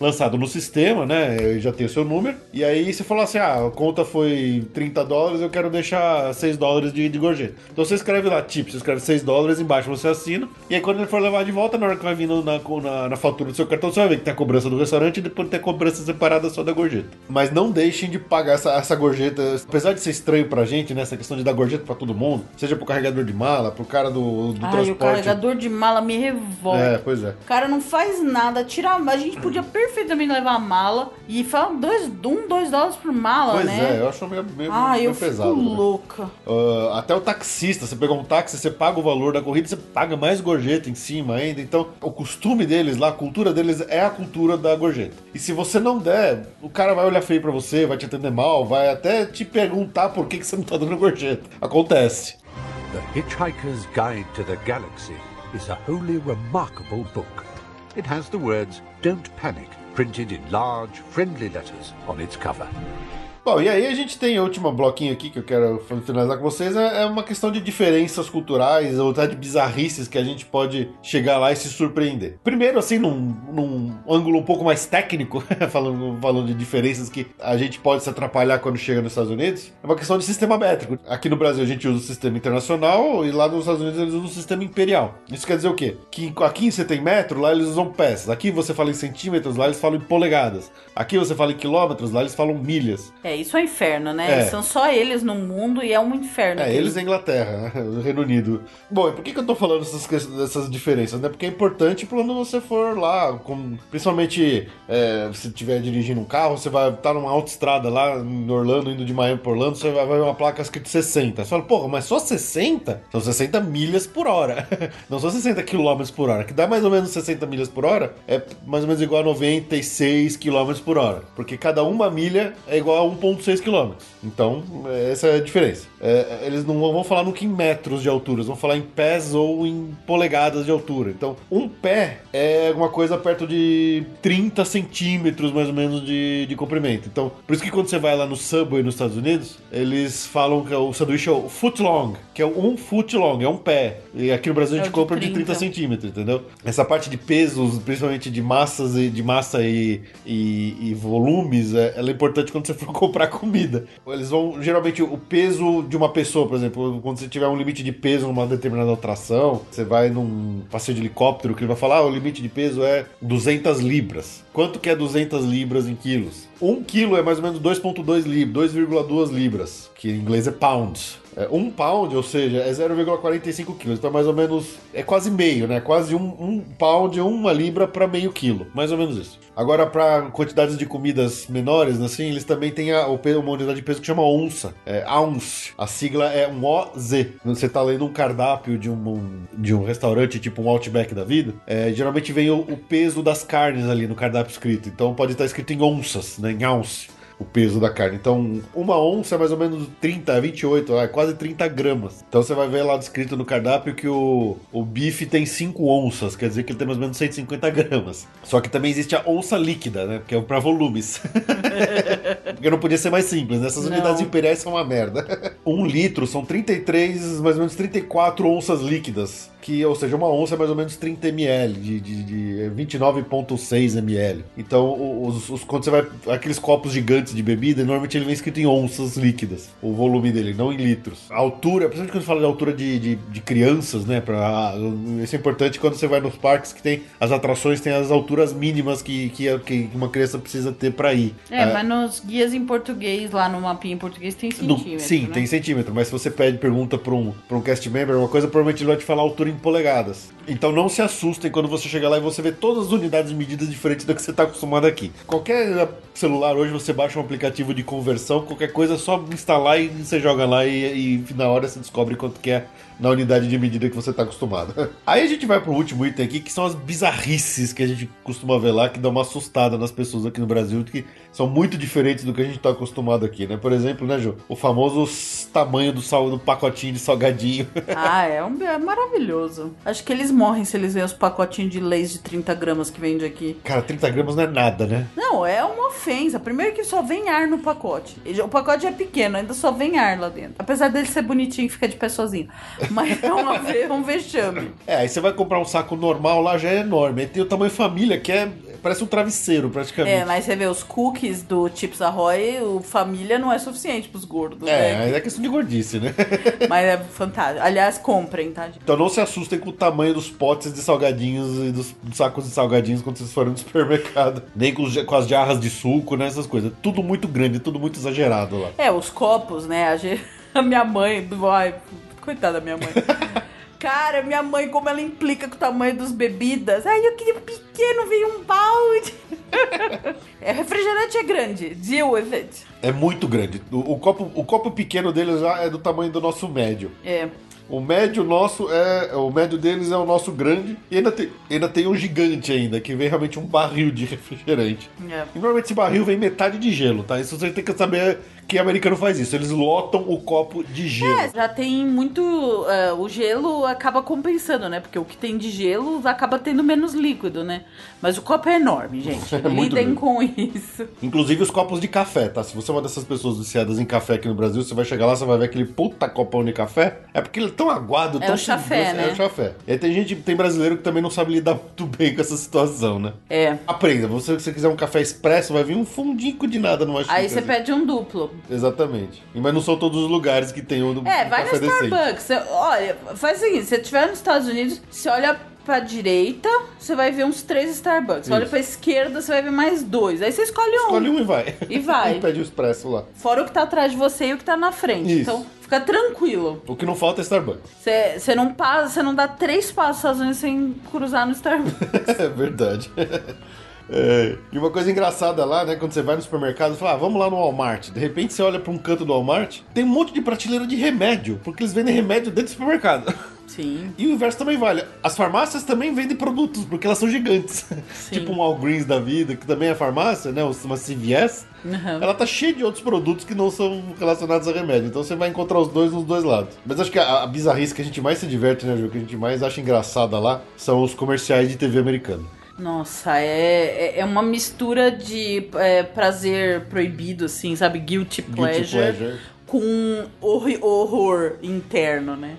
lançado no sistema, né? Já tem o seu número. E aí você falou assim: ah, a conta foi 30 dólares, eu quero deixar 6 dólares de, de gorjeta. Então você escreve lá, tipo, você escreve 6 dólares, embaixo você assina. E aí quando ele for levar de volta, na hora que vai vindo na, na, na fatura do seu cartão, você vai ver que tem a cobrança do restaurante e depois tem a cobrança separada só da gorjeta. Mas não deixem de pagar essa, essa gorjeta. Apesar de ser estranho pra gente, né? Essa questão de dar gorjeta pra todo mundo, seja pro carregador de mala, pro cara do, do Ai, transporte. o carregador de mala me revolta. É, pois é. O cara não faz nada, tira. A gente podia perfeitamente levar a mala e fala dois, um, dois dólares por mala, Pois né? é, eu acho meio, meio, Ah, meio eu pesado. fico né? louca. Ah, até o taxista, você pegou um táxi, você paga o valor da corrida, você paga mais gorjeta em cima ainda. Então, o costume deles lá, a cultura deles é a cultura da gorjeta. E se você não der, o cara vai olhar feio pra você, vai te atender mal, vai até te perguntar por que, que você não tá dando gorjeta. Acontece. The Hitchhiker's Guide to the Galaxy is a wholly remarkable book. It has the words Don't Panic printed in large, friendly letters on its cover. Bom, e aí a gente tem o último bloquinho aqui que eu quero finalizar com vocês, é é uma questão de diferenças culturais ou até de bizarrices que a gente pode chegar lá e se surpreender. Primeiro, assim, num, num ângulo um pouco mais técnico, falando, falando de diferenças que a gente pode se atrapalhar quando chega nos Estados Unidos, é uma questão de sistema métrico. Aqui no Brasil a gente usa o sistema internacional e lá nos Estados Unidos eles usam o sistema imperial. Isso quer dizer o quê? Que aqui você tem metro, lá eles usam pés. Aqui você fala em centímetros, lá eles falam em polegadas. Aqui você fala em quilômetros, lá eles falam milhas. Isso é inferno, né? É. São só eles no mundo e é um inferno. É, aquele- eles na Inglaterra, né? o Reino Unido. Bom, e por que, que eu tô falando essas, dessas diferenças? Né? Porque é importante quando você for lá, com- principalmente é, se estiver dirigindo um carro, você vai estar numa autoestrada lá em Orlando, indo de Miami pra Orlando, você vai ver uma placa escrito 60. Você fala, porra, mas só 60? São 60 milhas por hora. Não são 60 quilômetros por hora, que dá mais ou menos 60 milhas por hora, é mais ou menos igual a 96 quilômetros por hora. Porque cada uma milha é igual a 1,6 quilômetros. Então, é, essa é a diferença. É, eles não vão falar nunca em metros de altura, eles vão falar em pés ou em polegadas de altura. Então, um pé é alguma coisa perto de 30 centímetros, mais ou menos, de, de comprimento. Então, por isso que quando você vai lá no Subway nos Estados Unidos, eles falam que o sanduíche é o foot long, que é um foot long, é um pé. E aqui no Brasil a É gente o de compra de 30 30. centímetros, entendeu? Essa parte de pesos, principalmente de massas e de massa e, e, e volumes, é, ela é importante quando você for comprar comida. Eles vão, geralmente, o peso de uma pessoa, por exemplo, quando você tiver um limite de peso numa determinada atração, você vai num passeio de helicóptero, que ele vai falar, ah, o limite de peso é 200 libras. Quanto que é 200 libras em quilos? 1 quilo é mais ou menos 2,2 libras, 2,2 libras, que em inglês é pounds. É, um pound, ou seja, é 0,45 quilos. Então é mais ou menos. É quase meio, né? Quase um, um pound, uma libra para meio quilo. Mais ou menos isso. Agora, para quantidades de comidas menores, assim, eles também têm a, uma unidade de peso que chama onça. É ounce. A sigla é um OZ. Quando você tá lendo um cardápio de um, um- de um restaurante, tipo um Outback da vida, é, geralmente vem o, o peso das carnes ali no cardápio escrito. Então pode estar escrito em onças, né? Em ounce o peso da carne. Então, uma onça é mais ou menos 30, 28, é quase 30 gramas. Então você vai ver lá descrito no cardápio que o, o bife tem 5 onças, quer dizer que ele tem mais ou menos 150 gramas. Só que também existe a onça líquida, né? Que é para volumes. Porque não podia ser mais simples, né? Essas Não. unidades imperiais são uma merda. um litro são 33, mais ou menos 34 onças líquidas. Que, ou seja, uma onça é mais ou menos 30 ml, de, de, de 29,6 ml. Então, os, os- quando você vai. Aqueles copos gigantes de bebida, normalmente ele vem escrito em onças líquidas. O volume dele, não em litros. A altura, principalmente quando fala de altura de, de, de crianças, né? Pra, isso é importante quando você vai nos parques que tem. As atrações têm as alturas mínimas que, que, que uma criança precisa ter pra ir. É, mas nos guias em português, lá no mapinha em português, tem No- centímetro. sim, né? tem centímetro, mas se você pede pergunta para um, pra um cast member, uma coisa, provavelmente ele vai te falar a altura polegadas. Então não se assustem quando você chegar lá e você vê todas as unidades de medidas diferentes do que você está acostumado aqui. Qualquer celular hoje você baixa um aplicativo de conversão, qualquer coisa é só instalar e você joga lá e, e na hora você descobre quanto que é na unidade de medida que você está acostumado. Aí a gente vai pro último item aqui, que são as bizarrices que a gente costuma ver lá, que dá uma assustada nas pessoas aqui no Brasil, que são muito diferentes do que a gente tá acostumado aqui, né? Por exemplo, né, Ju? O famoso tamanho do, sal, do pacotinho de salgadinho. Ah, é, um, é maravilhoso. Acho que eles morrem se eles veem os pacotinhos de leis de 30 gramas que vende aqui. Cara, 30 gramas não é nada, né? Não, é uma ofensa. Primeiro que só vem ar no pacote. O pacote é pequeno, ainda só vem ar lá dentro. Apesar dele ser bonitinho e ficar de pé sozinho. Mas é uma ve- um vexame. É, aí você vai comprar um saco normal lá, já é enorme. Aí tem o tamanho família, que é. Parece um travesseiro, praticamente. É, mas você vê os cookies do Chips Ahoy, o família não é suficiente pros gordos, É, né? é questão de gordice, né? Mas é fantástico. Aliás, comprem, tá? gente? Então não se assustem com o tamanho dos potes de salgadinhos e dos sacos de salgadinhos quando vocês forem no supermercado. Nem com, os com as jarras de suco, né? Essas coisas. Tudo muito grande, tudo muito exagerado lá. É, os copos, né? A, ge- a minha mãe. Ai, coitada da minha mãe. Cara, minha mãe, como ela implica com o tamanho das bebidas. Ai, eu queria pequeno, veio um balde. é, refrigerante é grande. Deal with it. É muito grande. O, o copo, o copo pequeno deles já é do tamanho do nosso médio. É. O médio nosso é. O médio deles é o nosso grande. E ainda tem, ainda tem um gigante ainda, que vem realmente um barril de refrigerante. É. E normalmente esse barril vem metade de gelo, tá? Isso você tem que saber que americano faz isso. Eles lotam o copo de gelo. É, já tem muito. é, o gelo acaba compensando, né? Porque o que tem de gelo acaba tendo menos líquido, né? Mas o copo é enorme, gente. É Lidem com isso. Inclusive os copos de café, tá? Se você é uma dessas pessoas viciadas em café aqui no Brasil, você vai chegar lá, você vai ver aquele puta copão de café. É porque ele é tão aguado, É tão o chafé, sem- né? É o chafé. E aí tem gente, tem brasileiro que também não sabe lidar muito bem com essa situação, né? É. Aprenda, você, se você quiser um café expresso, vai vir um fundico de nada numa xícara. Aí você pede um duplo. Exatamente. Mas não são todos os lugares que tem um, É, um vai no café decente. Starbucks. Você- olha, faz o seguinte: se você estiver nos Estados Unidos, você olha pra direita, você vai ver uns três Starbucks. Você olha Isso. pra esquerda, você vai ver mais dois. Aí você escolhe um. Escolhe um e vai. E vai. e pede o expresso lá. Fora o que tá atrás de você e o que tá na frente. Isso. Então, fica tranquilo. O que não falta é Starbucks. Você não passa, você não dá três passos nos Estados Unidos sem cruzar no Starbucks. É verdade. É, E uma coisa engraçada lá, né? Quando você vai no supermercado, você fala, ah, vamos lá no Walmart. De repente você olha pra um canto do Walmart, tem um monte de prateleira de remédio, porque eles vendem remédio dentro do supermercado. Sim. E o inverso também vale. As farmácias também vendem produtos, porque elas são gigantes. tipo um Walgreens da vida, que também é farmácia, né? Uma CVS. Uhum. Ela tá cheia de outros produtos que não são relacionados a remédio. Então você vai encontrar os dois nos dois lados. Mas acho que a, a bizarrice que a gente mais se diverte, né, Ju? Que a gente mais acha engraçada lá são os comerciais de TV americano. Nossa, é, é- é uma mistura de é, prazer proibido, assim, sabe? Guilty pleasure, pleasure. com horri- horror interno, né?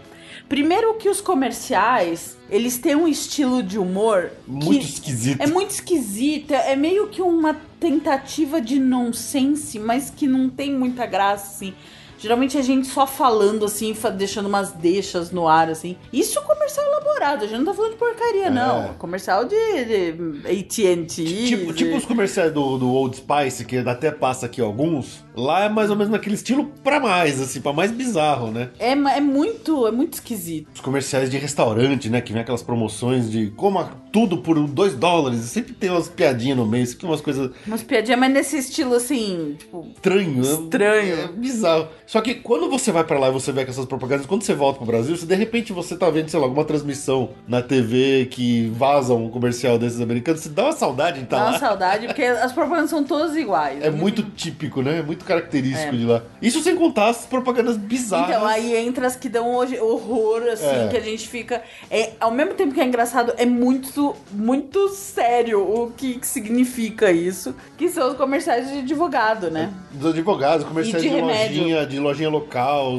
Primeiro que os comerciais, eles têm um estilo de humor Muito esquisito. é muito esquisito, é meio que uma tentativa de nonsense, mas que não tem muita graça, assim. Geralmente a gente só falando assim, deixando umas deixas no ar, assim. Isso é comercial elaborado, a gente não tá falando de porcaria, não. Comercial de, de AT&T. Tipo, de- tipo os comerciais do, do Old Spice, que até passa aqui alguns. Lá é mais ou menos naquele estilo pra mais, assim, pra mais bizarro, né? É, é muito, é muito esquisito. Os comerciais de restaurante, né? Que vem aquelas promoções de coma tudo por 2 dólares. Sempre tem umas piadinhas no meio, sempre umas coisas Umas piadinhas, mas nesse estilo assim, tipo, estranho. né? Estranho. É bizarro. Só que quando você vai pra lá e você vê com essas propagandas, quando você volta pro Brasil, se de repente você tá vendo, sei lá, alguma transmissão na TV que vaza um comercial desses americanos, você dá uma saudade de estar dá lá. uma saudade, porque as propagandas são todas iguais. É muito típico, né? É muito característico de lá. Isso sem contar as propagandas bizarras. Então, aí entra as que dão hoje horror, assim, É. que a gente fica. É, ao mesmo tempo que é engraçado, é muito, muito sério o que, que significa isso. Que são os comerciais de advogado, né? Dos advogados, comerciais E de, de remédio. lojinha, de lojinha local.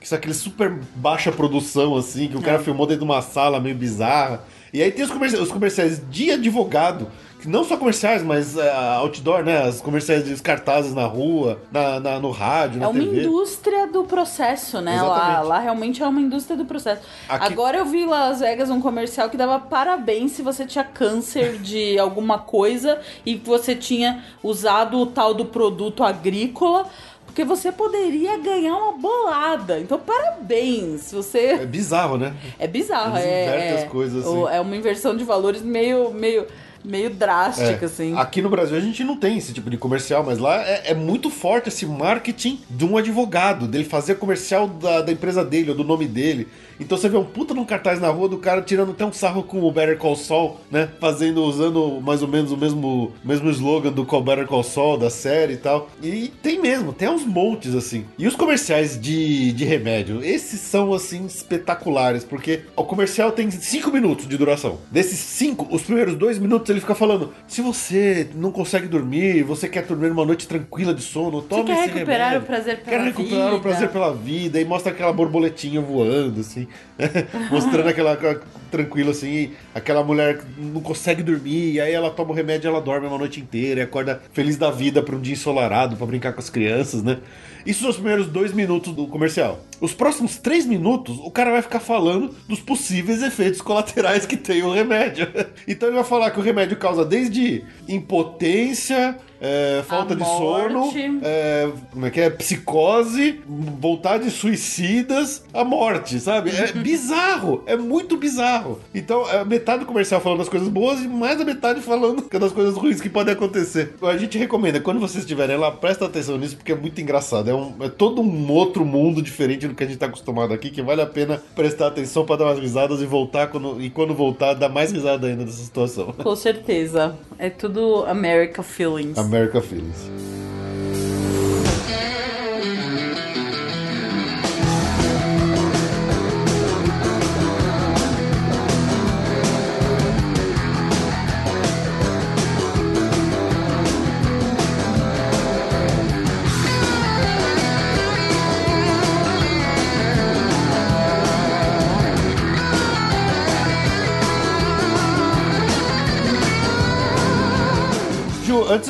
Que são aquele super baixa produção, assim, que o cara filmou dentro de uma sala meio bizarra. E aí tem os comerciais, os comerciais de advogado, que não só comerciais, mas é, outdoor, né? Os comerciais de cartazes na rua, na, na- no rádio, na É uma TV. indústria do processo, né? Lá, lá realmente é uma indústria do processo. Aqui- Agora eu vi em Las Vegas um comercial que dava parabéns se você tinha câncer de alguma coisa e você tinha usado o tal do produto agrícola. Porque você poderia ganhar uma bolada. Então, parabéns. Você. É bizarro, né? É bizarro, Eles é. é, as coisas, assim. é uma inversão de valores meio. meio... meio drástica, É. assim. Aqui no Brasil a gente não tem esse tipo de comercial, mas lá é, é muito forte esse marketing de um advogado, dele fazer comercial da, da empresa dele ou do nome dele. Então você vê um puta num cartaz na rua do cara tirando até um sarro com o Better Call Saul, né? Fazendo, usando mais ou menos o mesmo, mesmo slogan do Call Better Call Saul, da série e tal. E tem mesmo, tem uns montes assim. E os comerciais de, de remédio, esses são assim espetaculares, porque o comercial tem 5 minutos de duração. Desses 5, os primeiros 2 minutos ele fica falando: se você não consegue dormir, você quer dormir uma noite tranquila de sono, tome quer esse recuperar remédio. o prazer Quer pela recuperar o vida." prazer pela vida e mostra aquela borboletinha voando, assim, mostrando aquela, aquela tranquila assim, aquela mulher que não consegue dormir, e aí ela toma o remédio e ela dorme uma noite inteira e acorda feliz da vida pra um dia ensolarado, pra brincar com as crianças, né? Isso são os primeiros dois minutos do comercial. Os próximos três minutos, o cara vai ficar falando dos possíveis efeitos colaterais que tem o remédio. Então ele vai falar que o remédio causa desde impotência, é, falta de sono, é, como é que é? Psicose, vontades suicidas, a morte, sabe? É bizarro, é muito bizarro. Então, é metade do comercial falando das coisas boas e mais a metade falando das coisas ruins que podem acontecer. A gente recomenda, quando vocês estiverem lá, presta atenção nisso, porque é muito engraçado. É, um- é todo um outro mundo diferente do que a gente tá acostumado aqui, que vale a pena prestar atenção pra dar umas risadas e voltar, quando, e quando voltar, dar mais risada ainda dessa situação. Com certeza. É tudo America Feelings. America Feelings.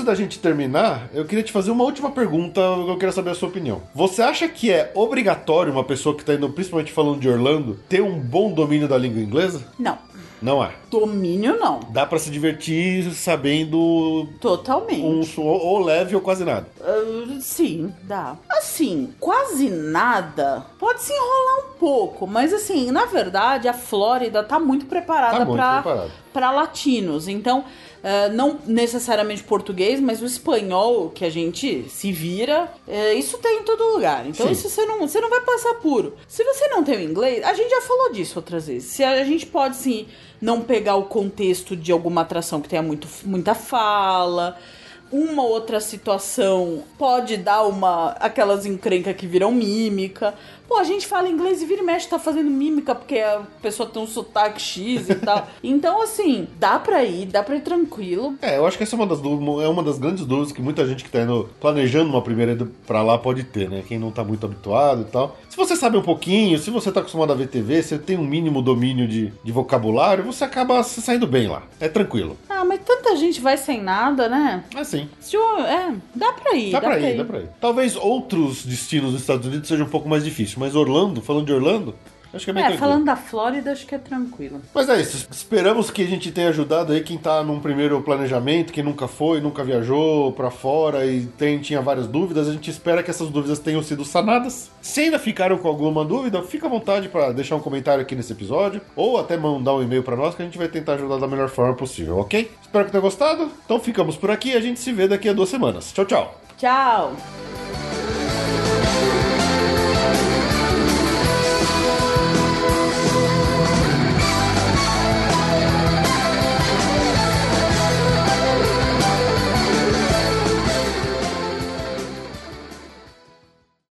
Antes da gente terminar, eu queria te fazer uma última pergunta, eu quero saber a sua opinião. Você acha que é obrigatório uma pessoa que tá indo, principalmente falando de Orlando, ter um bom domínio da língua inglesa? Não. Não é. Domínio não. Dá pra se divertir sabendo Totalmente. um su- ou leve ou quase nada. Ah, sim, dá. Assim, quase nada. Pode se enrolar um pouco, mas assim, na verdade, a Flórida tá muito preparada Tá preparada. para latinos. Então, ah, não necessariamente português, mas o espanhol que a gente se vira, eh, isso tem em todo lugar. Então, Sim. isso você não, você não vai passar puro. Se você não tem o inglês, a gente já falou disso outras vezes. Se a gente pode sim não pegar o contexto de alguma atração que tenha muito, muita fala, uma outra situação pode dar uma aquelas encrencas que viram mímica. Pô, a gente fala inglês e vira e mexe tá fazendo mímica porque a pessoa tem um sotaque X e tal. Então, assim, dá pra ir, dá pra ir tranquilo. É, eu acho que essa é uma das, é uma das grandes dúvidas que muita gente que tá indo planejando uma primeira ida pra lá pode ter, né? Quem não tá muito habituado e tal. Se você sabe um pouquinho, se você tá acostumado a ver TV, você tem um mínimo domínio de, de vocabulário, você acaba se saindo bem lá. É tranquilo. Ah, mas tanta gente vai sem nada, né? É sim. Se É, dá pra ir. Dá, pra ir, dá pra ir. Talvez outros destinos dos Estados Unidos sejam um pouco mais mas Orlando, falando de Orlando, acho que é bem É, tranquilo. falando da Flórida, acho que é tranquilo. Mas é isso. Esperamos que a gente tenha ajudado aí quem tá num primeiro planejamento, quem nunca foi, nunca viajou pra fora e tem, tinha várias dúvidas. A gente espera que essas dúvidas tenham sido sanadas. Se ainda ficaram com alguma dúvida, fica à vontade pra deixar um comentário aqui nesse episódio ou até mandar um e-mail pra nós que a gente vai tentar ajudar da melhor forma possível, ok? Espero que tenha gostado. Então ficamos por aqui e a gente se vê daqui a duas semanas. Tchau, tchau. Tchau!